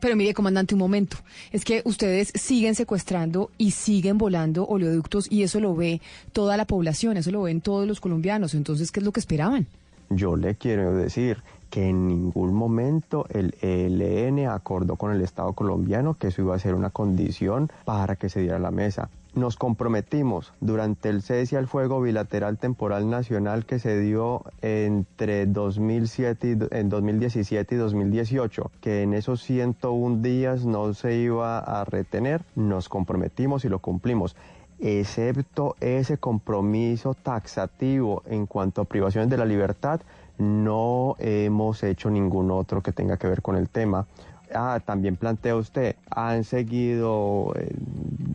Pero mire, comandante, un momento. Es que ustedes siguen secuestrando y siguen volando oleoductos y eso lo ve toda la población, eso lo ven todos los colombianos. Entonces, ¿qué es lo que esperaban? Yo le quiero decir que en ningún momento el ELN acordó con el Estado colombiano que eso iba a ser una condición para que se diera la mesa. Nos comprometimos durante el cese al fuego bilateral temporal nacional que se dio entre 2007 y, en 2017 y 2018, que en esos 101 días no se iba a retener, nos comprometimos y lo cumplimos excepto ese compromiso taxativo en cuanto a privaciones de la libertad, no hemos hecho ningún otro que tenga que ver con el tema. Ah, también plantea usted, han seguido eh,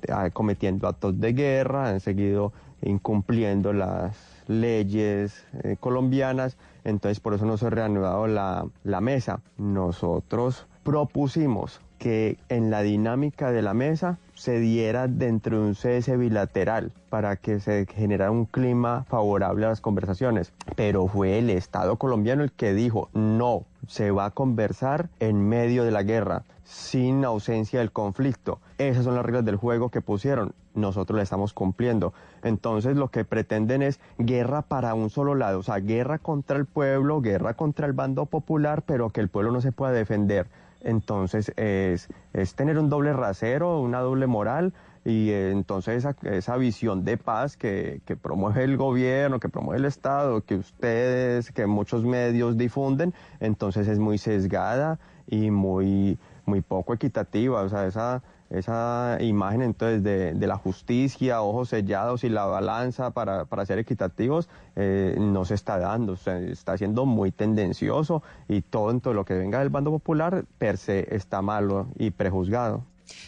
ah, cometiendo actos de guerra, han seguido incumpliendo las leyes eh, colombianas, entonces por eso no se ha reanudado la, la mesa. Nosotros propusimos que en la dinámica de la mesa se diera dentro de un cese bilateral para que se generara un clima favorable a las conversaciones. Pero fue el Estado colombiano el que dijo, no, se va a conversar en medio de la guerra, sin ausencia del conflicto. Esas son las reglas del juego que pusieron. Nosotros la estamos cumpliendo. Entonces lo que pretenden es guerra para un solo lado, o sea, guerra contra el pueblo, guerra contra el bando popular, pero que el pueblo no se pueda defender. Entonces es, es tener un doble rasero, una doble moral y entonces esa, esa visión de paz que, que, promueve el gobierno, que promueve el Estado, que ustedes, que muchos medios difunden, entonces es muy sesgada y muy, muy poco equitativa. O sea, esa, esa imagen entonces de, de la justicia, ojos sellados y la balanza para, para ser equitativos eh, no se está dando, o sea, está siendo muy tendencioso y todo lo que venga del bando popular per se está malo y prejuzgado.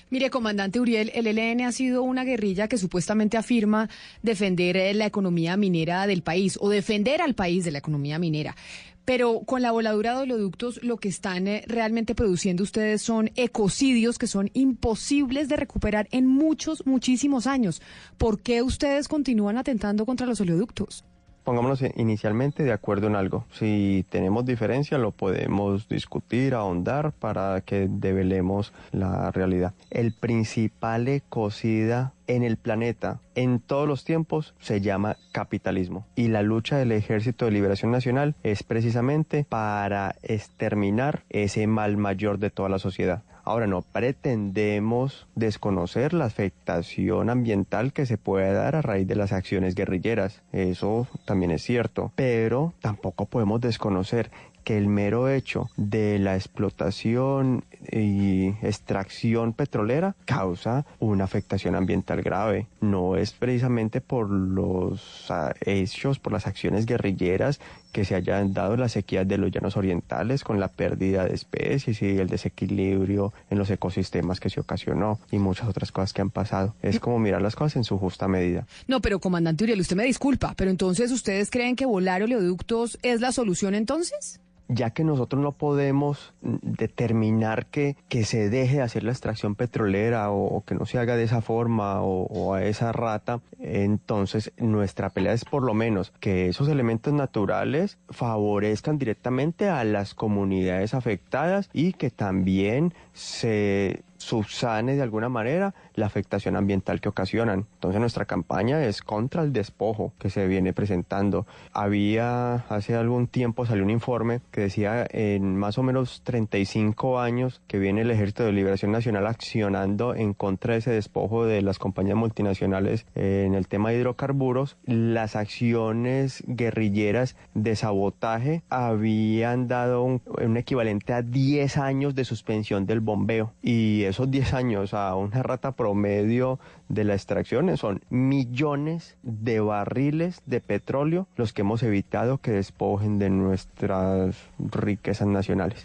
Mire, comandante Uriel, el ELN ha sido una guerrilla que supuestamente afirma defender eh, la economía minera del país o defender al país de la economía minera. Pero con la voladura de oleoductos lo que están eh, realmente produciendo ustedes son ecocidios que son imposibles de recuperar en muchos, muchísimos años. ¿Por qué ustedes continúan atentando contra los oleoductos? Pongámonos inicialmente de acuerdo en algo. Si tenemos diferencia, lo podemos discutir, ahondar para que develemos la realidad. El principal ecocida en el planeta en todos los tiempos se llama capitalismo. Y la lucha del Ejército de Liberación Nacional es precisamente para exterminar ese mal mayor de toda la sociedad. Ahora, no pretendemos desconocer la afectación ambiental que se puede dar a raíz de las acciones guerrilleras. Eso también es cierto. Pero tampoco podemos desconocer que el mero hecho de la explotación y extracción petrolera causa una afectación ambiental grave. No es precisamente por los ah, hechos, por las acciones guerrilleras que se hayan dado las sequías de los llanos orientales con la pérdida de especies y el desequilibrio en los ecosistemas que se ocasionó y muchas otras cosas que han pasado. Es como mirar las cosas en su justa medida. No, pero comandante Uriel, usted me disculpa, pero entonces ustedes creen que volar oleoductos es la solución entonces? Ya que nosotros no podemos determinar que, que se deje de hacer la extracción petrolera o, que no se haga de esa forma o, a esa rata, entonces nuestra pelea es por lo menos que esos elementos naturales favorezcan directamente a las comunidades afectadas y que también se subsane de alguna manera la afectación ambiental que ocasionan. Entonces nuestra campaña es contra el despojo que se viene presentando. Había hace algún tiempo salió un informe que decía en más o menos 35 años que viene el Ejército de Liberación Nacional accionando en contra de ese despojo de las compañías multinacionales en el tema de hidrocarburos, las acciones guerrilleras de sabotaje habían dado un, un equivalente a 10 años de suspensión del bombeo y esos 10 años a una rata promedio de la extracción son millones de barriles de petróleo los que hemos evitado que despojen de nuestras riquezas nacionales.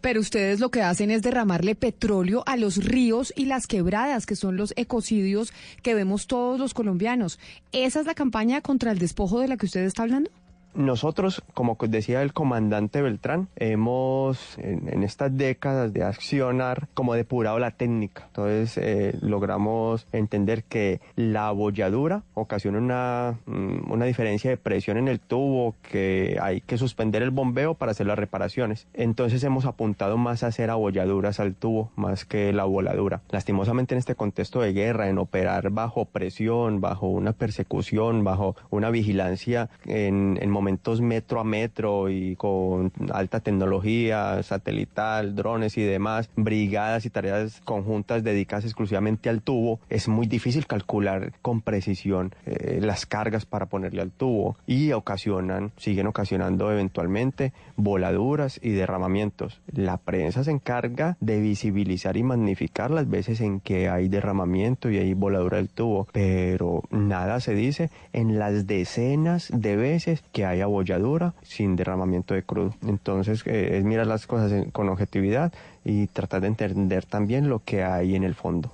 Pero ustedes lo que hacen es derramarle petróleo a los ríos y las quebradas, que son los ecocidios que vemos todos los colombianos. ¿Esa es la campaña contra el despojo de la que usted está hablando? Nosotros, como decía el comandante Beltrán, hemos en, estas décadas de accionar como depurado la técnica. Entonces eh, logramos entender que la abolladura ocasiona una, mm, una diferencia de presión en el tubo, que hay que suspender el bombeo para hacer las reparaciones. Entonces hemos apuntado más a hacer abolladuras al tubo, más que la voladura. Lastimosamente en este contexto de guerra, en operar bajo presión, bajo una persecución, bajo una vigilancia en, en momentos metro a metro y con alta tecnología satelital, drones y demás, brigadas y tareas conjuntas dedicadas exclusivamente al tubo, es muy difícil calcular con precisión eh, las cargas para ponerle al tubo y ocasionan, siguen ocasionando eventualmente voladuras y derramamientos. La prensa se encarga de visibilizar y magnificar las veces en que hay derramamiento y hay voladura del tubo, pero nada se dice en las decenas de veces que hay abolladura sin derramamiento de crudo. Entonces eh, es mirar las cosas con objetividad y tratar de entender también lo que hay en el fondo.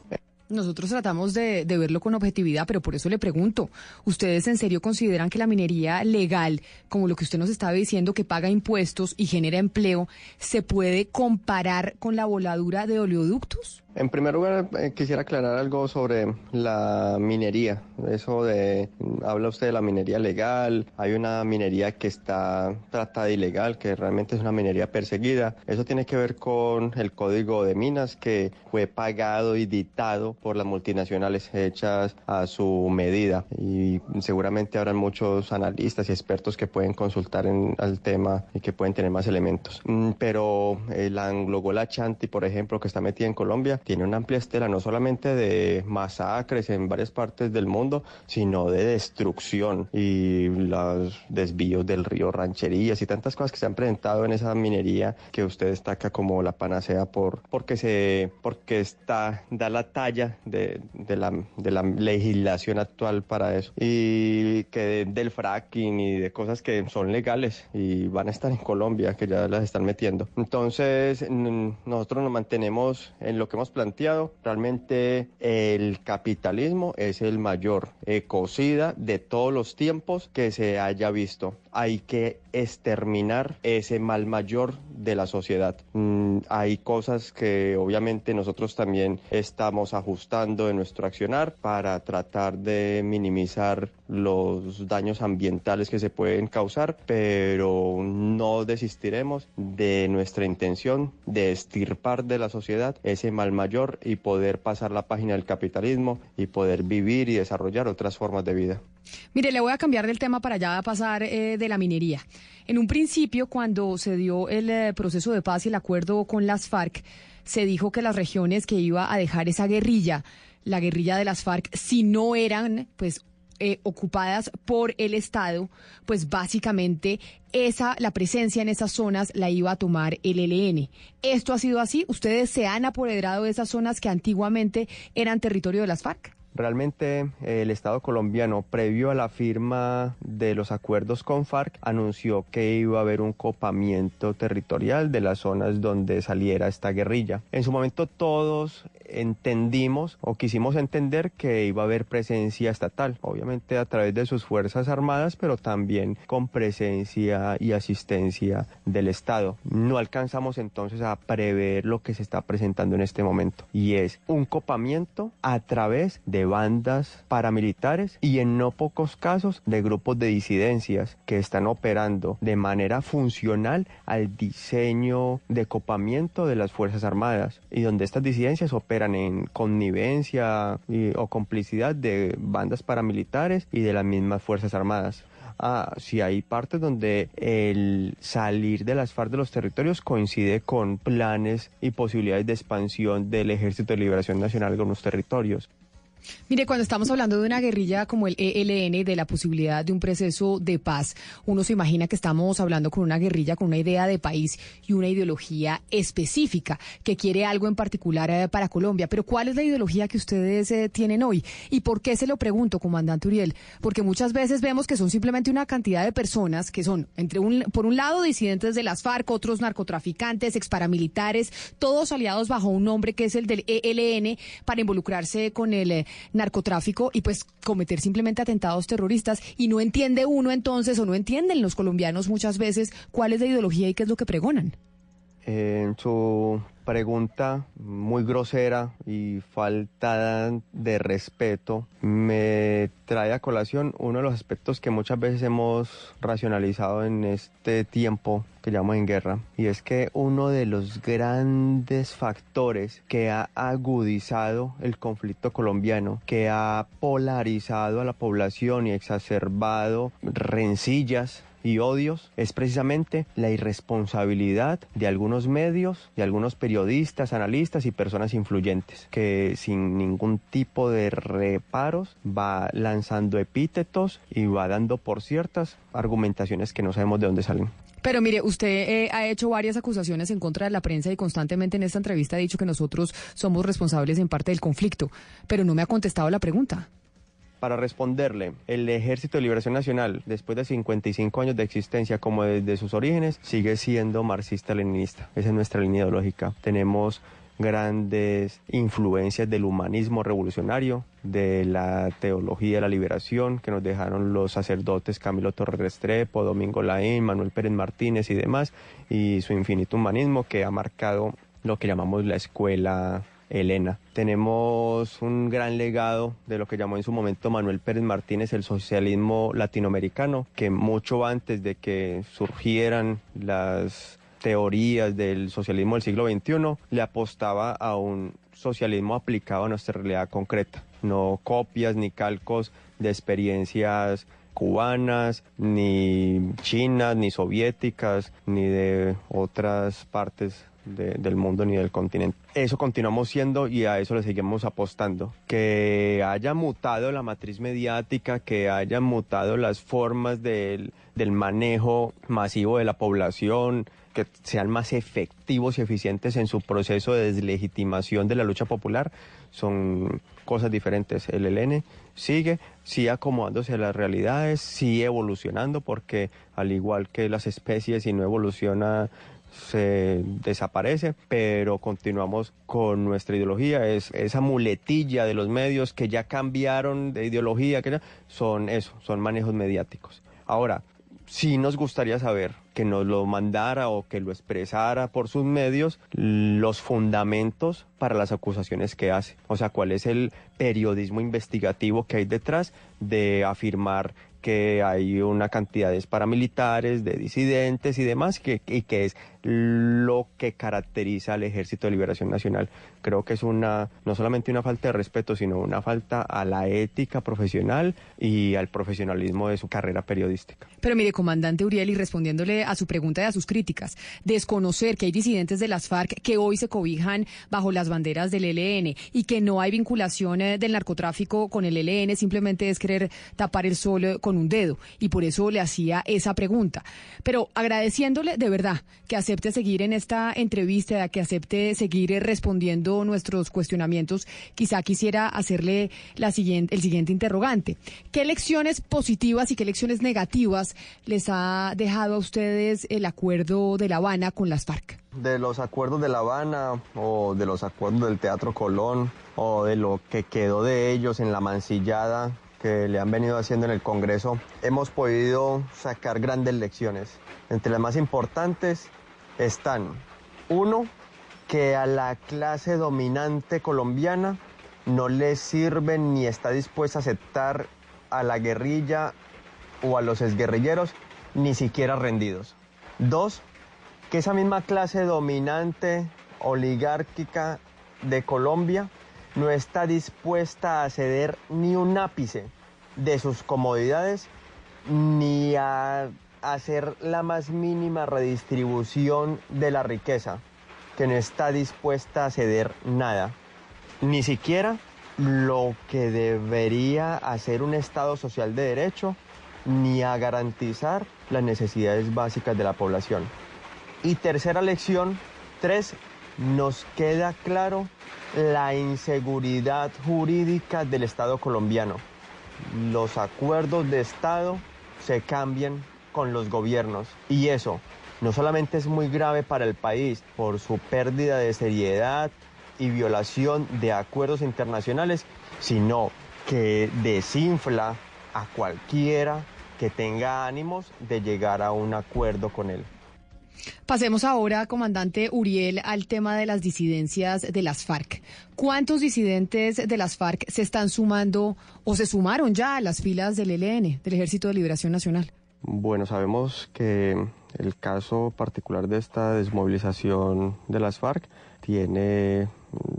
Nosotros tratamos de, de, verlo con objetividad, pero por eso le pregunto, ¿ustedes en serio consideran que la minería legal, como lo que usted nos estaba diciendo, que paga impuestos y genera empleo, se puede comparar con la voladura de oleoductos? En primer lugar, eh, quisiera aclarar algo sobre la minería. Eso de, habla usted de la minería legal, hay una minería que está tratada ilegal, que realmente es una minería perseguida. Eso tiene que ver con el código de minas que fue pagado y dictado por las multinacionales hechas a su medida. Y seguramente habrán muchos analistas y expertos que pueden consultar en el tema y que pueden tener más elementos. Mm, Pero el anglogola chanti, por ejemplo, que está metida en Colombia, tiene una amplia estela no solamente de masacres en varias partes del mundo, sino de destrucción y los desvíos del río Rancherías y tantas cosas que se han presentado en esa minería que usted destaca como la panacea por porque se porque está da la talla de, de la, de la legislación actual para eso. Y que del fracking y de cosas que son legales y van a estar en Colombia que ya las están metiendo. Entonces nosotros nos mantenemos en lo que hemos planteado. Realmente el capitalismo es el mayor ecocida de todos los tiempos que se haya visto. Hay que exterminar ese mal mayor de la sociedad. Mm, hay cosas que obviamente nosotros también estamos ajustando en nuestro accionar para tratar de minimizar los daños ambientales que se pueden causar, pero no desistiremos de nuestra intención de estirpar de la sociedad ese mal mayor y poder pasar la página del capitalismo y poder vivir y desarrollar otras formas de vida. Mire, le voy a cambiar del tema para ya pasar eh, de la minería. En un principio, cuando se dio el eh, proceso de paz y el acuerdo con las FARC, se dijo que las regiones que iba a dejar esa guerrilla, la guerrilla de las FARC, si no eran, pues eh, ocupadas por el Estado, pues básicamente esa, la presencia en esas zonas la iba a tomar el ELN. ¿Esto ha sido así? ¿Ustedes se han apoderado de esas zonas que antiguamente eran territorio de las FARC? Realmente el Estado colombiano, previo a la firma de los acuerdos con FARC, anunció que iba a haber un copamiento territorial de las zonas donde saliera esta guerrilla. En su momento todos entendimos o quisimos entender que iba a haber presencia estatal, obviamente a través de sus Fuerzas Armadas, pero también con presencia y asistencia del Estado. No alcanzamos entonces a prever lo que se está presentando en este momento y es un copamiento a través de bandas paramilitares y en no pocos casos de grupos de disidencias que están operando de manera funcional al diseño de copamiento de las Fuerzas Armadas y donde estas disidencias operan en connivencia y- o complicidad de bandas paramilitares y de las mismas Fuerzas Armadas. Ah, sí hay partes donde el salir de las FARC de los territorios coincide con planes y posibilidades de expansión del Ejército de Liberación Nacional con los territorios. Mire, cuando estamos hablando de una guerrilla como el ELN, de la posibilidad de un proceso de paz, uno se imagina que estamos hablando con una guerrilla con una idea de país y una ideología específica que quiere algo en particular eh, para Colombia. Pero ¿cuál es la ideología que ustedes eh, tienen hoy? ¿Y por qué se lo pregunto, comandante Uriel? Porque muchas veces vemos que son simplemente una cantidad de personas que son, entre un, por un lado, disidentes de las FARC, otros narcotraficantes, exparamilitares, todos aliados bajo un nombre que es el del ELN para involucrarse con el eh, narcotráfico y pues cometer simplemente atentados terroristas y no entiende uno entonces o no entienden los colombianos muchas veces cuál es la ideología y qué es lo que pregonan. Su pregunta muy grosera y falta de respeto me trae a colación uno de los aspectos que muchas veces hemos racionalizado en este tiempo que llamamos en guerra y es que uno de los grandes factores que ha agudizado el conflicto colombiano, que ha polarizado a la población y exacerbado rencillas y odios es precisamente la irresponsabilidad de algunos medios, de algunos periodistas, analistas y personas influyentes, que sin ningún tipo de reparos va lanzando epítetos y va dando por ciertas argumentaciones que no sabemos de dónde salen. Pero mire, usted eh, ha hecho varias acusaciones en contra de la prensa y constantemente en esta entrevista ha dicho que nosotros somos responsables en parte del conflicto, pero no me ha contestado la pregunta. Para responderle, el Ejército de Liberación Nacional, después de 55 años de existencia como desde sus orígenes, sigue siendo marxista-leninista. Esa es nuestra línea ideológica. Tenemos grandes influencias del humanismo revolucionario, de la teología de la liberación que nos dejaron los sacerdotes Camilo Torres Restrepo, Domingo Laín, Manuel Pérez Martínez y demás, y su infinito humanismo que ha marcado lo que llamamos la escuela Elena. Tenemos un gran legado de lo que llamó en su momento Manuel Pérez Martínez el socialismo latinoamericano, que mucho antes de que surgieran las teorías del socialismo del siglo XXI, le apostaba a un socialismo aplicado a nuestra realidad concreta, no copias ni calcos de experiencias cubanas, ni chinas, ni soviéticas, ni de otras partes del mundo ni del continente. Eso continuamos siendo y a eso le seguimos apostando. Que haya mutado la matriz mediática, que hayan mutado las formas del, del manejo masivo de la población, que sean más efectivos y eficientes en su proceso de deslegitimación de la lucha popular, son cosas diferentes. El ELN sigue, sigue acomodándose a las realidades, sigue evolucionando, porque al igual que las especies, si no evoluciona, se desaparece, pero continuamos con nuestra ideología, es esa muletilla de los medios que ya cambiaron de ideología, que ya son eso, son manejos mediáticos. Ahora, sí nos gustaría saber que nos lo mandara o que lo expresara por sus medios los fundamentos para las acusaciones que hace. O sea, cuál es el periodismo investigativo que hay detrás de afirmar que hay una cantidad de paramilitares, de disidentes y demás, y que es lo que caracteriza al Ejército de Liberación Nacional. Creo que es una, no solamente una falta de respeto, sino una falta a la ética profesional y al profesionalismo de su carrera periodística. Pero mire, comandante Uriel, y respondiéndole a su pregunta y a sus críticas, desconocer que hay disidentes de las FARC que hoy se cobijan bajo las banderas del ELN y que no hay vinculación eh, del narcotráfico con el ELN, simplemente es querer tapar el sol eh, con un dedo. Y por eso le hacía esa pregunta. Pero agradeciéndole de verdad que acepte seguir en esta entrevista, que acepte seguir eh, respondiendo nuestros cuestionamientos, quizá quisiera hacerle la siguiente, el siguiente interrogante. ¿Qué lecciones positivas y qué lecciones negativas les ha dejado a ustedes el acuerdo de La Habana con las FARC? De los acuerdos de La Habana o de los acuerdos del Teatro Colón o de lo que quedó de ellos en la mancillada que le han venido haciendo en el Congreso, hemos podido sacar grandes lecciones. Entre las más importantes están, uno, que a la clase dominante colombiana no le sirve ni está dispuesta a aceptar a la guerrilla o a los exguerrilleros, ni siquiera rendidos. Dos, que esa misma clase dominante oligárquica de Colombia no está dispuesta a ceder ni un ápice de sus comodidades ni a hacer la más mínima redistribución de la riqueza, que no está dispuesta a ceder nada, ni siquiera lo que debería hacer un Estado social de derecho, ni a garantizar las necesidades básicas de la población. Y tercera lección, tres, nos queda claro la inseguridad jurídica del Estado colombiano. Los acuerdos de Estado se cambian con los gobiernos. Y eso no solamente es muy grave para el país por su pérdida de seriedad y violación de acuerdos internacionales, sino que desinfla a cualquiera que tenga ánimos de llegar a un acuerdo con él. Pasemos ahora, comandante Uriel, al tema de las disidencias de las FARC. ¿Cuántos disidentes de las FARC se están sumando o se sumaron ya a las filas del ELN, del Ejército de Liberación Nacional? Bueno, sabemos que el caso particular de esta desmovilización de las FARC tiene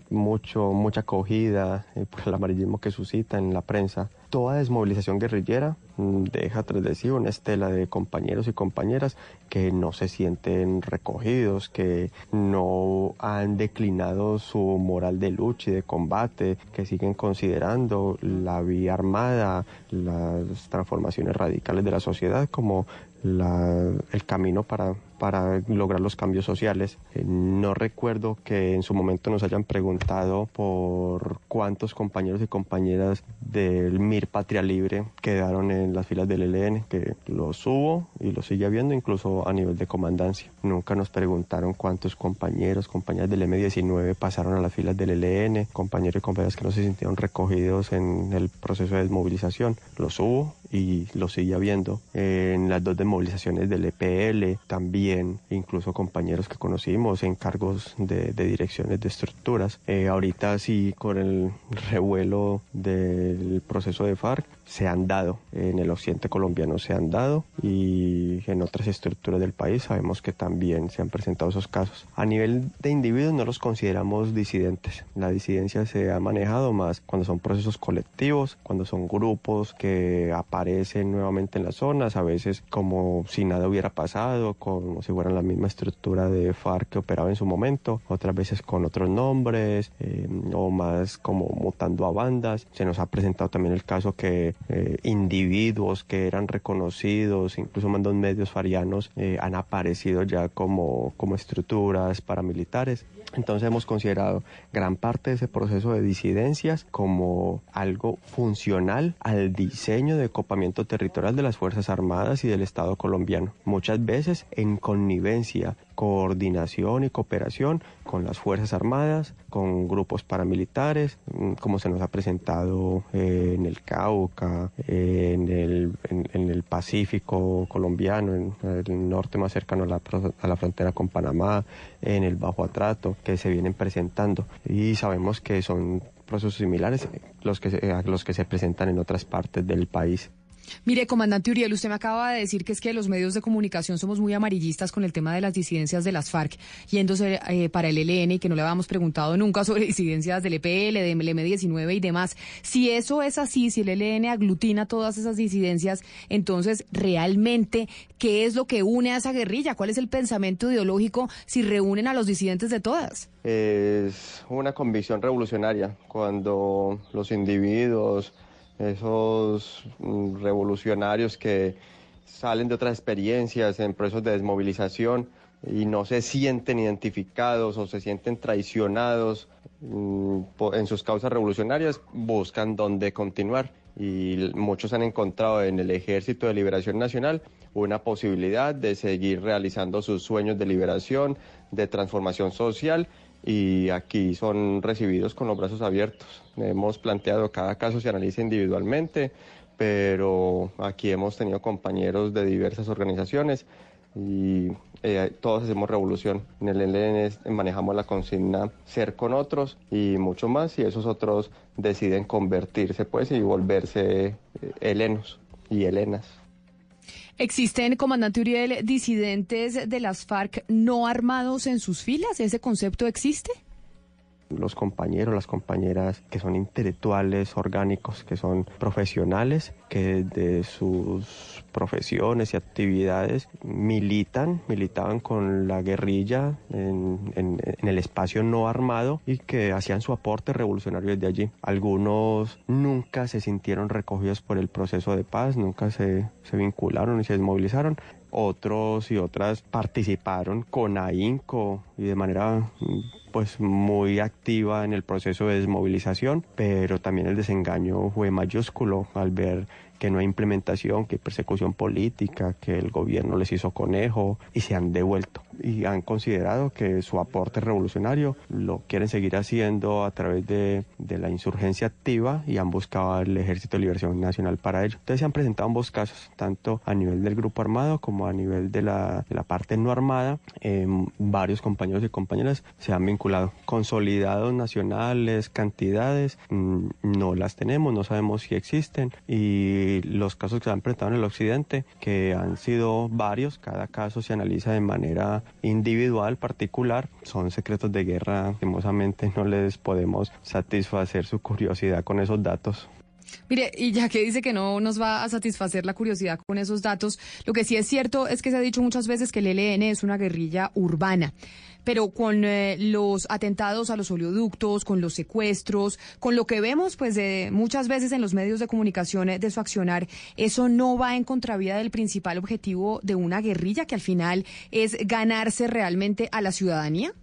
mucho, mucha acogida eh, por el amarillismo que suscita en la prensa. Toda desmovilización guerrillera mm, deja tras de sí una estela de compañeros y compañeras que no se sienten recogidos, que no han declinado su moral de lucha y de combate, que siguen considerando la vía armada, las transformaciones radicales de la sociedad como el camino para, para lograr los cambios sociales. Eh, no recuerdo que en su momento nos hayan preguntado por cuántos compañeros y compañeras del MIR Patria Libre quedaron en las filas del ELN, que los hubo y lo sigue habiendo incluso a nivel de comandancia. Nunca nos preguntaron cuántos compañeros, compañeras del M19 pasaron a las filas del ELN, compañeros y compañeras que no se sintieron recogidos en el proceso de desmovilización. Los hubo, y lo sigue habiendo. En las dos desmovilizaciones del EPL también, incluso compañeros que conocimos en cargos de, direcciones de estructuras. Eh, ahorita sí, con el revuelo del proceso de FARC, se han dado, en el occidente colombiano se han dado y en otras estructuras del país sabemos que también se han presentado esos casos. A nivel de individuos no los consideramos disidentes. La disidencia se ha manejado más cuando son procesos colectivos, cuando son grupos que aparecen nuevamente en las zonas, a veces como si nada hubiera pasado, como si fueran la misma estructura de FARC que operaba en su momento, otras veces con otros nombres eh, o más como mutando a bandas. Se nos ha presentado también el caso que eh, individuos que eran reconocidos, incluso mandos medios farianos, eh, han aparecido ya como, como estructuras paramilitares. Entonces hemos considerado gran parte de ese proceso de disidencias como algo funcional al diseño de copamiento territorial de las Fuerzas Armadas y del Estado colombiano, muchas veces en connivencia coordinación y cooperación con las Fuerzas Armadas, con grupos paramilitares, mm, como se nos ha presentado eh, en el Cauca, en, el, en, el, Pacífico colombiano, en el norte más cercano a la, a la frontera con Panamá, en el Bajo Atrato, que se vienen presentando. Y sabemos que son procesos similares los que a los que se presentan en otras partes del país. Mire, comandante Uriel, usted me acaba de decir que es que los medios de comunicación somos muy amarillistas con el tema de las disidencias de las FARC, yéndose eh, para el ELN y que no le habíamos preguntado nunca sobre disidencias del EPL, del M19 y demás. Si eso es así, si el ELN aglutina todas esas disidencias, entonces realmente, ¿qué es lo que une a esa guerrilla? ¿Cuál es el pensamiento ideológico si reúnen a los disidentes de todas? Es una convicción revolucionaria cuando los individuos esos mm, revolucionarios que salen de otras experiencias en procesos de desmovilización y no se sienten identificados o se sienten traicionados mm, en sus causas revolucionarias, buscan dónde continuar. Y muchos han encontrado en el Ejército de Liberación Nacional una posibilidad de seguir realizando sus sueños de liberación, de transformación social y aquí son recibidos con los brazos abiertos. Hemos planteado cada caso se analiza individualmente, pero aquí hemos tenido compañeros de diversas organizaciones y eh, todos hacemos revolución. En el ELN manejamos la consigna ser con otros y mucho más y esos otros deciden convertirse pues y volverse eh, helenos y helenas. ¿Existen, comandante Uriel, disidentes de las FARC no armados en sus filas? ¿Ese concepto existe? Los compañeros, las compañeras que son intelectuales, orgánicos, que son profesionales, que de sus profesiones y actividades militan, militaban con la guerrilla en, el espacio no armado y que hacían su aporte revolucionario desde allí. Algunos nunca se sintieron recogidos por el proceso de paz, nunca se vincularon y se desmovilizaron, otros y otras participaron con ahínco y de manera pues muy activa en el proceso de desmovilización, pero también el desengaño fue mayúsculo al ver que no hay implementación, que hay persecución política, que el gobierno les hizo conejo y se han devuelto. Y han considerado que su aporte revolucionario lo quieren seguir haciendo a través de, la insurgencia activa y han buscado el Ejército de Liberación Nacional para ello. Entonces se han presentado ambos casos, tanto a nivel del grupo armado como a nivel de la, parte no armada. Em, varios compañeros y compañeras se han vinculado. Consolidados nacionales, cantidades, mm, no las tenemos, no sabemos si existen y los casos que se han presentado en el occidente, que han sido varios, cada caso se analiza de manera individual, particular, son secretos de guerra, lastimosamente no les podemos satisfacer su curiosidad con esos datos. Mire, y ya que dice que no nos va a satisfacer la curiosidad con esos datos, lo que sí es cierto es que se ha dicho muchas veces que el ELN es una guerrilla urbana pero con eh, los atentados a los oleoductos, con los secuestros, con lo que vemos pues de muchas veces en los medios de comunicación eh, de su accionar, eso no va en contravía del principal objetivo de una guerrilla que al final es ganarse realmente a la ciudadanía.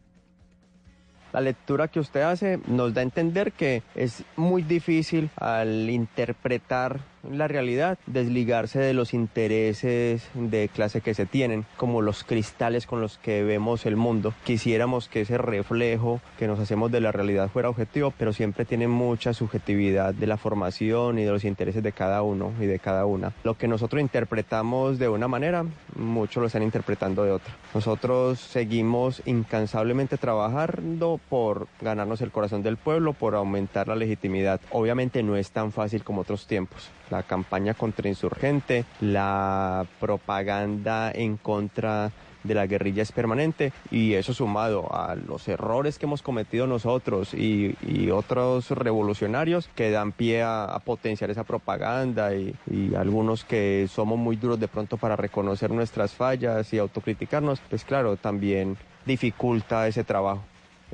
La lectura que usted hace nos da a entender que es muy difícil al interpretar la realidad, desligarse de los intereses de clase que se tienen, como los cristales con los que vemos el mundo. Quisiéramos que ese reflejo que nos hacemos de la realidad fuera objetivo, pero siempre tiene mucha subjetividad de la formación y de los intereses de cada uno y de cada una. Lo que nosotros interpretamos de una manera, muchos lo están interpretando de otra. Nosotros seguimos incansablemente trabajando por ganarnos el corazón del pueblo, por aumentar la legitimidad. Obviamente no es tan fácil como otros tiempos. La campaña contra insurgente, la propaganda en contra de la guerrilla es permanente y eso sumado a los errores que hemos cometido nosotros y, otros revolucionarios que dan pie a, a potenciar esa propaganda y, y, algunos que somos muy duros de pronto para reconocer nuestras fallas y autocriticarnos, pues claro, también dificulta ese trabajo.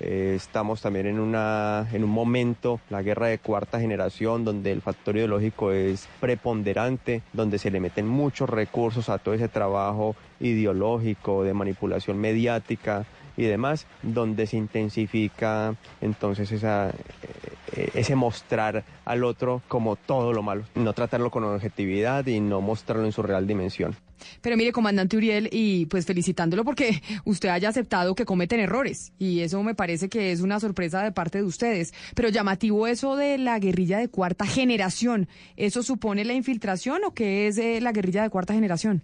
Eh, estamos también en, una, en un momento, la guerra de cuarta generación, donde el factor ideológico es preponderante, donde se le meten muchos recursos a todo ese trabajo ideológico, de manipulación mediática y demás, donde se intensifica entonces esa, eh, ese mostrar al otro como todo lo malo, no tratarlo con objetividad y no mostrarlo en su real dimensión. Pero mire, comandante Uriel, y pues felicitándolo porque usted haya aceptado que cometen errores. Y eso me parece que es una sorpresa de parte de ustedes. Pero llamativo eso de la guerrilla de cuarta generación. ¿Eso supone la infiltración o qué es eh, la guerrilla de cuarta generación?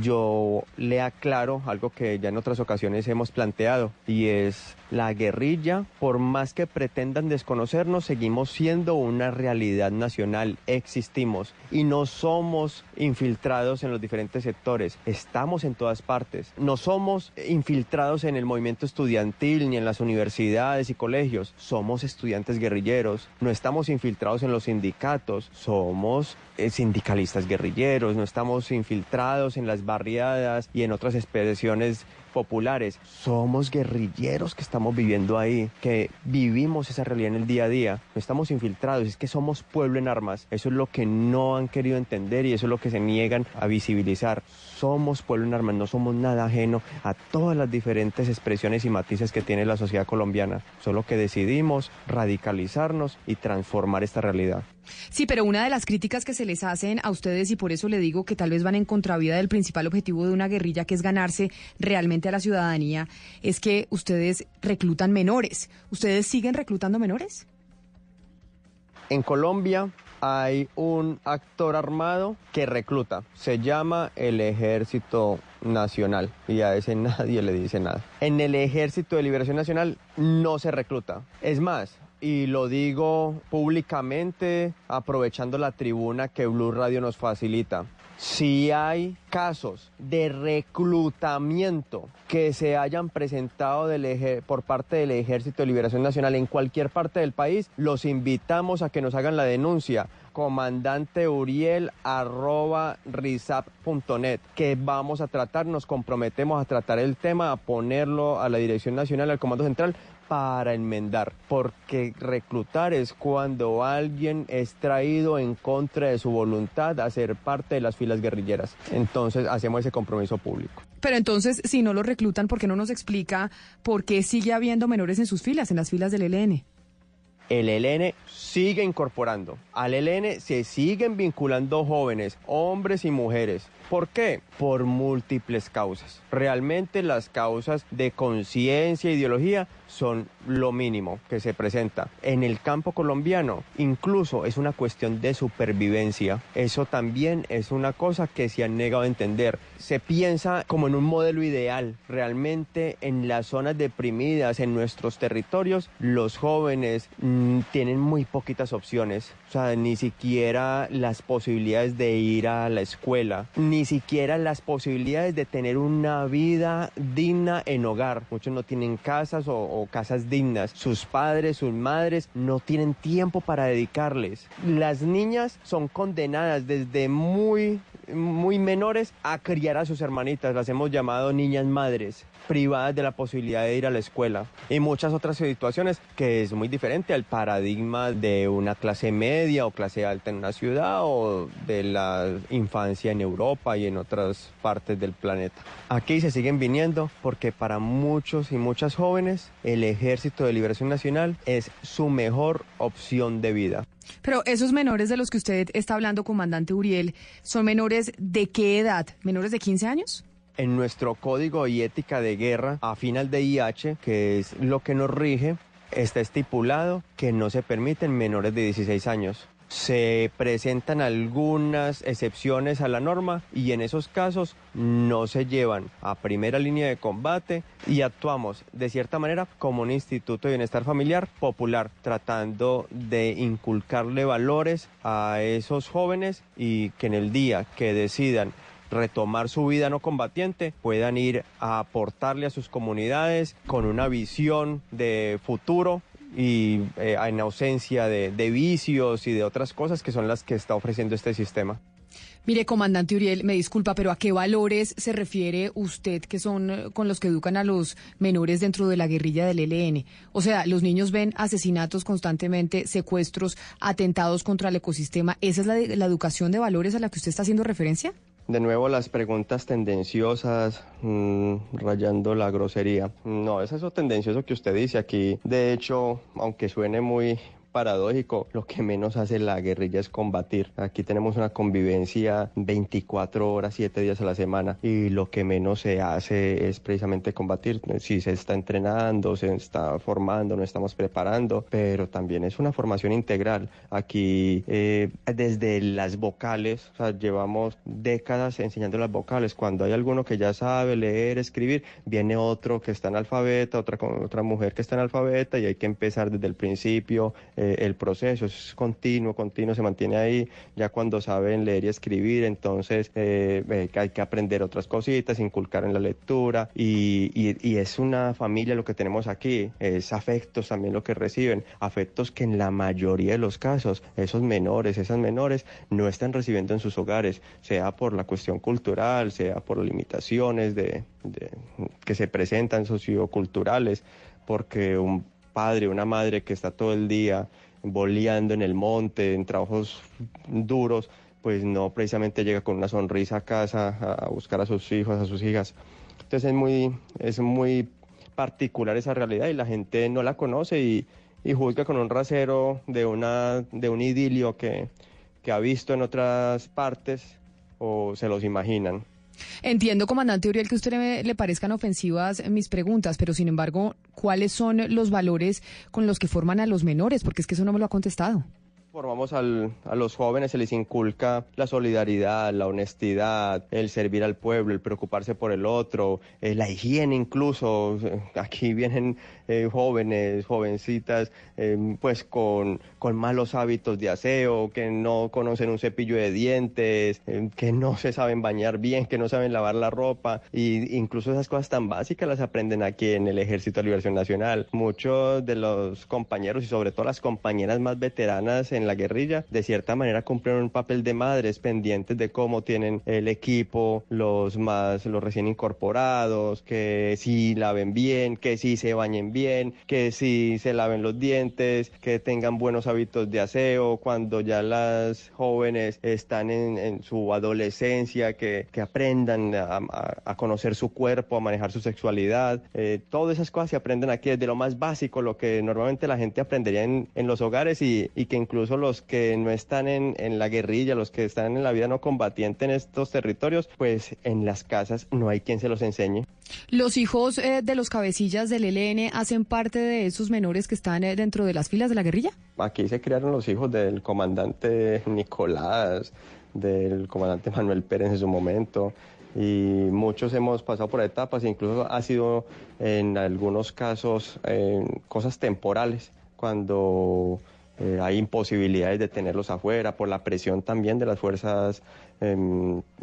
Yo le aclaro algo que ya en otras ocasiones hemos planteado y es la guerrilla, por más que pretendan desconocernos, seguimos siendo una realidad nacional, existimos y no somos infiltrados en los diferentes sectores, estamos en todas partes, no somos infiltrados en el movimiento estudiantil ni en las universidades y colegios, somos estudiantes guerrilleros, no estamos infiltrados en los sindicatos, somos eh, sindicalistas guerrilleros, no estamos infiltrados en las barriadas y en otras expresiones populares. Somos guerrilleros que estamos viviendo ahí, que vivimos esa realidad en el día a día. No estamos infiltrados, es que somos pueblo en armas. Eso es lo que no han querido entender y eso es lo que se niegan a visibilizar. Somos pueblo en armas, no somos nada ajeno a todas las diferentes expresiones y matices que tiene la sociedad colombiana. Solo que decidimos radicalizarnos y transformar esta realidad. Sí, pero una de las críticas que se les hacen a ustedes, y por eso le digo que tal vez van en contravida del principal objetivo de una guerrilla, que es ganarse realmente a la ciudadanía, es que ustedes reclutan menores. ¿Ustedes siguen reclutando menores? En Colombia hay un actor armado que recluta. Se llama el Ejército Nacional y a ese nadie le dice nada. En el Ejército de Liberación Nacional no se recluta. Es más, y lo digo públicamente aprovechando la tribuna que Blue Radio nos facilita. Si hay casos de reclutamiento que se hayan presentado del por parte del Ejército de Liberación Nacional en cualquier parte del país, los invitamos a que nos hagan la denuncia comandante Uriel arroba risap.net que vamos a tratar, nos comprometemos a tratar el tema, a ponerlo a la Dirección Nacional, al Comando Central para enmendar, porque reclutar es cuando alguien es traído en contra de su voluntad a ser parte de las filas guerrilleras. Entonces hacemos ese compromiso público. Pero entonces, si no lo reclutan, ¿por qué no nos explica por qué sigue habiendo menores en sus filas, en las filas del ELN? el ELN sigue incorporando. Al ELN se siguen vinculando jóvenes, hombres y mujeres. ¿Por qué? Por múltiples causas. Realmente las causas de conciencia ideología son lo mínimo que se presenta. En el campo colombiano incluso es una cuestión de supervivencia. Eso también es una cosa que se han negado a entender. Se piensa como en un modelo ideal. Realmente en las zonas deprimidas, en nuestros territorios, los jóvenes mmm, tienen muy poquitas opciones. O sea, ni siquiera las posibilidades de ir a la escuela, ni siquiera las posibilidades de tener una vida digna en hogar. Muchos no tienen casas o, o casas dignas. Sus padres, sus madres no tienen tiempo para dedicarles. Las niñas son condenadas desde muy muy menores a criar a sus hermanitas, las hemos llamado niñas madres, privadas de la posibilidad de ir a la escuela y muchas otras situaciones que es muy diferente al paradigma de una clase media o clase alta en una ciudad o de la infancia en Europa y en otras partes del planeta. Aquí se siguen viniendo porque para muchos y muchas jóvenes el Ejército de Liberación Nacional es su mejor opción de vida. Pero esos menores de los que usted está hablando, comandante Uriel, ¿son menores de qué edad? ¿Menores de 15 años? En nuestro código y ética de guerra, a final de IH, que es lo que nos rige, está estipulado que no se permiten menores de 16 años. Se presentan algunas excepciones a la norma y en esos casos no se llevan a primera línea de combate y actuamos de cierta manera como un instituto de bienestar familiar popular, tratando de inculcarle valores a esos jóvenes y que en el día que decidan retomar su vida no combatiente, puedan ir a aportarle a sus comunidades con una visión de futuro y eh, en ausencia de, vicios y de otras cosas que son las que está ofreciendo este sistema. Mire, comandante Uriel, me disculpa, pero ¿a qué valores se refiere usted que son eh, con los que educan a los menores dentro de la guerrilla del ELN? O sea, los niños ven asesinatos constantemente, secuestros, atentados contra el ecosistema. ¿Esa es la, la educación de valores a la que usted está haciendo referencia? De nuevo las preguntas tendenciosas, mmm, rayando la grosería. No, es eso tendencioso que usted dice aquí. De hecho, aunque suene muy paradójico, lo que menos hace la guerrilla es combatir. Aquí tenemos una convivencia 24 horas, 7 días a la semana y lo que menos se hace es precisamente combatir. Si se está entrenando, se está formando, nos estamos preparando, pero también es una formación integral. Aquí eh, desde las vocales, o sea, llevamos décadas enseñando las vocales. Cuando hay alguno que ya sabe leer, escribir, viene otro que está analfabeta, otra, otra mujer que está analfabeta y hay que empezar desde el principio. El proceso es continuo, continuo, se mantiene ahí, ya cuando saben leer y escribir, entonces eh, eh, hay que aprender otras cositas, inculcar en la lectura. Y, y, y, es una familia lo que tenemos aquí, es afectos también lo que reciben, afectos que en la mayoría de los casos esos menores, esas menores no están recibiendo en sus hogares, sea por la cuestión cultural, sea por limitaciones de, de que se presentan socioculturales, porque un padre, una madre que está todo el día boleando en el monte, en trabajos duros, pues no precisamente llega con una sonrisa a casa a buscar a sus hijos, a sus hijas. Entonces es muy, es muy particular esa realidad y la gente no la conoce y, y juzga con un rasero de, una, de un idilio que, que ha visto en otras partes o se los imaginan. Entiendo, comandante Uriel, que a usted le, le, parezcan ofensivas mis preguntas, pero sin embargo, ¿cuáles son los valores con los que forman a los menores? Porque es que eso no me lo ha contestado. Formamos a los jóvenes, se les inculca la solidaridad, la honestidad, el servir al pueblo, el preocuparse por el otro, eh, la higiene incluso. Aquí vienen eh, jóvenes, jovencitas, eh, pues con, malos hábitos de aseo, que no conocen un cepillo de dientes, eh, que no se saben bañar bien, que no saben lavar la ropa. Y incluso esas cosas tan básicas las aprenden aquí en el Ejército de Liberación Nacional. Muchos de los compañeros y sobre todo las compañeras más veteranas en la guerrilla, de cierta manera cumplen un papel de madres pendientes de cómo tienen el equipo, los más, los recién incorporados, que si laven bien, que si se bañen bien, que si se laven los dientes, que tengan buenos hábitos de aseo, cuando ya las jóvenes están en, en su adolescencia, que, aprendan a, conocer su cuerpo, a manejar su sexualidad. Eh, todas esas cosas se aprenden aquí desde lo más básico, lo que normalmente la gente aprendería en, en los hogares y que incluso los que no están en, en, la guerrilla, los que están en la vida no combatiente en estos territorios, pues en las casas no hay quien se los enseñe. ¿Los hijos eh, de los cabecillas del ELN hacen parte de esos menores que están eh, dentro de las filas de la guerrilla? Aquí se criaron los hijos del comandante Nicolás, del comandante Manuel Pérez en su momento y muchos hemos pasado por etapas, incluso ha sido en algunos casos eh, cosas temporales, cuando eh, hay imposibilidades de tenerlos afuera por la presión también de las fuerzas eh,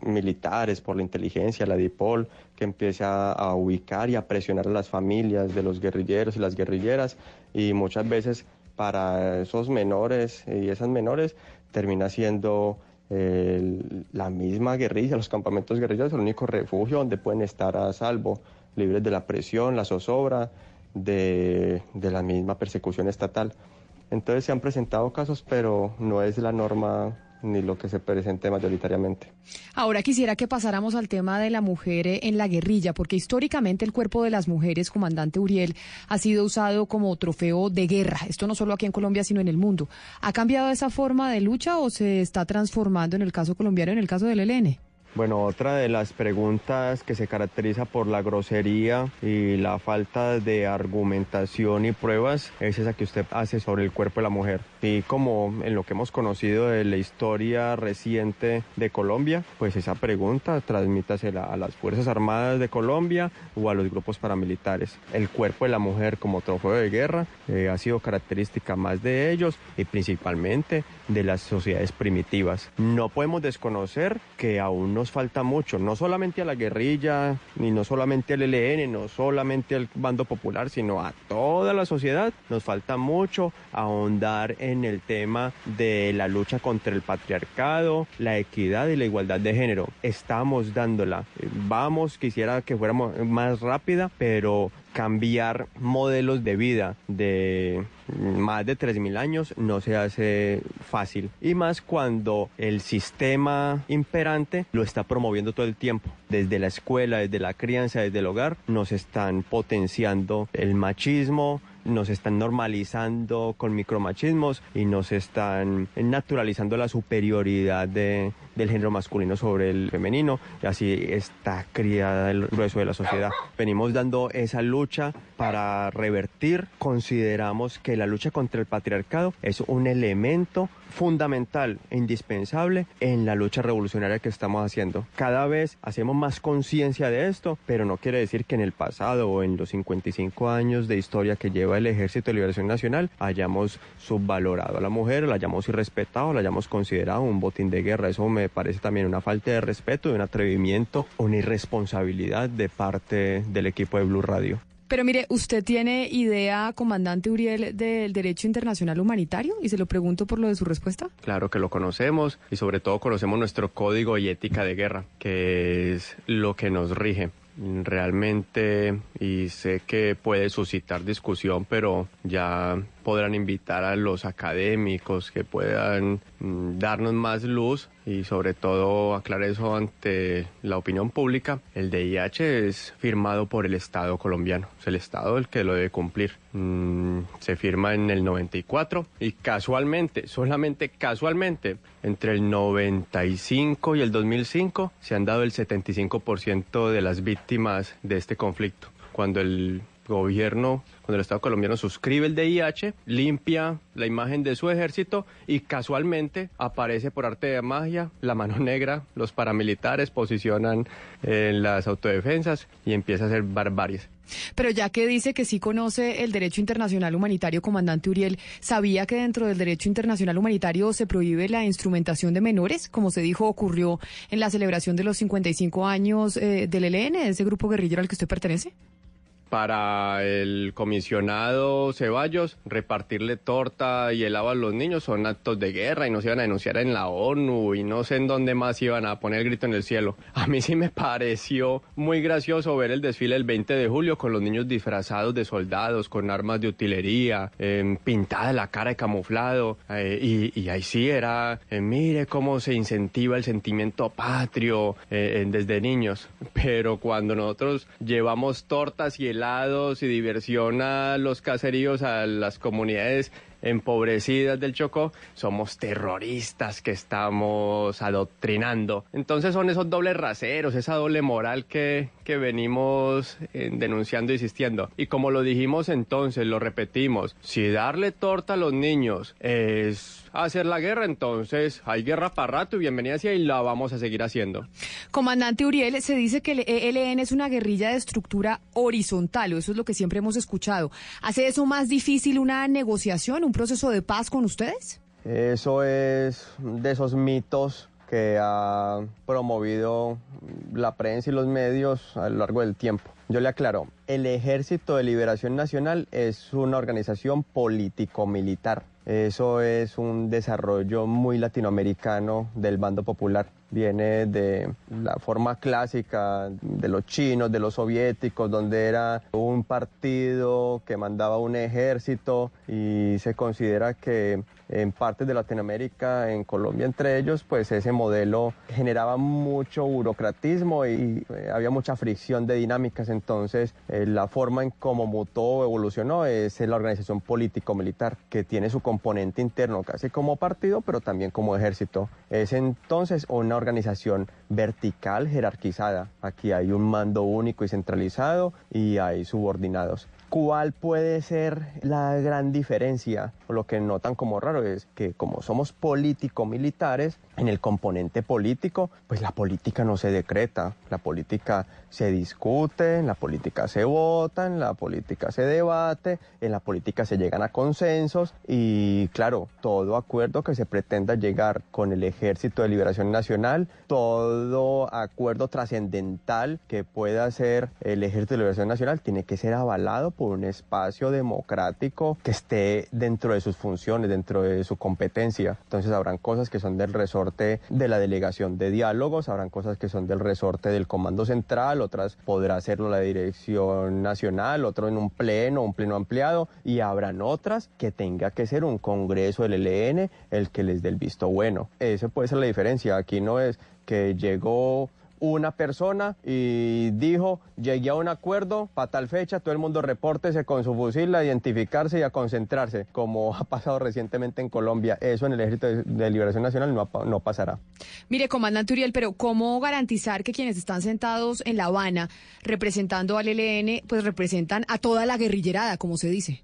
militares, por la inteligencia, la DIPOL, que empieza a, ubicar y a presionar a las familias de los guerrilleros y las guerrilleras y muchas veces para esos menores y esas menores termina siendo la misma guerrilla, los campamentos guerrilleros, el único refugio donde pueden estar a salvo, libres de la presión, la zozobra, de, de la misma persecución estatal. Entonces se han presentado casos, pero no es la norma ni lo que se presente mayoritariamente. Ahora quisiera que pasáramos al tema de la mujer eh, en la guerrilla, porque históricamente el cuerpo de las mujeres, comandante Uriel, ha sido usado como trofeo de guerra. Esto no solo aquí en Colombia, sino en el mundo. ¿Ha cambiado esa forma de lucha o se está transformando en el caso colombiano, en el caso del ELN? Bueno, otra de las preguntas que se caracteriza por la grosería y la falta de argumentación y pruebas es esa que usted hace sobre el cuerpo de la mujer. Y como en lo que hemos conocido de la historia reciente de Colombia, pues esa pregunta transmítasela a las Fuerzas Armadas de Colombia o a los grupos paramilitares. El cuerpo de la mujer como trofeo de guerra eh, ha sido característica más de ellos y principalmente de las sociedades primitivas. No podemos desconocer que aún nos falta mucho, no solamente a la guerrilla, ni no solamente al ELN, no solamente al bando popular, sino a toda la sociedad. Nos falta mucho ahondar en el tema de la lucha contra el patriarcado, la equidad y la igualdad de género. Estamos dándola. Vamos, quisiera que fuéramos más rápida, pero cambiar modelos de vida de más de 3.000 años no se hace fácil. Y más cuando el sistema imperante lo está promoviendo todo el tiempo. Desde la escuela, desde la crianza, desde el hogar, nos están potenciando el machismo, nos están normalizando con micromachismos y nos están naturalizando la superioridad de, del género masculino sobre el femenino y así está criada el grueso de la sociedad. Venimos dando esa lucha para revertir, consideramos que la lucha contra el patriarcado es un elemento fundamental e indispensable en la lucha revolucionaria que estamos haciendo. Cada vez hacemos más conciencia de esto, pero no quiere decir que en el pasado o en los 55 años de historia que lleva el Ejército de Liberación Nacional hayamos subvalorado a la mujer, la hayamos irrespetado, la hayamos considerado un botín de guerra. Eso me parece también una falta de respeto, de un atrevimiento, una irresponsabilidad de parte del equipo de Blue Radio. Pero mire, ¿usted tiene idea, comandante Uriel, del derecho internacional humanitario? Y se lo pregunto por lo de su respuesta. Claro que lo conocemos y sobre todo conocemos nuestro código y ética de guerra, que es lo que nos rige realmente y sé que puede suscitar discusión, pero ya podrán invitar a los académicos que puedan mm, darnos más luz y sobre todo aclarar eso ante la opinión pública. El DIH es firmado por el Estado colombiano, es el Estado el que lo debe cumplir. Mm, se firma en el 94 y casualmente, solamente casualmente, entre el 95 y el 2005 se han dado el 75% de las víctimas de este conflicto. Cuando el gobierno, cuando el Estado colombiano suscribe el DIH, limpia la imagen de su ejército y casualmente aparece por arte de magia la mano negra, los paramilitares posicionan en las autodefensas y empieza a hacer barbaries. Pero ya que dice que sí conoce el derecho internacional humanitario, comandante Uriel, ¿sabía que dentro del derecho internacional humanitario se prohíbe la instrumentación de menores? Como se dijo, ocurrió en la celebración de los 55 años eh, del ELN, ese grupo guerrillero al que usted pertenece para el comisionado Ceballos, repartirle torta y helado a los niños son actos de guerra y nos iban a denunciar en la ONU y no sé en dónde más iban a poner el grito en el cielo. A mí sí me pareció muy gracioso ver el desfile el 20 de julio con los niños disfrazados de soldados, con armas de utilería, eh, pintada la cara de camuflado eh, y, ahí sí era, eh, mire cómo se incentiva el sentimiento patrio eh, desde niños. Pero cuando nosotros llevamos tortas y y diversión a los caseríos, a las comunidades empobrecidas del Chocó, somos terroristas que estamos adoctrinando. Entonces son esos dobles raseros, esa doble moral que, que venimos eh, denunciando e insistiendo. Y como lo dijimos entonces, lo repetimos, si darle torta a los niños es hacer la guerra, entonces hay guerra para rato y bienvenida hacia y la vamos a seguir haciendo. Comandante Uriel, se dice que el ELN es una guerrilla de estructura horizontal, o eso es lo que siempre hemos escuchado. ¿Hace eso más difícil una negociación, un proceso de paz con ustedes? Eso es de esos mitos que ha promovido la prensa y los medios a lo largo del tiempo. Yo le aclaro, el Ejército de Liberación Nacional es una organización político-militar. Eso es un desarrollo muy latinoamericano del bando popular. Viene de la forma clásica de los chinos, de los soviéticos, donde era un partido que mandaba un ejército y se considera que en partes de Latinoamérica, en Colombia entre ellos, pues ese modelo generaba mucho burocratismo y eh, había mucha fricción de dinámicas. Entonces, eh, la forma en cómo mutó o evolucionó es la organización político-militar, que tiene su componente interno casi como partido, pero también como ejército. Es entonces una organización vertical, jerarquizada. Aquí hay un mando único y centralizado y hay subordinados. ¿Cuál puede ser la gran diferencia? Lo que notan como raro es que como somos político-militares, en el componente político, pues la política no se decreta, la política se discute, en la política se vota, en la política se debate, en la política se llegan a consensos y claro, todo acuerdo que se pretenda llegar con el Ejército de Liberación Nacional, todo acuerdo trascendental que pueda hacer el Ejército de Liberación Nacional tiene que ser avalado por un espacio democrático que esté dentro de sus funciones, dentro de su competencia. Entonces habrán cosas que son del resorte de la delegación de diálogos, habrán cosas que son del resorte del comando central, otras podrá hacerlo la dirección nacional, otro en un pleno, un pleno ampliado, y habrán otras que tenga que ser un congreso del ELN el que les dé el visto bueno. Esa puede ser la diferencia. Aquí no es que llegó una persona y dijo, llegué a un acuerdo para tal fecha, todo el mundo repórtese con su fusil a identificarse y a concentrarse, como ha pasado recientemente en Colombia. Eso en el Ejército de Liberación Nacional no, no pasará. Mire, comandante Uriel, pero ¿cómo garantizar que quienes están sentados en La Habana representando al ELN, pues representan a toda la guerrillerada, como se dice?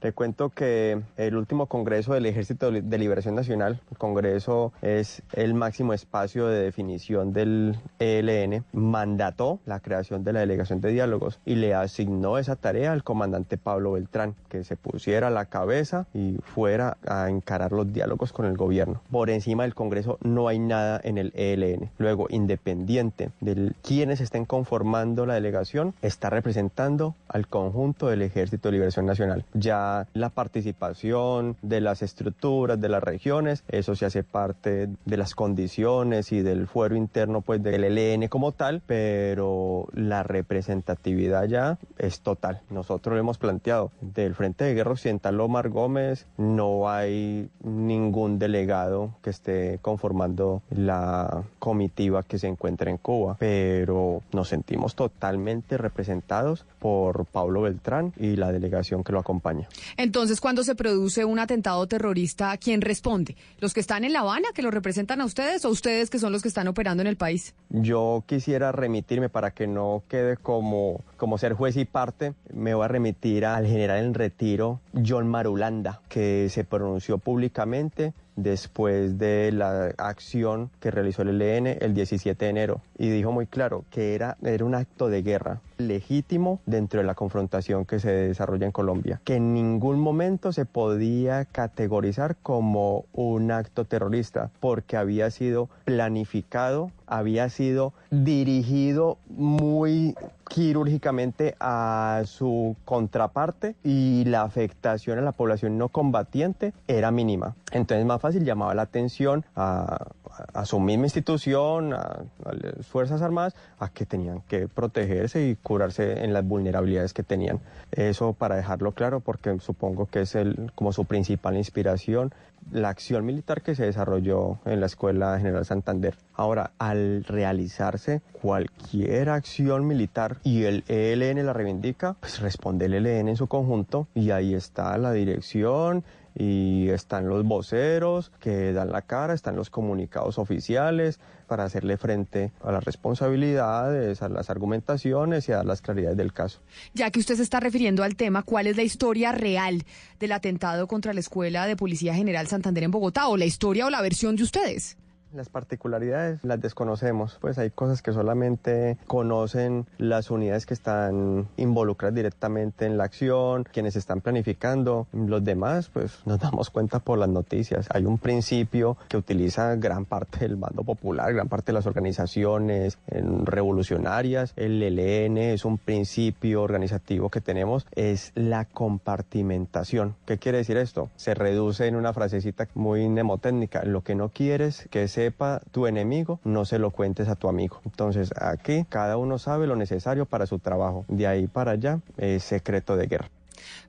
Te cuento que el último Congreso del Ejército de Liberación Nacional, el Congreso es el máximo espacio de definición del ELN, mandató la creación de la delegación de diálogos y le asignó esa tarea al comandante Pablo Beltrán, que se pusiera a la cabeza y fuera a encarar los diálogos con el gobierno. Por encima del Congreso no hay nada en el ELN. Luego, independiente de quienes estén conformando la delegación, está representando al conjunto del Ejército de Liberación Nacional. Ya la participación de las estructuras, de las regiones, eso se hace parte de las condiciones y del fuero interno pues del ELN como tal, pero la representatividad ya es total. Nosotros lo hemos planteado, del Frente de Guerra Occidental Omar Gómez no hay ningún delegado que esté conformando la comitiva que se encuentra en Cuba, pero nos sentimos totalmente representados por Pablo Beltrán y la delegación que lo acompaña. Entonces, cuando se produce un atentado terrorista, ¿quién responde? ¿Los que están en La Habana, que lo representan a ustedes, o ustedes que son los que están operando en el país? Yo quisiera remitirme para que no quede como, como ser juez y parte, me voy a remitir al general en retiro John Marulanda, que se pronunció públicamente después de la acción que realizó el ELN el 17 de enero. Y dijo muy claro que era, era un acto de guerra legítimo dentro de la confrontación que se desarrolla en Colombia, que en ningún momento se podía categorizar como un acto terrorista porque había sido planificado, había sido dirigido muy quirúrgicamente a su contraparte y la afectación a la población no combatiente era mínima. Entonces más fácil llamaba la atención a, a su misma institución, a, las Fuerzas Armadas, a que tenían que protegerse y curarse en las vulnerabilidades que tenían. Eso para dejarlo claro, porque supongo que es el, como su principal inspiración la acción militar que se desarrolló en la Escuela General Santander. Ahora, al realizarse cualquier acción militar y el ELN la reivindica, pues responde el ELN en su conjunto y ahí está la dirección y están los voceros que dan la cara, están los comunicados oficiales para hacerle frente a las responsabilidades, a las argumentaciones y a las claridades del caso. Ya que usted se está refiriendo al tema, ¿cuál es la historia real del atentado contra la Escuela de Policía General Santander en Bogotá o la historia o la versión de ustedes? Las particularidades las desconocemos, pues hay cosas que solamente conocen las unidades que están involucradas directamente en la acción, quienes están planificando, los demás pues nos damos cuenta por las noticias. Hay un principio que utiliza gran parte del bando popular, gran parte de las organizaciones revolucionarias, el ELN es un principio organizativo que tenemos, es la compartimentación. ¿Qué quiere decir esto? Se reduce en una frasecita muy mnemotécnica, lo que no quieres que sepa tu enemigo, no se lo cuentes a tu amigo. Entonces aquí cada uno sabe lo necesario para su trabajo. De ahí para allá es secreto de guerra.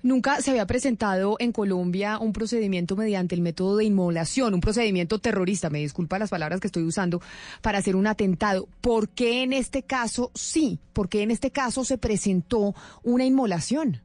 Nunca se había presentado en Colombia un procedimiento mediante el método de inmolación, un procedimiento terrorista, me disculpa las palabras que estoy usando, para hacer un atentado. ¿Por qué en este caso sí? ¿Por qué en este caso se presentó una inmolación?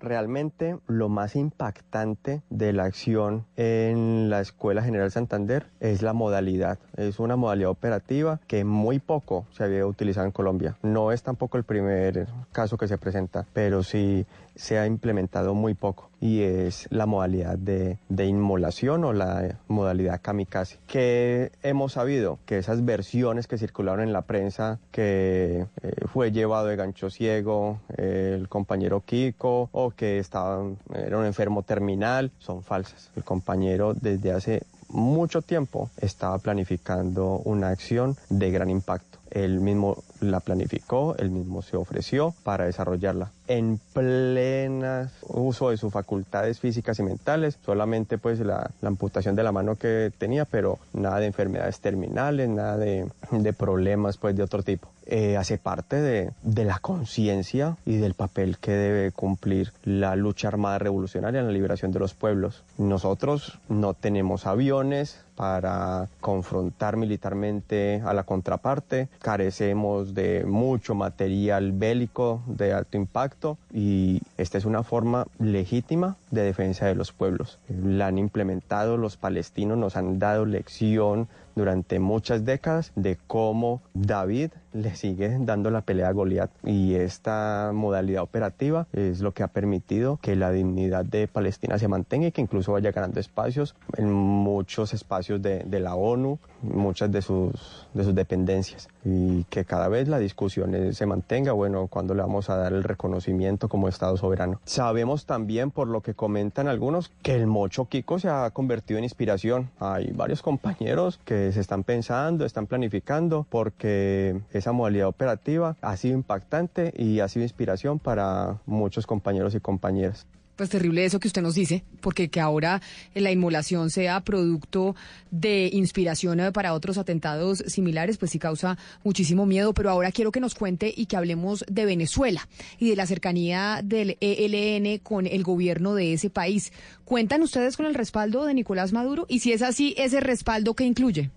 Realmente lo más impactante de la acción en la Escuela General Santander es la modalidad. Es una modalidad operativa que muy poco se había utilizado en Colombia. No es tampoco el primer caso que se presenta, pero sí se ha implementado muy poco y es la modalidad de, de, inmolación o la modalidad kamikaze. Que hemos sabido que esas versiones que circularon en la prensa, que eh, fue llevado de gancho ciego el compañero Kiko o que estaba, era un enfermo terminal, son falsas. El compañero desde hace mucho tiempo estaba planificando una acción de gran impacto. Él mismo la planificó, él mismo se ofreció para desarrollarla en plena uso de sus facultades físicas y mentales, solamente pues la, la, amputación de la mano que tenía, pero nada de enfermedades terminales, nada de, de problemas pues de otro tipo. Eh, hace parte de, de la conciencia y del papel que debe cumplir la lucha armada revolucionaria en la liberación de los pueblos. Nosotros no tenemos aviones para confrontar militarmente a la contraparte, carecemos de mucho material bélico de alto impacto y esta es una forma legítima de defensa de los pueblos. La han implementado los palestinos, nos han dado lección durante muchas décadas de cómo David le sigue dando la pelea a Goliat. Y esta modalidad operativa es lo que ha permitido que la dignidad de Palestina se mantenga y que incluso vaya ganando espacios en muchos espacios de, de la ONU, muchas de sus, de sus dependencias y que cada vez la discusión se mantenga, bueno, cuando le vamos a dar el reconocimiento como Estado soberano. Sabemos también, por lo que comentan algunos, que el mocho Kiko se ha convertido en inspiración. Hay varios compañeros que se están pensando, están planificando, porque esa modalidad operativa ha sido impactante y ha sido inspiración para muchos compañeros y compañeras pues terrible eso que usted nos dice, porque que ahora la inmolación sea producto de inspiración para otros atentados similares, pues sí causa muchísimo miedo. Pero ahora quiero que nos cuente y que hablemos de Venezuela y de la cercanía del ELN con el gobierno de ese país. ¿Cuentan ustedes con el respaldo de Nicolás Maduro? Y si es así, ese respaldo que incluye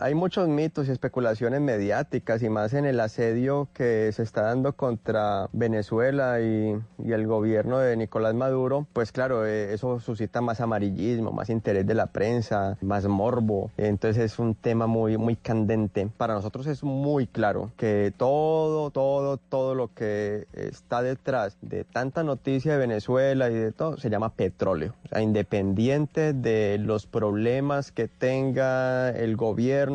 hay muchos mitos y especulaciones mediáticas y más en el asedio que se está dando contra Venezuela y, y el gobierno de Nicolás Maduro, pues claro, eh, eso suscita más amarillismo, más interés de la prensa, más morbo. Entonces es un tema muy, muy candente. Para nosotros es muy claro que todo, todo, todo lo que está detrás de tanta noticia de Venezuela y de todo se llama petróleo. O sea, independiente de los problemas que tenga el gobierno,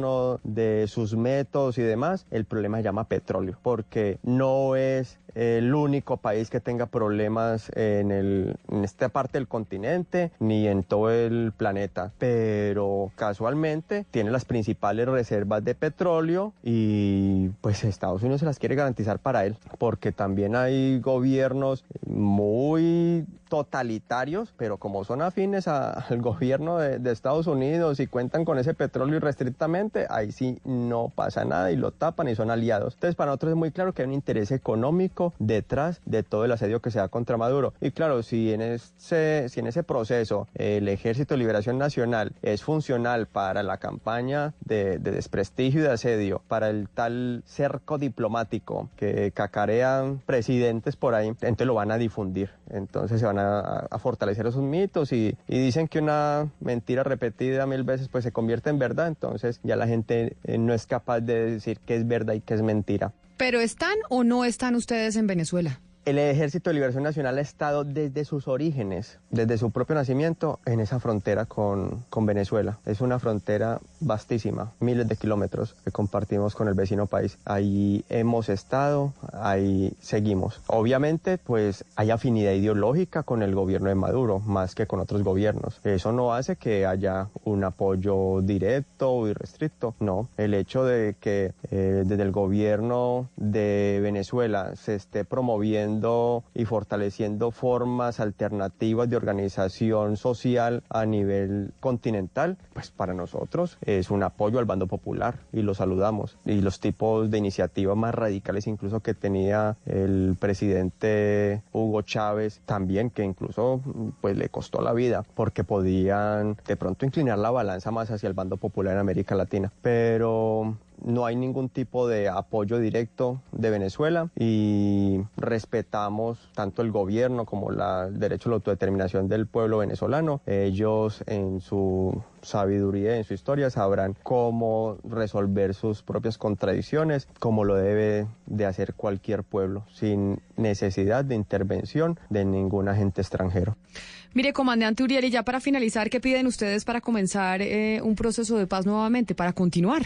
de sus métodos y demás, el problema se llama petróleo, porque no es el único país que tenga problemas en, esta parte del continente ni en todo el planeta, pero casualmente tiene las principales reservas de petróleo y pues Estados Unidos se las quiere garantizar para él, porque también hay gobiernos muy totalitarios, pero como son afines al gobierno de, de, Estados Unidos y cuentan con ese petróleo irrestrictamente, ahí sí no pasa nada y lo tapan y son aliados. Entonces para nosotros es muy claro que hay un interés económico detrás de todo el asedio que se da contra Maduro. Y claro, si en ese, si en ese proceso el Ejército de Liberación Nacional es funcional para la campaña de, de desprestigio y de asedio, para el tal cerco diplomático que cacarean presidentes por ahí, entonces lo van a difundir. Entonces se van a fortalecer esos mitos y, y, dicen que una mentira repetida mil veces pues se convierte en verdad, entonces ya la gente eh, no es capaz de decir qué es verdad y qué es mentira. ¿Pero están o no están ustedes en Venezuela? El Ejército de Liberación Nacional ha estado desde sus orígenes, desde su propio nacimiento, en esa frontera con, con, Venezuela. Es una frontera vastísima, miles de kilómetros que compartimos con el vecino país. Ahí hemos estado, ahí seguimos. Obviamente, pues hay afinidad ideológica con el gobierno de Maduro, más que con otros gobiernos. Eso no hace que haya un apoyo directo o irrestricto, no. El hecho de que eh, desde el gobierno de Venezuela se esté promoviendo y fortaleciendo formas alternativas de organización social a nivel continental, pues para nosotros es un apoyo al bando popular y lo saludamos. Y los tipos de iniciativas más radicales incluso que tenía el presidente Hugo Chávez también, que incluso pues le costó la vida porque podían de pronto inclinar la balanza más hacia el bando popular en América Latina. Pero no hay ningún tipo de apoyo directo de Venezuela y respetamos tanto el gobierno como la, el derecho a la autodeterminación del pueblo venezolano. Ellos en su sabiduría, en su historia, sabrán cómo resolver sus propias contradicciones, como lo debe de hacer cualquier pueblo, sin necesidad de intervención de ningún agente extranjero. Mire, comandante Uriel, y ya para finalizar, ¿qué piden ustedes para comenzar eh, un proceso de paz nuevamente, para continuar?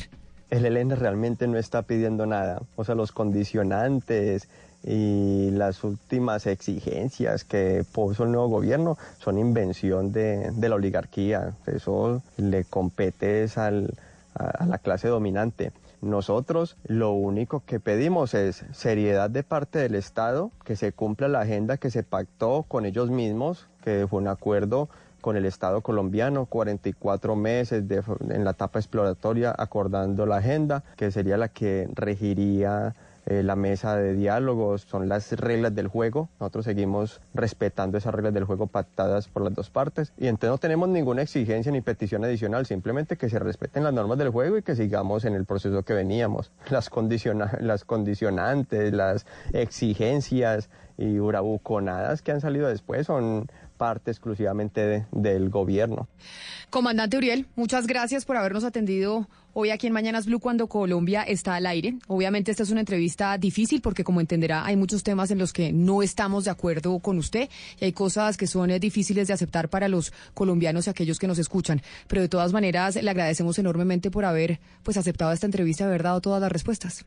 El ELN realmente no está pidiendo nada. O sea, los condicionantes y las últimas exigencias que puso el nuevo gobierno son invención de, la oligarquía. Eso le compete al, a la clase dominante. Nosotros lo único que pedimos es seriedad de parte del Estado, que se cumpla la agenda que se pactó con ellos mismos, que fue un acuerdo con el Estado colombiano, 44 meses en la etapa exploratoria acordando la agenda, que sería la que regiría eh, la mesa de diálogos, son las reglas del juego. Nosotros seguimos respetando esas reglas del juego pactadas por las dos partes y entonces no tenemos ninguna exigencia ni petición adicional, simplemente que se respeten las normas del juego y que sigamos en el proceso que veníamos. Las, las condicionantes, las exigencias y urabuconadas que han salido después son parte exclusivamente del gobierno. Comandante Uriel, muchas gracias por habernos atendido hoy aquí en Mañanas Blue cuando Colombia está al aire. Obviamente esta es una entrevista difícil porque como entenderá hay muchos temas en los que no estamos de acuerdo con usted y hay cosas que son eh, difíciles de aceptar para los colombianos y aquellos que nos escuchan. Pero de todas maneras le agradecemos enormemente por haber pues aceptado esta entrevista y haber dado todas las respuestas.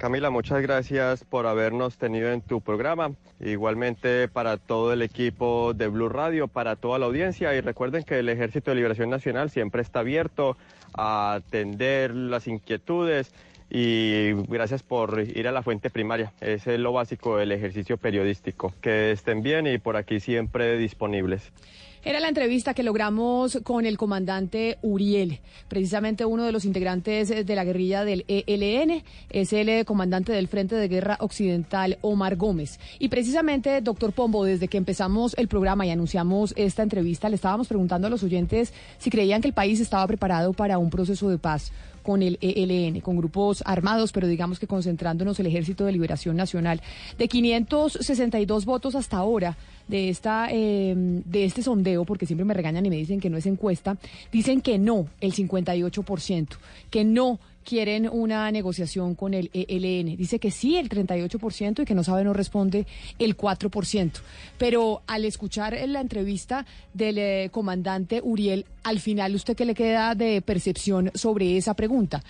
Camila, muchas gracias por habernos tenido en tu programa. Igualmente para todo el equipo de Blue Radio, para toda la audiencia. Y recuerden que el Ejército de Liberación Nacional siempre está abierto a atender las inquietudes. Y gracias por ir a la fuente primaria. Ese es lo básico del ejercicio periodístico. Que estén bien y por aquí siempre disponibles. Era la entrevista que logramos con el comandante Uriel, precisamente uno de los integrantes de la guerrilla del ELN, es el comandante del Frente de Guerra Occidental, Omar Gómez. Y precisamente, doctor Pombo, desde que empezamos el programa y anunciamos esta entrevista, le estábamos preguntando a los oyentes si creían que el país estaba preparado para un proceso de paz con el ELN, con grupos armados, pero digamos que concentrándonos el Ejército de Liberación Nacional. De 562 votos hasta ahora de, esta, eh, de este sondeo, porque siempre me regañan y me dicen que no es encuesta, dicen que no, el 58%, que no quieren una negociación con el ELN. Dice que sí, el 38% y que no sabe, no responde el 4%. Pero al escuchar la entrevista del eh, comandante Uriel, al final, ¿usted qué le queda de percepción sobre esa pregunta?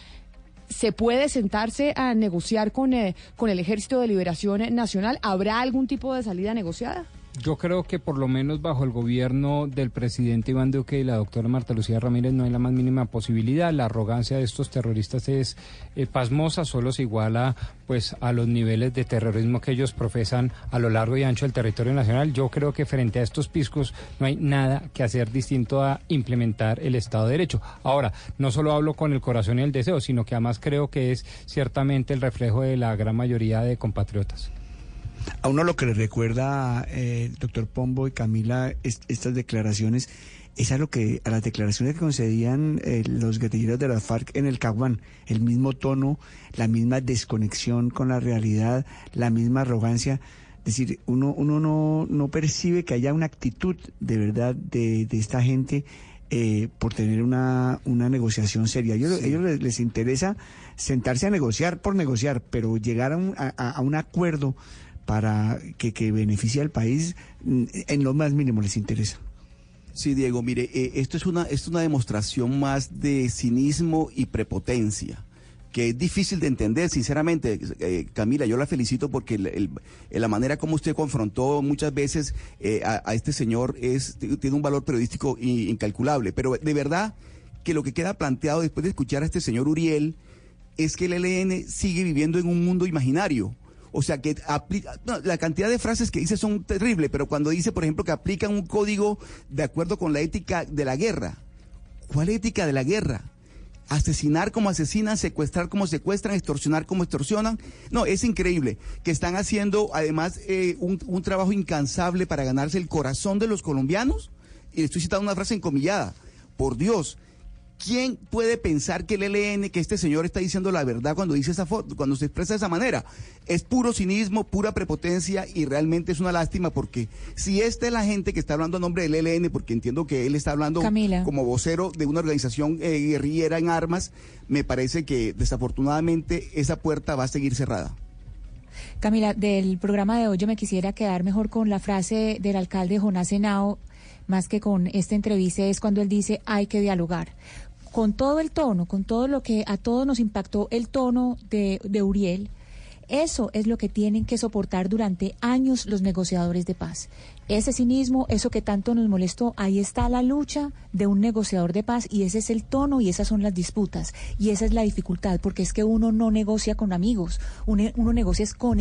¿Se puede sentarse a negociar con, eh, con el Ejército de Liberación Nacional? ¿Habrá algún tipo de salida negociada? Yo creo que por lo menos bajo el gobierno del presidente Iván Duque y la doctora Marta Lucía Ramírez no hay la más mínima posibilidad. La arrogancia de estos terroristas es eh, pasmosa, solo se iguala pues a los niveles de terrorismo que ellos profesan a lo largo y ancho del territorio nacional. Yo creo que frente a estos piscos no hay nada que hacer distinto a implementar el Estado de Derecho. Ahora, no solo hablo con el corazón y el deseo, sino que además creo que es ciertamente el reflejo de la gran mayoría de compatriotas. A uno lo que le recuerda, eh, doctor Pombo y Camila, estas declaraciones, es a, lo que, a las declaraciones que concedían eh, los guerrilleros de la FARC en el Caguán. El mismo tono, la misma desconexión con la realidad, la misma arrogancia. Es decir, uno, uno no, no percibe que haya una actitud de verdad de, de esta gente eh, por tener una, una negociación seria. Ellos, ellos les, les, interesa sentarse a negociar por negociar, pero llegar a un, a, a un acuerdo para que, que beneficie al país, mm, en lo más mínimo les interesa. Sí, Diego, mire, eh, esto es una, es una demostración más de cinismo y prepotencia que es difícil de entender, sinceramente. Eh, Camila, yo la felicito porque la manera como usted confrontó muchas veces eh, a, a, este señor es tiene un valor periodístico incalculable. Pero de verdad que lo que queda planteado después de escuchar a este señor Uriel es que el ELN sigue viviendo en un mundo imaginario O sea, que aplica, la cantidad de frases que dice son terribles, pero cuando dice, por ejemplo, que aplican un código de acuerdo con la ética de la guerra. ¿Cuál ética de la guerra? asesinar como asesinan, secuestrar como secuestran, extorsionar como extorsionan. No, es increíble que están haciendo además eh, un, un, trabajo incansable para ganarse el corazón de los colombianos. Y estoy citando una frase encomillada. Por Dios, ¿quién puede pensar que el ELN, que este señor está diciendo la verdad cuando dice esa foto, cuando se expresa de esa manera? Es puro cinismo, pura prepotencia y realmente es una lástima porque si esta es la gente que está hablando a nombre del ELN, porque entiendo que él está hablando Camila. como vocero de una organización eh, guerrillera en armas, me parece que desafortunadamente esa puerta va a seguir cerrada. Camila, del programa de hoy yo me quisiera quedar mejor con la frase del alcalde Jonás Henao, más que con esta entrevista, es cuando él dice hay que dialogar con todo el tono, con todo lo que a todos nos impactó el tono de, de, Uriel, eso es lo que tienen que soportar durante años los negociadores de paz. Ese cinismo, eso que tanto nos molestó, ahí está la lucha de un negociador de paz y ese es el tono y esas son las disputas y esa es la dificultad, porque es que uno no negocia con amigos, uno, uno negocia con